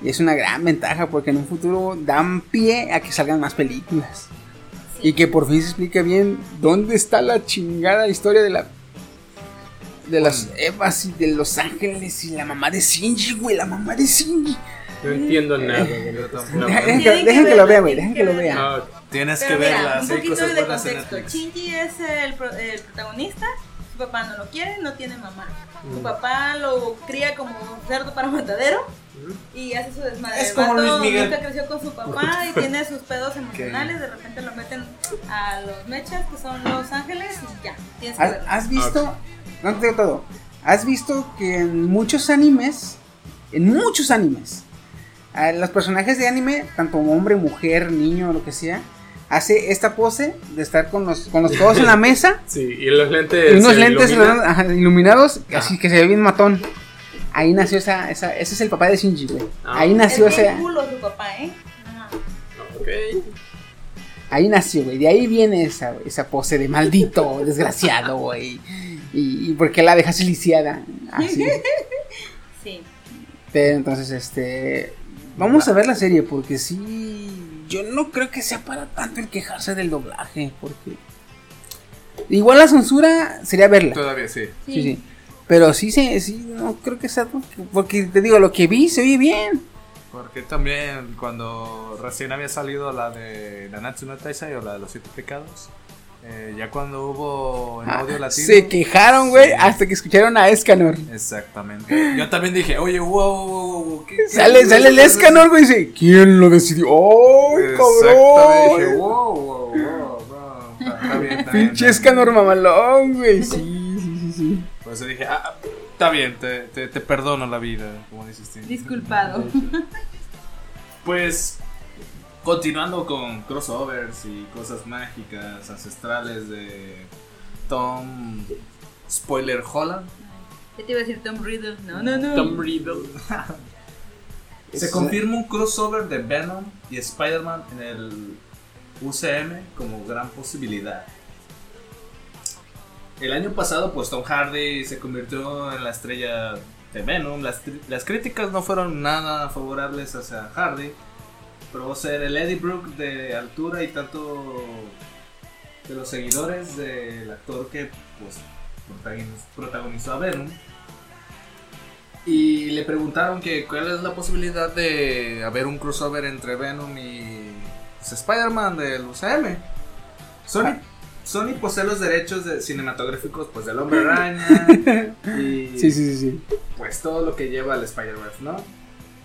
Y es una gran ventaja porque en un futuro dan pie a que salgan más películas. Y que por fin se explique bien dónde está la chingada historia de la. De las Evas y de Los Ángeles y la mamá de Shinji, güey, la mamá de Shinji. No entiendo nada. güey. No, <laughs> Dejen, que, que dejen que lo vean, güey, tienen dejen que lo vean. Ah, Tienes Pero que mira, verla. un hay poquito cosas de buenas en. Shinji es el, pro- el protagonista. Su papá no lo quiere, no tiene mamá. Su papá lo cría como cerdo para <laughs> matadero y hace su desmadre. Es como Luis Miguel. Nunca creció con su papá <laughs> y tiene sus pedos emocionales. De repente lo meten a los mechas, que son los ángeles, y ya. Tienes que ¿Has, verlo. has visto? No te digo todo. ¿Has visto que en muchos animes, en muchos animes, a los personajes de anime, tanto hombre, mujer, niño, lo que sea, hace esta pose de estar con los, con los codos en la <laughs> mesa Sí, y los lentes. y unos lentes iluminados, Ah. así que se ve bien matón. Ahí nació esa, esa, ese es el papá de Shinji, güey. Ah. Ahí es nació bien ese, culo su papá, ¿eh? Ajá. Ok. ahí nació, güey. De ahí viene esa, esa pose de maldito, <laughs> desgraciado, güey. Y, y por qué la dejas lisiada, así. <laughs> Sí. Pero entonces, este. Vamos a ver la serie, porque sí. Yo no creo que sea para tanto el quejarse del doblaje, porque. Igual la censura sería verla. Todavía sí. Sí, sí. Pero sí, sí, sí, no creo que sea. Porque, porque te digo, lo que vi se oye bien. Porque también cuando recién había salido la de Nanatsu no Taisai o la de los siete pecados, eh, ya cuando hubo en audio Ah, latino. se quejaron, güey, Sí. hasta que escucharon a Escanor. Exactamente. Yo también dije, oye, wow, wow, wow, wow, ¿qué- qué- Sale, qué- sale el Escanor, güey, y dice: ¿Quién lo decidió? ¡Ay, Exactamente. Dije, cabrón! wow, wow, wow, wow. Está- está bien, está bien, Pinche está bien. Escanor mamalón, güey. Sí, sí, sí, sí. Por eso dije, ah, está bien, te, te, te perdono la vida, como dices tú. Disculpado. Pues continuando con crossovers y cosas mágicas, ancestrales de Tom Spoiler Holland. ¿Qué te iba a decir Tom Riddle? No, no, no. Tom Riddle. <laughs> Se confirma un crossover de Venom y Spider-Man en el UCM como gran posibilidad. El año pasado, pues Tom Hardy se convirtió en la estrella de Venom. Las, las críticas no fueron nada favorables hacia Hardy. Probó ser el Eddie Brooke de altura y tanto de los seguidores del actor que pues protagoniz- protagonizó a Venom. Y le preguntaron que cuál es la posibilidad de haber un crossover entre Venom y pues, Spider-Man del UCM. Sony, Sony posee los derechos de cinematográficos pues del Hombre <laughs> Araña y Sí, sí, sí, sí. pues todo lo que lleva al Spider-Verse, ¿no?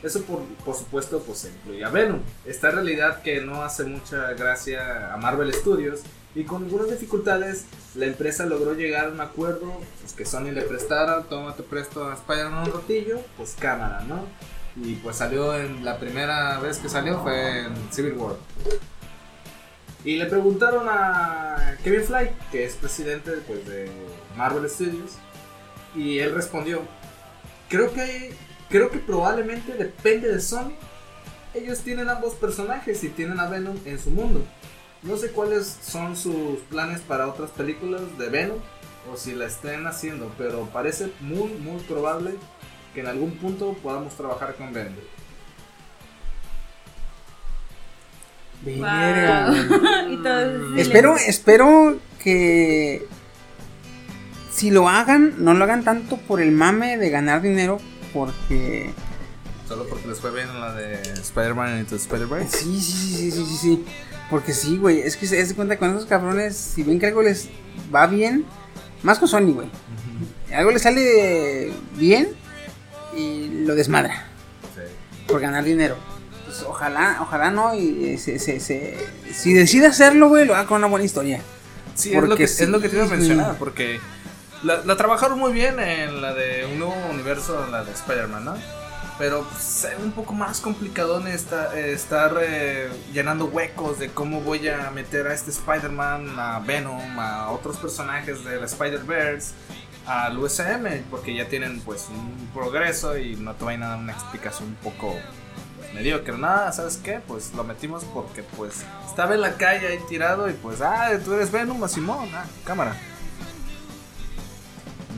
Eso por, por supuesto pues incluye a Venom. Esta realidad que no hace mucha gracia a Marvel Studios y con algunas dificultades la empresa logró llegar a un acuerdo pues que Sony le prestara, toma te presto a Spider-Man un rotillo, pues cámara, ¿no? Y pues salió en la primera vez que salió fue en Civil War. Y le preguntaron a Kevin Fly, que es presidente pues, de Marvel Studios, y él respondió, creo que creo que probablemente depende de Sony. Ellos tienen ambos personajes y tienen a Venom en su mundo. No sé cuáles son sus planes para otras películas de Venom o si la estén haciendo, pero parece muy muy probable que en algún punto podamos trabajar con Venom. Wow. <laughs> y. Espero, espero que si lo hagan, no lo hagan tanto por el mame de ganar dinero, porque Solo porque les fue bien en la de Spider-Man Into Spider-Verse. sí, sí, sí, sí, sí, sí, sí. porque sí, güey, es que se das cuenta con esos cabrones, si ven que algo les va bien, más con Sony, güey, algo les sale bien y lo desmadra por ganar dinero. Pues ojalá, ojalá no, y eh, se, se, se- si decide hacerlo, güey, lo haga con una buena historia. Sí, es lo, que, sí, es lo que te iba a mencionar, porque la, la trabajaron muy bien en la de un nuevo universo, la de Spider-Man, ¿no? Pero pues, es un poco más eh, estar eh, llenando huecos de cómo voy a meter a este Spider-Man, a Venom, a otros personajes del Spider-Verse, al USM, porque ya tienen pues un progreso y no te vayan a dar una explicación un poco mediocre. Nada, ¿sabes qué? Pues lo metimos porque pues estaba en la calle ahí tirado y pues, ah, tú eres Venom, a Simón, ah, cámara.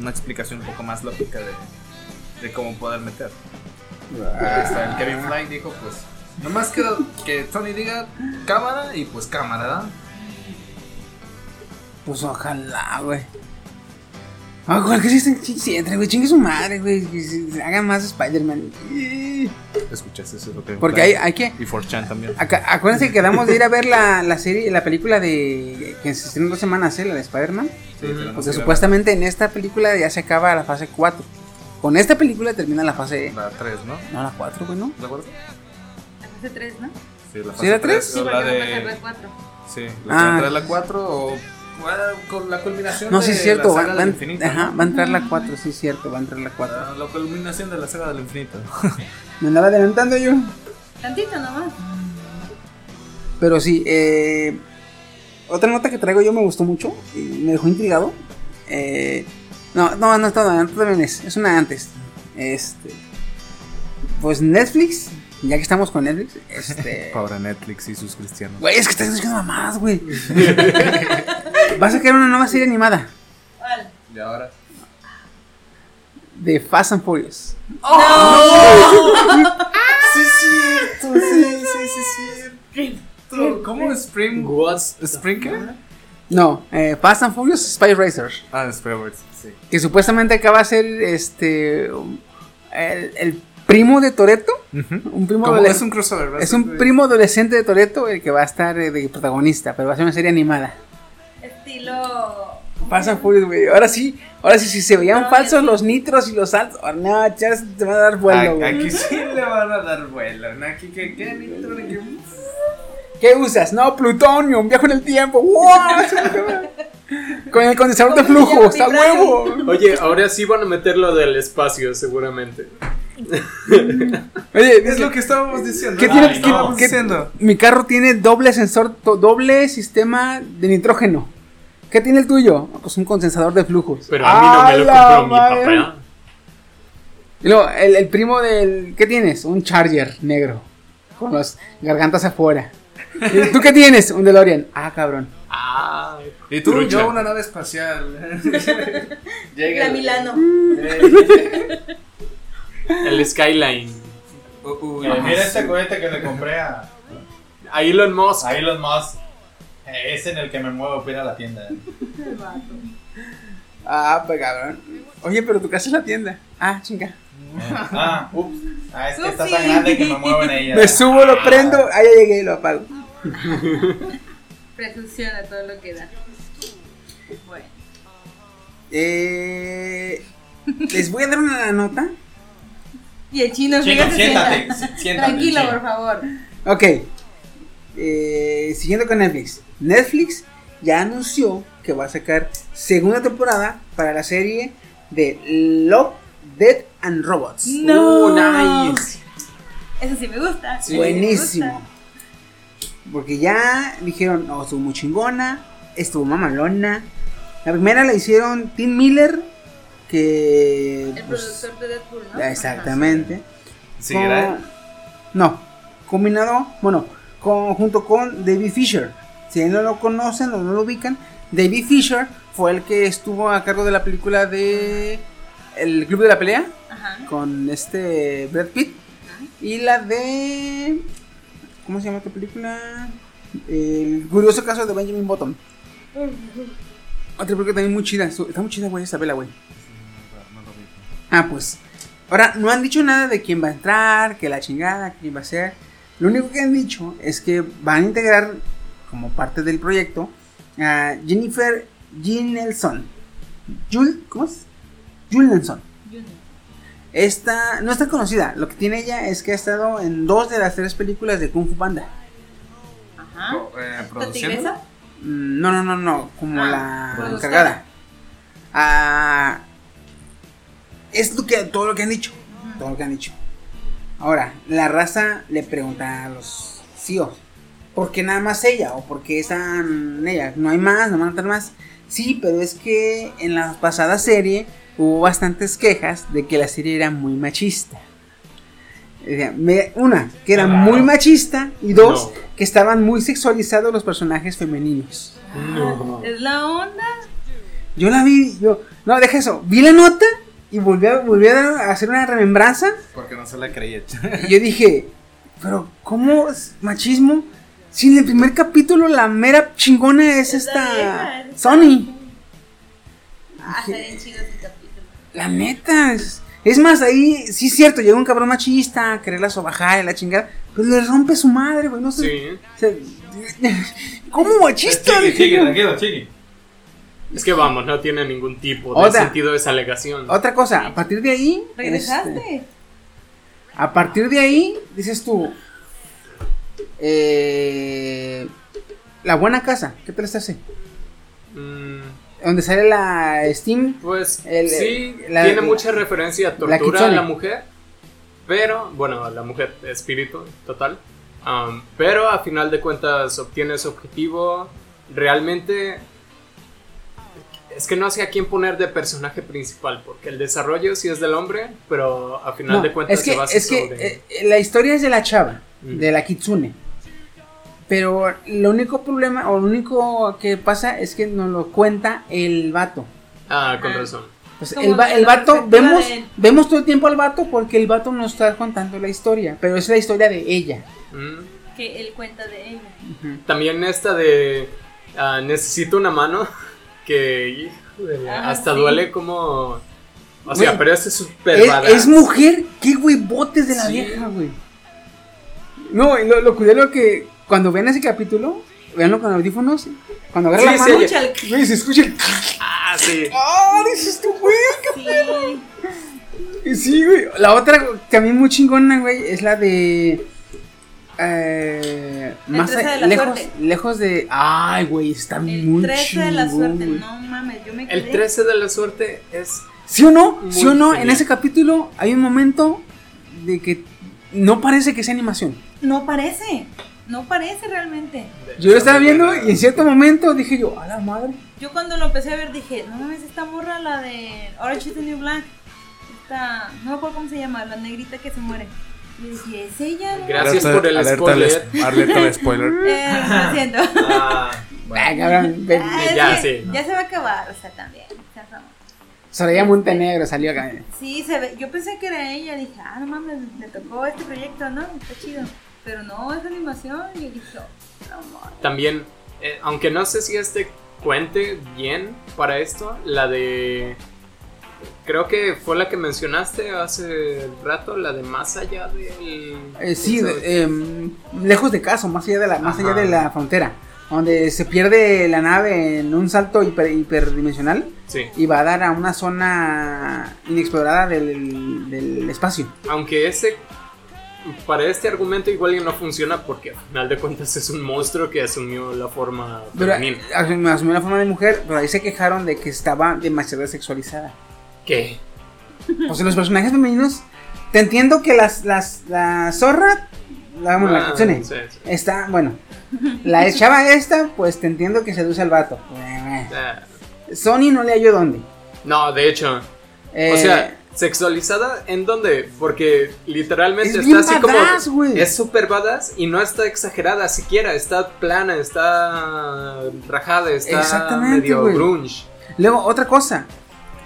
Una explicación un poco más lógica de, de cómo poder meter. Ahí está, el Kevin Fly dijo, pues, nomás queda que Tony diga cámara y pues cámara, ¿verdad? Pues ojalá, güey. Ojalá que sí, sí, sí, entre, güey, chingue su madre, güey. que se- Hagan más Spider-Man. Escuchaste eso, es lo que Porque hay, hay que. Y 4chan también. acá- acuérdense que quedamos de ir a ver la, la serie, la película de. que se estrenó en dos semanas, ¿eh? La de Spider-Man. Sí, Porque que supuestamente en esta película ya se acaba la fase 4. Con esta película termina la fase. La 3, ¿no? No, la 4, güey, ¿no? ¿De acuerdo? Hace tres, ¿no? Sí, la ¿Sí, la tres? Sí, o porque la de... la cuatro. Sí, la Ah. 3 la 4 o con la culminación No, de sí, es cierto. la Va, saga va del infinito. ajá, va a entrar la 4, sí, es cierto. Va a entrar la 4. Ah, La culminación de la saga del infinito. <laughs> Me andaba adelantando yo. Tantito nomás. Pero sí, eh, otra nota que traigo yo me gustó mucho y me dejó intrigado. Eh, no, no, no, no, todavía no es, es una antes. Este, pues Netflix, ya que estamos con Netflix, <laughs> este, Pobre Netflix y sus cristianos. güey, es que estás diciendo mamás, güey. <laughs> Va a sacar una nueva serie animada ¿Cuál? Y ahora. de Fast and Furious. Sí, cierto, sí, sí, sí, cierto. ¿Cómo Spring? What's ¿Spring qué? No, eh, Fast and Furious Spy Racers. Ah, Spring sí. Que supuestamente acaba de ser este el, el primo de Toreto. Un primo es un crossover, ¿verdad? Es un primo adolescente de Toreto el que va a estar eh, de protagonista, pero va a ser una serie animada. Estilo. Pasan Furious, güey. Ahora sí, ahora sí, si se veían No, falsos los nitros y los saltos. oh, no, chas, te van a dar vuelo, güey. Aquí sí le van a dar vuelo. ¿no? Aquí que qué nitro ni qué- ¿Qué usas? No, plutonio, un viaje en el tiempo. ¡Wow! <laughs> Con el condensador de flujo, está huevo. Oye, ahora sí van a meter lo del espacio, seguramente. Oye, Es lo que estábamos diciendo. ¿Qué tiene- Ay, qué- no, qué- diciendo? Mi carro tiene doble sensor, doble sistema de nitrógeno. ¿Qué tiene el tuyo? Pues un condensador de flujos. Pero a mí no me lo ¡A la compró mi papá. Y luego, el, el primo del. ¿Qué tienes? Un Charger negro. Con las gargantas afuera. ¿Y ¿Tú qué tienes? Un DeLorean. Ah, cabrón. Ah, Y tú, trucha. yo una nave espacial. Llega <laughs> La Milano. <laughs> el Skyline. Uh, uy, Eh, mira este cohete que le compré a, A Elon Musk. a Elon Musk. Eh, Es en el que me muevo para ir a la tienda. Ah, pues cabrón. Oye, pero tu casa es la tienda. Ah, chinga. Eh, Ah, ups. Ah, es que está tan grande que me muevo en ella. Me subo, lo prendo. Ah, ya llegué y lo apago. Prefunciona todo lo que da. Bueno. Eh, les voy a dar una nota. Y el chino, Chino, fíjate, siéntate, siéntate, <laughs> Tranquilo, chino. por favor. Ok. Eh, siguiendo con Netflix. Netflix ya anunció que va a sacar segunda temporada para la serie de Love, Dead and Robots. No. Oh, nice. Eso sí me gusta. Sí. Me Buenísimo. gusta. Porque ya dijeron, no, estuvo muy chingona, estuvo mamalona. La primera la hicieron Tim Miller, que... El pues, productor de Deadpool, ¿no? exactamente. ¿Sí era No, combinado, bueno, con- junto con David Fisher. Si no lo conocen o no lo ubican, David Fisher fue el que estuvo a cargo de la película de El Club de la Pelea Ajá. Con este Brad Pitt y la de ¿cómo se llama esta película? El curioso caso de Benjamin Button. <laughs> Otra película también muy chida. Está muy chida, güey, esa vela, güey. Ah, pues. Ahora, no han dicho nada de quién va a entrar, que la chingada, quién va a ser. Lo único que han dicho es que van a integrar, como parte del proyecto, a Jennifer Jean Nelson. Jul, ¿Cómo es? Jul Nelson. Esta no está conocida. Lo que tiene ella es que ha estado en dos de las tres películas de Kung Fu Panda. Ajá. Eh, ¿La produciendo. tigresa? Mm, No, no, no, no, como Ah, la encargada. Ah, es lo que, todo lo que han dicho. Todo lo que han dicho. Ahora, la raza le pregunta a los CEOs, ¿por qué nada más ella? ¿O por qué están ella? No hay más, no van a estar más. Sí, pero es que en la pasada serie hubo bastantes quejas de que la serie era muy machista. Me- Una, que era Claro. muy machista. Y dos, No. que estaban muy sexualizados los personajes femeninos. No. Es la onda. Yo la vi, yo, no, deja eso, vi la nota y volví a, volví a hacer una remembranza Porque no se la creía. y yo dije, pero ¿cómo es machismo? Si en el primer capítulo la mera chingona es, esta Sony. Ah, está bien chido capítulo. La neta, es, es más, ahí sí es cierto, llega un cabrón machista a quererla sobajar y la chingada, pero le rompe su madre, güey, no sé. Sí. o sea, <laughs> ¿Cómo machista? Tranquilo, chiqui. Es que vamos, no tiene ningún tipo de Otra. sentido esa alegación. Otra cosa, a partir de ahí. este, ¿Regresaste? A partir de ahí, dices tú, eh, la buena casa, ¿qué tal está ese? Mm, Donde sale la Steam, pues El- sí, la- tiene la- mucha referencia a la tortura a la mujer, pero, bueno, la mujer espíritu total. um, pero a final de cuentas obtiene su objetivo. Realmente es que no sé a quién poner de personaje principal, porque el desarrollo sí es del hombre, pero a final No, de cuentas es que, se basa es que sobre- eh, la historia es de la chava, Mm. de la Kitsune. Pero lo único problema, o lo único que pasa es que nos lo cuenta el vato. Ah, con Ah. razón. Pues el, va- el vato, vemos, vemos todo el tiempo al vato porque el vato nos está contando la historia, pero es la historia de ella. Mm. Que él cuenta de ella. También esta de ah, necesito una mano <laughs> que híjole, Ah, hasta sí. duele como o sea, pero este es súper Es, badass. es mujer, qué huevotes de la Sí. vieja, güey. No, y lo, lo curioso que cuando vean ese capítulo, veanlo con audífonos, cuando agarra Sí, la mano, Escucha el- güey, se escucha el... Ah, sí. ¡Ah! dices tú, güey. Sí. Y Sí, güey. La otra también muy chingona, güey, es la de... Eh, El más 13 a- de la lejos, suerte. lejos de... Ay, güey, está El muy 13 de la chingón, suerte. No mames, yo me quedé. El 13 de la suerte es ¿Sí o no? ¿Sí o no? En ese capítulo hay un momento de que no parece que sea animación. No parece. No parece realmente. Yo lo estaba viendo y en cierto momento dije yo, a la madre. Yo cuando lo empecé a ver dije, no mames, esta morra, la de Orange is the New Black. Esta, no me acuerdo cómo se llama, la negrita que se muere. Y dije, ¿es ella? no?" Gracias Alerta- por el alerta spoiler. de- alerta de spoiler. <laughs> Eh, lo siento. Ah, Ay, cabrón, ven. Ah, ya, que sí. Ya se va a acabar, o sea, también. Soraya Montenegro salió acá. Sí, se ve, yo pensé que era ella, dije, ah, no mames, me tocó este proyecto, ¿no? Está chido. Pero no, es animación y dije, oh, no mames. También, eh, aunque no sé si este cuente bien para esto, la de... Creo que fue la que mencionaste hace rato, la de más allá del... Eh, sí, de- em, lejos de caso, más allá de la, más allá de la frontera. Donde se pierde la nave en un salto hiper, hiperdimensional sí. y va a dar a una zona inexplorada del, del espacio. Aunque ese... Para este argumento igual ya no funciona porque al final de cuentas es un monstruo que asumió la forma Pero femenina. eh, asumió asumió la forma de mujer, pero ahí se quejaron de que estaba demasiado sexualizada. ¿Qué? O sea, los personajes femeninos. Te entiendo que las, las, la zorra. La, bueno, la Ah, Kitsune, sí, sí. Está, bueno. La chava esta, pues te entiendo que seduce al vato. Ah, Sony no le hallo dónde. No, de hecho, Eh, o sea, sexualizada en dónde? Porque literalmente Es está así badass, como es súper badass y no está exagerada siquiera, está plana, está rajada, está medio güey. grunge. Luego, otra cosa.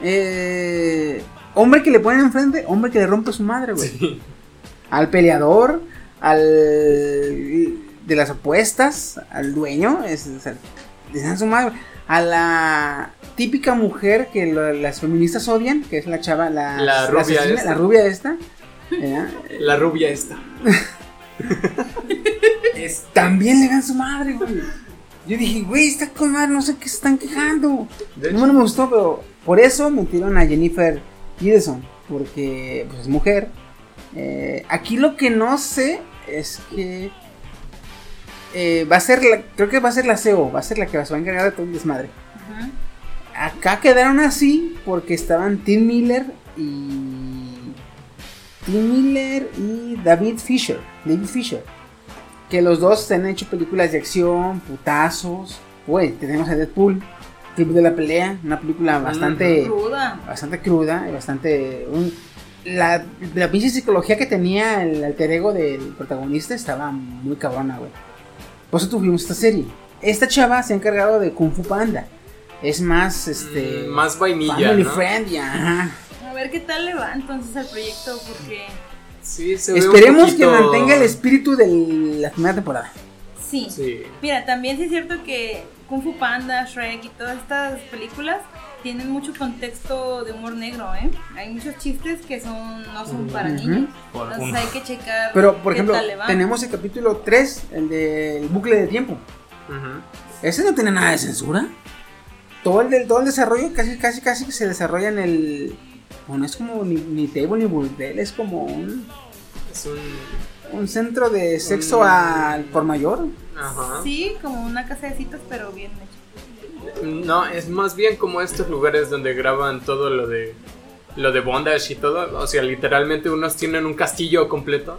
Eh, hombre que le ponen enfrente, hombre que le rompe su madre, güey. Sí. Al peleador, al de las opuestas al dueño, es, sea, les dan su madre. A la típica mujer que lo- las feministas odian, que es la chava, la, La rubia asesina, esta. la rubia esta. ¿verdad? La rubia esta. <laughs> Es- también le dan su madre, güey. Yo dije, güey, está con madre, no sé qué se están quejando. De no me gustó, pero por eso metieron a Jennifer Peterson, porque pues, es mujer. Eh, aquí lo que no sé es que eh, va a ser, la, creo que va a ser la CEO, va a ser la que se va a encargar de todo el desmadre. Ujú. Acá quedaron así porque estaban Tim Miller y Tim Miller y David Fisher, David Fisher, que los dos han hecho películas de acción, putazos. Güey, tenemos a Deadpool, Club de la Pelea, una película bastante Cruda. bastante cruda y bastante un- la, la pinche psicología que tenía el alter ego del protagonista estaba muy cabrona, güey. Por eso tuvimos esta serie. Esta chava se ha encargado de Kung Fu Panda. Es más, este... Mm, más vainilla, Family ¿no? friendly, ajá. A ver qué tal le va entonces al proyecto, porque Sí, se ve un Esperemos poquito- que mantenga el espíritu de la primera temporada. sí. Sí. Mira, también sí es cierto que Kung Fu Panda, Shrek y todas estas películas tienen mucho contexto de humor negro, ¿eh? Hay muchos chistes que son no son para niños. Por Entonces hay que checar Pero, por qué ejemplo, tal le va. tenemos el capítulo 3, el del bucle de tiempo. Ese no tiene nada de censura. Todo el, del- todo el desarrollo casi, casi, casi que se desarrolla en el... Bueno, es como ni, ni table ni burdel, es como un, Es un. Un centro de sexo Mm. al por mayor. Ajá. Sí, como una casa de citas, pero bien hecho. No, es más bien como estos lugares donde graban todo lo de. Lo de bondage y todo. O sea, literalmente unos tienen un castillo completo.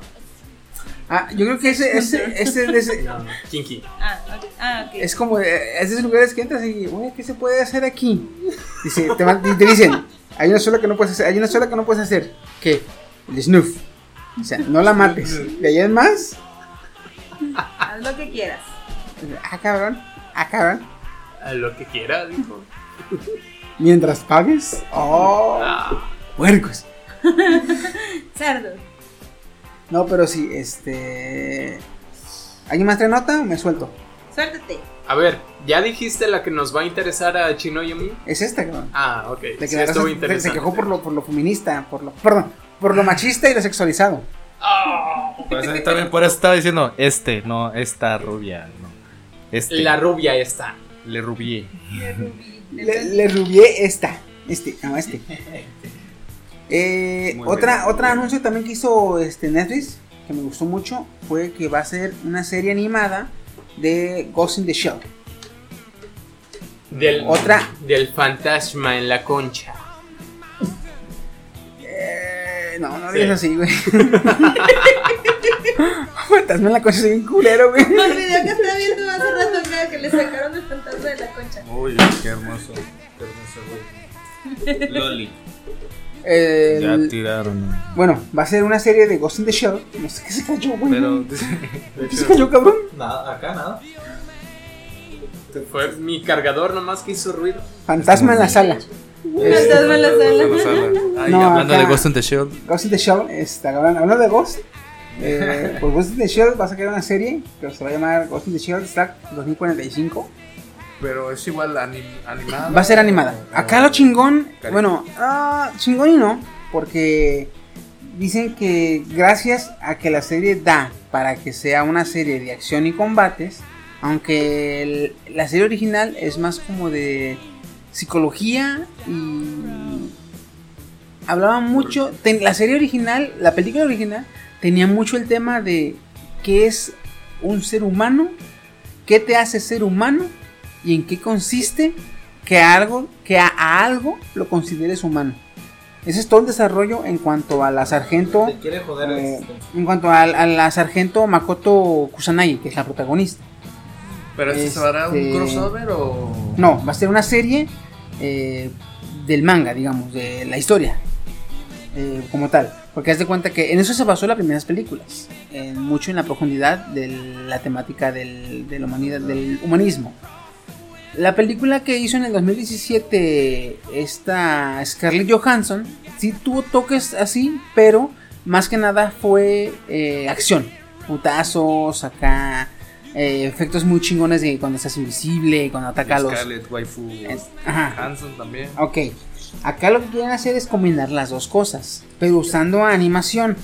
Ah, yo creo que ese, ese, ese, ese- <laughs> No, kinky. Ah, ok. Ah, ok. es como eh, esos lugares que entras y, oye, ¿qué se puede hacer aquí? Dice, te, te dicen, hay una sola que no puedes hacer, hay una sola que no puedes hacer. ¿Qué? El snuff. O sea, no la mates. De ahí en más, Haz lo que quieras. ah, cabrón, ah, cabrón. A lo que quiera, dijo. Mientras pagues, oh, Ah, puercos. Cerdo. No, pero sí, este. ¿Alguien más trae nota? Me suelto. Suéltate. a ver, ¿ya dijiste la que nos va a interesar a Chino y a mí? Es esta, cabrón. Ah, ok. Sí, estuvo se- se, interesante. quejó por lo, por lo feminista, por lo. Perdón, por lo machista y lo sexualizado. Por eso también por eso estaba diciendo este, no esta rubia, no. Este. La rubia está. Le rubié. Le, le rubié esta. Este, no, este. Eh, otra, bien. otra anuncio también que hizo este Netflix, que me gustó mucho, fue que va a ser una serie animada de Ghost in the Shell. Del, Otra. Del fantasma en la concha. Eh, no, no Sí. digas así, güey. <laughs> Fantasma en la concha, soy bien culero, güey. El video que estaba viendo hace rato acá que le sacaron el fantasma de la concha. Uy, qué hermoso. Qué hermoso, güey. Loli. El- Ya tiraron. bueno, va a ser una serie de Ghost in the Shell. No sé qué se cayó, güey. Pero. ¿Qué <laughs> se cayó, cabrón? Nada, acá nada. Fue mi cargador nomás que hizo ruido. Fantasma en la sala. Fantasma en la sala. Ay, No, hablando acá- de Ghost in the Shield. Ghost in the Shell, está. Hablando de Ghost, eh, pues Ghost in the Shell va a sacar una serie que se va a llamar Ghost in the Shell Stack 2045. Pero es igual anim- animada. Va a ser animada. Acá lo chingón, Cari- bueno, ah, chingón y no, porque dicen que gracias a que la serie da para que sea una serie de acción y combates, aunque el- la serie original es más como de psicología y hablaba mucho, ten- la serie original, la película original tenía mucho el tema de qué es un ser humano, qué te hace ser humano y en qué consiste que algo que a, a algo lo consideres humano. Ese es todo el desarrollo en cuanto a la sargento Te quiere joder eh, en cuanto a, a la sargento Makoto Kusanagi, que es la protagonista. ¿Pero este se hará un Este- crossover o.? No, va a ser una serie eh, del manga, digamos, de la historia. eh, como tal. Porque haz de cuenta que en eso se basó las primeras películas. Mucho en la profundidad de la temática del, de la humanidad, del humanismo. La película que hizo en el 2017 esta Scarlett Johansson sí tuvo toques así, pero más que nada fue eh, acción. Putazos, acá eh, efectos muy chingones de cuando estás invisible, cuando ataca a los... Scarlett, waifu, Es- ajá. Hanson también. Ok, acá lo que quieren hacer es combinar las dos cosas, pero usando animación.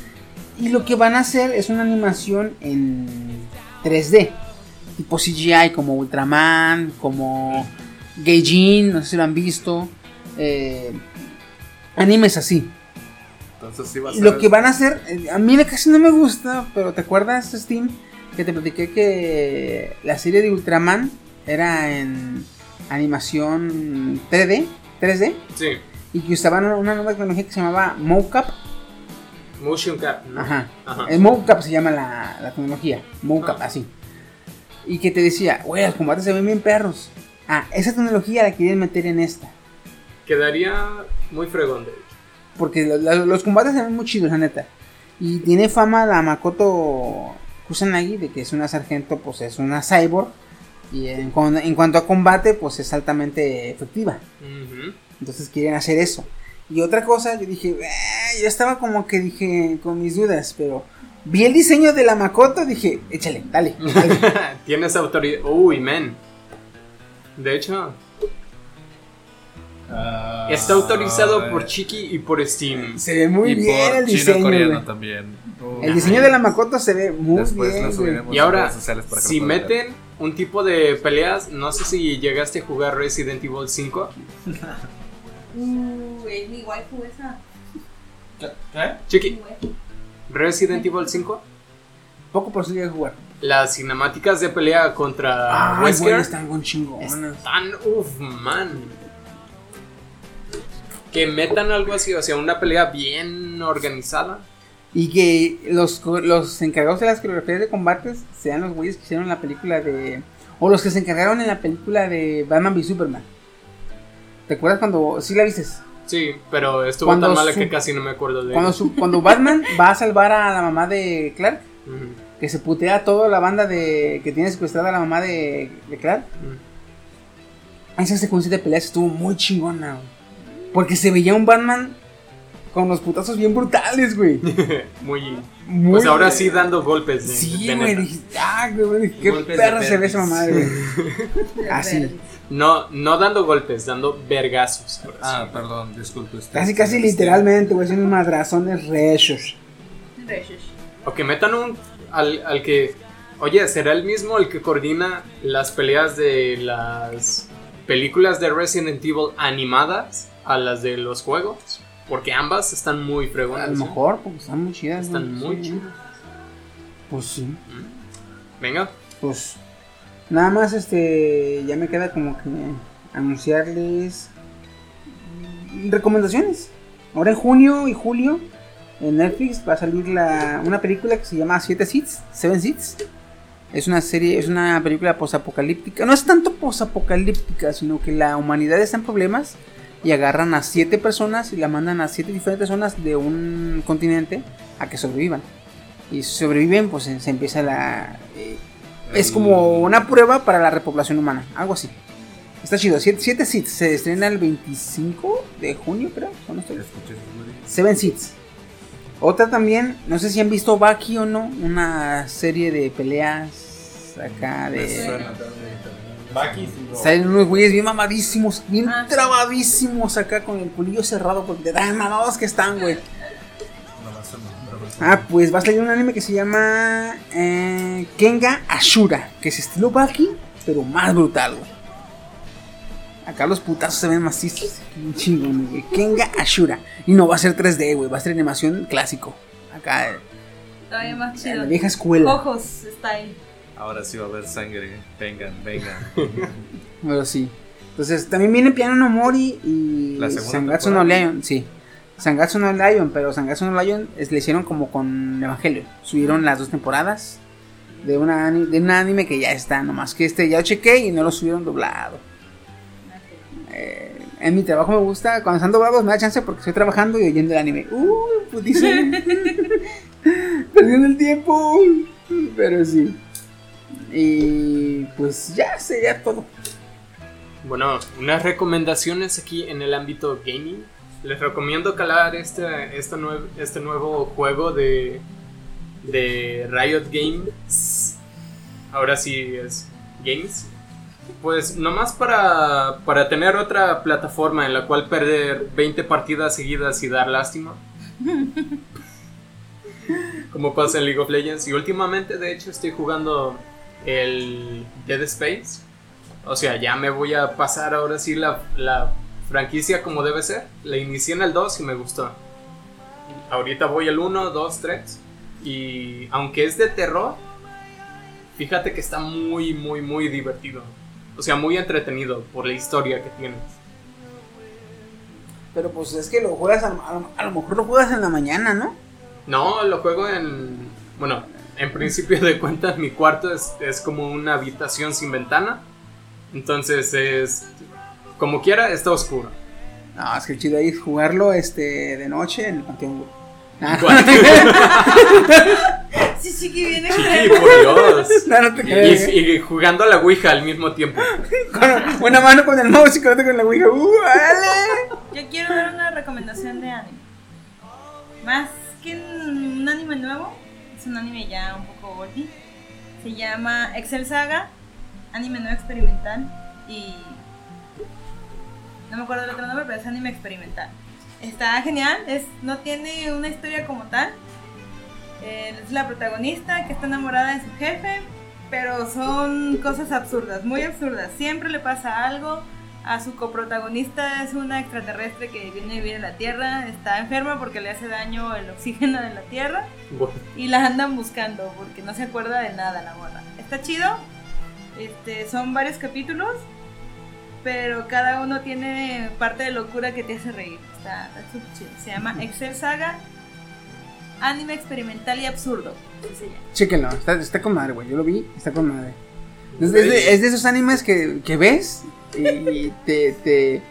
Y lo que van a hacer es una animación en 3D, tipo CGI, como Ultraman, como Gaijin, no sé si lo han visto. eh, animes así. Entonces sí va a Y ser. lo que van a hacer, eh, a mí casi no me gusta, pero ¿te acuerdas, Steam? Que te platiqué que la serie de Ultraman era en animación 3D, 3D, Sí, y que usaban una nueva tecnología que se llamaba mocap. motion cap, ¿no? Ajá. Ajá. El mocap se llama la, la tecnología, mocap, Ah. así. Y que te decía, güey, los combates se ven bien perros. Ah, esa tecnología la quieren meter en esta. Quedaría muy fregón, de hecho. Porque lo- lo- los combates se ven muy chidos, la neta. Y tiene fama la Makoto Kusanagi de que es una sargento, pues es una cyborg. Y en, en cuanto a combate, pues es altamente efectiva. Entonces quieren hacer eso. Y otra cosa, yo dije, "Eh", yo estaba como que dije con mis dudas, pero vi el diseño de la Makoto, dije, échale, dale, dale. <laughs> Tienes autoridad. Uy, men. De hecho, Ah, está autorizado por Chiki y por Steam. Se ve muy y bien por el chino diseño. coreano güey. también. El diseño de la Makoto se ve muy Después bien. lo güey. subiremos Y a ahora, redes sociales para que si ver. meten un tipo de peleas, no sé si llegaste a jugar Resident Evil 5. <laughs> Uh, es mi waifu esa. ¿Qué? Chiqui. Resident Evil 5. Poco por a jugar. Las cinemáticas de pelea contra Ay, Wesker güey, están con chingonas. están, uff, man. Que metan algo así, o sea, una pelea bien organizada. Y que los, los encargados de las coreografías de combates sean los güeyes que hicieron la película de. O los que se encargaron en la película de Batman v Superman. ¿Te acuerdas cuando. Sí la viste? Sí, pero estuvo Cuando tan mala su- que casi no me acuerdo de Cuando, su- cuando Batman <laughs> va a salvar a la mamá de Clark. Que se putea a toda la banda de que tiene secuestrada a la mamá de, de Clark. ujú. Esa secuencia de peleas estuvo muy chingona. güey. Porque se veía un Batman con los putazos bien brutales, güey. <laughs> Muy. Muy- Pues ahora sí dando golpes de, Sí, de güey, dije, ah, güey, dije, qué Golpes perra se ve esa madre, güey. <laughs> Así. No, no dando golpes, dando vergazos. sí. Ah, perdón, disculpe usted. Casi, casi literalmente, güey, son unos madrazones rechos. O que metan un. Al, al que. Oye, ¿será el mismo el que coordina las peleas de las películas de Resident Evil animadas a las de los juegos? Porque ambas están muy fregonas. A lo ¿eh? mejor, porque están muy chidas. Están muy sí. chidas. Pues sí, Venga. pues. Nada más, este. Ya me queda como que anunciarles. mm, Recomendaciones. Ahora en junio y julio. En Netflix va a salir la, una película que se llama Siete Seats, Seven Seats. Es una serie, es una película posapocalíptica. No es tanto posapocalíptica, sino que la humanidad está en problemas y agarran a siete personas y la mandan a siete diferentes zonas de un continente a que sobrevivan. Y si sobreviven, pues se, empieza la. eh, es como una prueba para la repoblación humana, algo así. Está chido. Siete, siete Seats se estrena el 25 de junio, creo. ¿o no estoy? Seven Seats. Otra también, no sé si han visto Baki o no, una serie de peleas acá de... Baki, Salen unos güeyes bien mamadísimos, bien Ah, sí. trabadísimos acá con el culillo cerrado porque de tan mamados que están, güey. Ah, pues va a salir un anime que se llama eh, Kenga Ashura, que es estilo Baki, pero más brutal, güey. Acá los putazos se ven macizos, un chingón, güey. Kenga Ashura. Y no va a ser 3D, güey, va a ser animación clásico. Acá, eh, Todavía más en la chido. vieja escuela. Ojos style. Ahora sí va a haber sangre. Vengan, vengan. <laughs> Pero sí. Entonces, también viene Piano no Mori y Sangatsu no. Lion, sí. Sangatsu no Lion, pero Sangatsu no Lion es- le hicieron como con Evangelion. Subieron las dos temporadas de, una, de un anime que ya está, nomás que este ya lo chequé y no lo subieron doblado. Eh, en mi trabajo me gusta, cuando están doblados me da chance porque estoy trabajando y oyendo el anime. Uh, pues dice. <laughs> <laughs> Perdiendo el tiempo. Pero sí. Y pues ya sería todo. Bueno, unas recomendaciones aquí en el ámbito gaming. Les recomiendo calar este, este, nue- este nuevo juego de, de Riot Games. ahora sí es games. Pues nomás para, para tener otra plataforma en la cual perder 20 partidas seguidas y dar lástima. <laughs> Como pasa en League of Legends. Y últimamente, de hecho, estoy jugando el Dead Space. O sea, ya me voy a pasar ahora sí la, la franquicia como debe ser. La inicié en el 2 y me gustó. Ahorita voy al 1, 2, 3. Y aunque es de terror, fíjate que está muy, muy, muy divertido. O sea, muy entretenido por la historia que tienes. Pero pues es que lo juegas, a, lo- a lo mejor lo juegas en la mañana, ¿no? No, lo juego en... Bueno, en principio de cuentas mi cuarto es, es como una habitación sin ventana. Entonces es... Como quiera, está oscuro. No, es que el chido ahí es jugarlo este, de noche en el panteón. güey. Ah, <laughs> Sí, sí, que viene Chiqui, por Dios. <laughs> no, no te y- y jugando a la Ouija al mismo tiempo. <laughs> Con una mano con el mouse y con otra con la ouija. ¡Uh, vale! Yo quiero dar una recomendación de anime. Más que un anime nuevo, un anime ya un poco oldie. Se llama Excel Saga, anime no experimental y no me acuerdo del otro nombre, pero es anime experimental. Está genial, es no tiene una historia como tal. Eh, es la protagonista que está enamorada de su jefe, pero son cosas absurdas, muy absurdas. Siempre le pasa algo. A su coprotagonista es una extraterrestre que viene a vivir en la Tierra, está enferma porque le hace daño el oxígeno de la Tierra Bueno, y la andan buscando porque no se acuerda de nada la morra. Está chido, este, son varios capítulos, pero cada uno tiene parte de locura que te hace reír. Está, está súper chido. Se llama Excel Saga, anime experimental y absurdo. llama. Chéquenlo, está, está con madre, güey. Yo lo vi, está con madre. Es de, es de- es de esos animes que, que ves y te, te.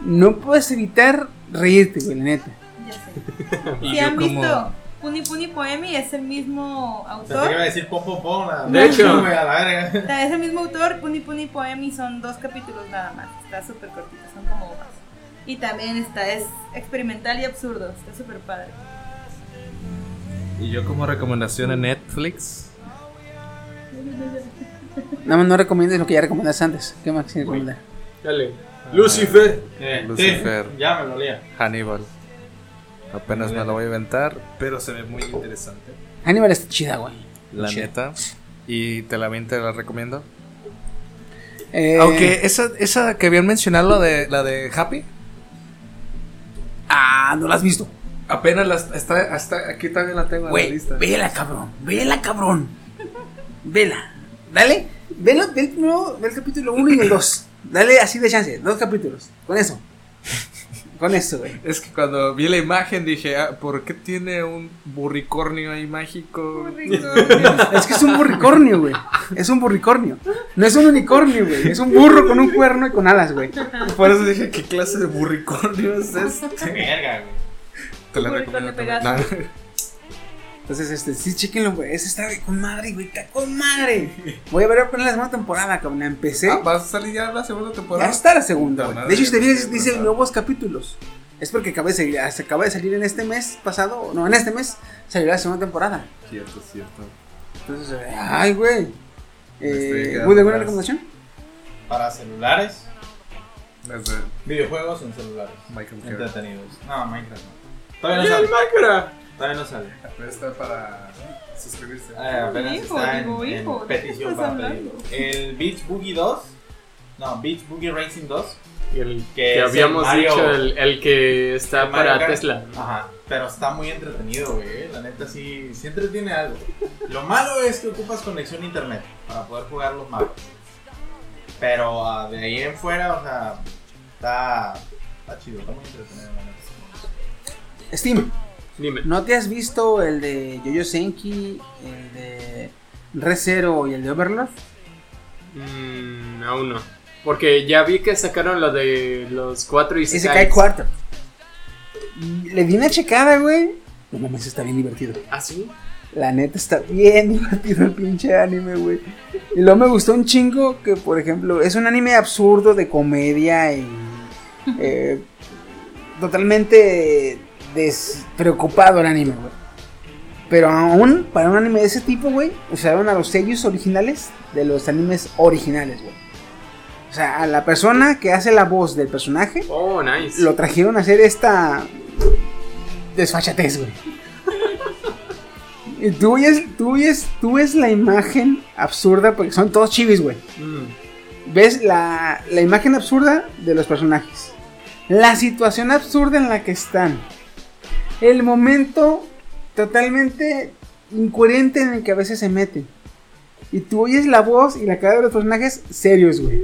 No puedes evitar reírte, güey, la neta. Ya sé. <laughs> Si yo han como- visto Puni Puni Poemi, es el mismo Pensé que iba a autor. decir pom pom pom. la- De hecho. <laughs> güey, a la verga. Es el mismo autor, Puni Puni Poemi son dos capítulos nada más. Está súper cortito, son como hojas. Y también está, es experimental y absurdo. Está súper padre. Y yo como recomendación en Netflix, <laughs> Nada más no recomiendes lo que ya recomendaste antes. ¿Qué más quieres recomendar? dale. Lucifer. Eh, Lucifer. sí, ya me lo olía. Hannibal. Apenas me lo voy a inventar, pero se ve muy interesante. Hannibal está chida, güey. La Chida. neta. Y te la, te la recomiendo. Eh, Aunque esa, esa que habían mencionado, la de, la de Happy, Ah, no la has visto. apenas la, está, hasta aquí también la tengo en la lista. vela, cabrón. Vela, cabrón. Vela. Dale. Velo, ve el primero, ve el capítulo 1 y el 2. Dale así de chance. Dos capítulos. Con eso. Con eso, güey. Es que cuando vi la imagen dije, ah, ¿por qué tiene un burricornio ahí mágico? Es que es un burricornio, güey. Es un burricornio. No es un unicornio, güey. Es un burro con un cuerno y con alas, güey. Por eso dije, ¿qué clase de burricornio es <laughs> este? Verga, güey. Te la Burricornio recomiendo. Entonces, este, sí, chéquenlo, güey. Ese está güey, con madre, güey. Está con madre. Voy a ver apenas la segunda temporada, cabrón. La empecé. Ah, ¿Vas a salir ya la segunda Ya temporada? está la segunda, güey. De hecho, si te ya fijas, me dice nuevos capítulos. Es porque acaba de salir, se acaba de salir en este mes pasado. No, en este mes salió la segunda temporada. Cierto, cierto. Entonces, ay, güey. Eh, quedando ¿Muy alguna atrás. recomendación? Para celulares, Desde videojuegos en celulares. Kerr. Entretenidos. No, Minecraft no. Todavía ¡Y no el sale. Minecraft! Todavía no sale. Está para suscribirse. Eh, apenas Hijo, está en, digo, en hijo, ¿de qué petición estás para pedir. hablando? El Beach Boogie 2. No, Beach Boogie Racing 2. Y el Que que, es el habíamos Mario- dicho, el, el que está El Mario para Kart. Tesla. Ajá. Pero está muy entretenido, güey. La neta sí, sí entretiene algo. Lo malo es que ocupas conexión a internet para poder jugar los mapas. Pero ah, de ahí en fuera, o sea, está, está chido, está muy entretenido, la neta. Steam, Dime. ¿no te has visto el de Yoyo Senki, el de Re Zero y el de Overlord? Mm, aún no. Porque ya vi que sacaron lo de los cuatro y Ese cae cuarto. Le di una checada, güey. No mames, está bien divertido. ¿Ah, sí? La neta está bien <laughs> divertido el pinche anime, güey. Y luego me gustó un chingo que, por ejemplo, es un anime absurdo de comedia y eh, totalmente despreocupado el anime, güey. Pero aún para un anime de ese tipo, güey, usaron a los sellos originales de los animes originales, güey. O sea, a la persona que hace la voz del personaje Oh, nice. lo trajeron a hacer esta desfachatez, güey. <laughs> Y tú ves, tú ves, tú ves la imagen absurda porque son todos chivis, güey. Mm. Ves la, la imagen absurda de los personajes. La situación absurda en la que están. El momento totalmente incoherente en el que a veces se meten. Y tú oyes la voz y la cara de los personajes serios, güey.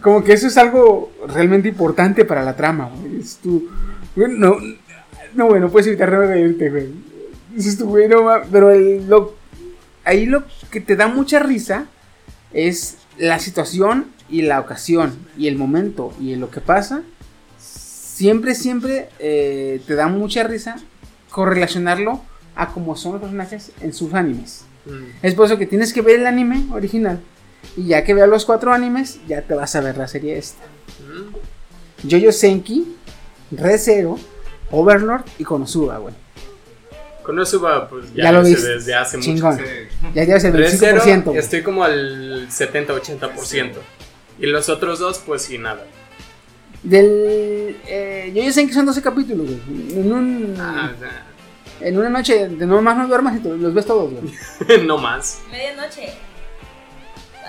Como que eso es algo realmente importante para la trama, güey. Es tu- güey, no, no, güey, no puedes evitar reírte, güey. Dices tú, güey, no Pero el- ahí lo que te da mucha risa es la situación y la ocasión y el momento y lo que pasa. Siempre, siempre eh, te da mucha risa correlacionarlo a cómo son los personajes en sus animes. Mm. Es por eso que tienes que ver el anime original. Y ya que veas los cuatro animes, ya te vas a ver la serie esta. Mm. Jojo Senki, Re Zero, Overlord y Konosuba, güey. Konosuba, pues ya, Ya lo viste. desde hace Chingón. mucho. Ya llevas el 3-0, 25%. güey. estoy como al 70-80%. Y los otros dos, pues sí, nada. Del. Eh, Jojo Senki son 12 capítulos, güey. En, un, Ah, o sea, en una noche de no más no duermas y te los ves todos, güey. <laughs> no más. Medianoche.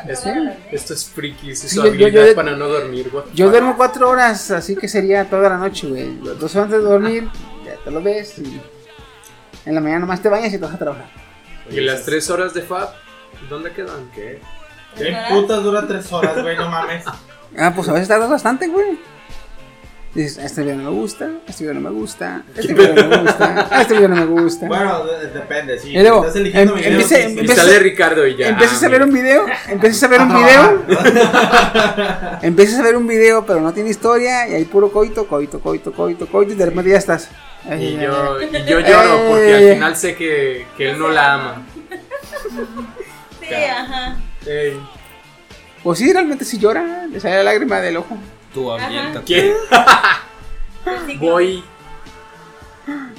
Es- esto es friki, es Sí, su yo- yo- habilidad yo- para no dormir, the Yo duermo 4 horas, así que sería toda la noche, güey. Dos horas antes de dormir, ya te lo ves y. En la mañana nomás te bañas y te vas a trabajar. ¿Y las tres horas de Fab? ¿Dónde quedan? ¿Qué? ¿Qué putas dura tres horas, güey? No mames. Ah, pues a veces tardas bastante, güey. Dices, este video no me gusta, este video no me gusta, este video no me gusta, este video no me gusta. Bueno, de- depende, sí. Y luego, Estás eligiendo em- videos. sí. Y Empieza- sale Ricardo y ya. Empiezas ah, a ver un video, empiezas a ver un video, <laughs> empiezas a ver un video, pero no tiene historia, y hay puro coito, coito, coito, coito, coito, y de repente ya estás. Y yo, y yo lloro porque Eh. al final sé que, que él no la ama. Sí, ajá. Ey, Pues sí, realmente sí llora, le sale la lágrima del ojo. Tú aviéntate. Sí, Voy.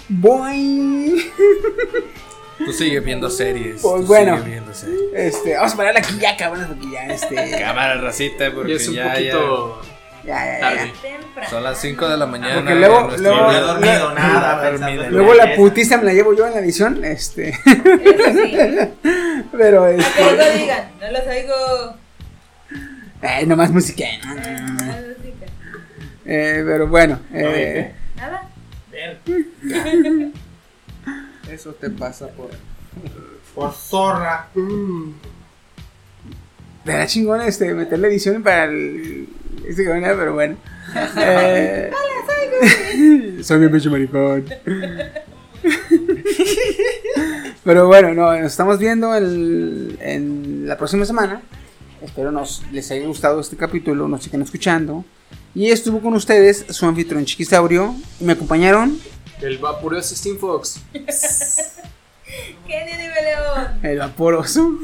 Voy. Tú sigues viendo series. Pues tú bueno. sigues viendo series. Este, vamos a parar aquí ya, cabrones, porque ya, este. Cámara racita, porque es un ya, poquito Ya, ya, ya. tarde. Son las 5 de la mañana. Porque luego- luego- No he dormido nada. Dormido. Luego la putiza me la llevo yo en la edición, este. Eso sí. <laughs> Pero A que este. luego digan, no los oigo. Ay, nomás música. Eh, pero bueno, eh, Nada. Eso te pasa por. Por zorra. era chingón este, meter la edición para el. Este cabrón, pero bueno. Eh, soy bien pinche maricón. Pero bueno, no, nos estamos viendo el- en la próxima semana. Espero nos les haya gustado este capítulo, nos sigan escuchando. Y estuvo con ustedes su anfitrión Chiquisaurio. Y me acompañaron El vapuroso Steam Fox. <laughs> Nive León. el vaporoso.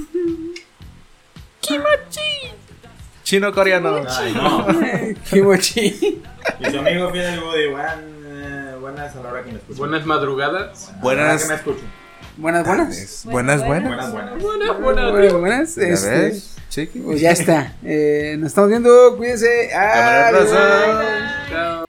Chino coreano. Ay, no. <laughs> Kimochi. Y su amigo Fidel Woody. Buen, eh, buenas a la hora que me escuchan. Buenas madrugadas. A la hora Buenas. que me escuchen. Buenas, buenas. Buenas, buenas. Buenas, buenas. Buenas, buenas. Buenas, buenas. ¿Ya este, ves, chiqui? Pues ya está. Eh, nos estamos viendo. Cuídense. Adiós. Chao.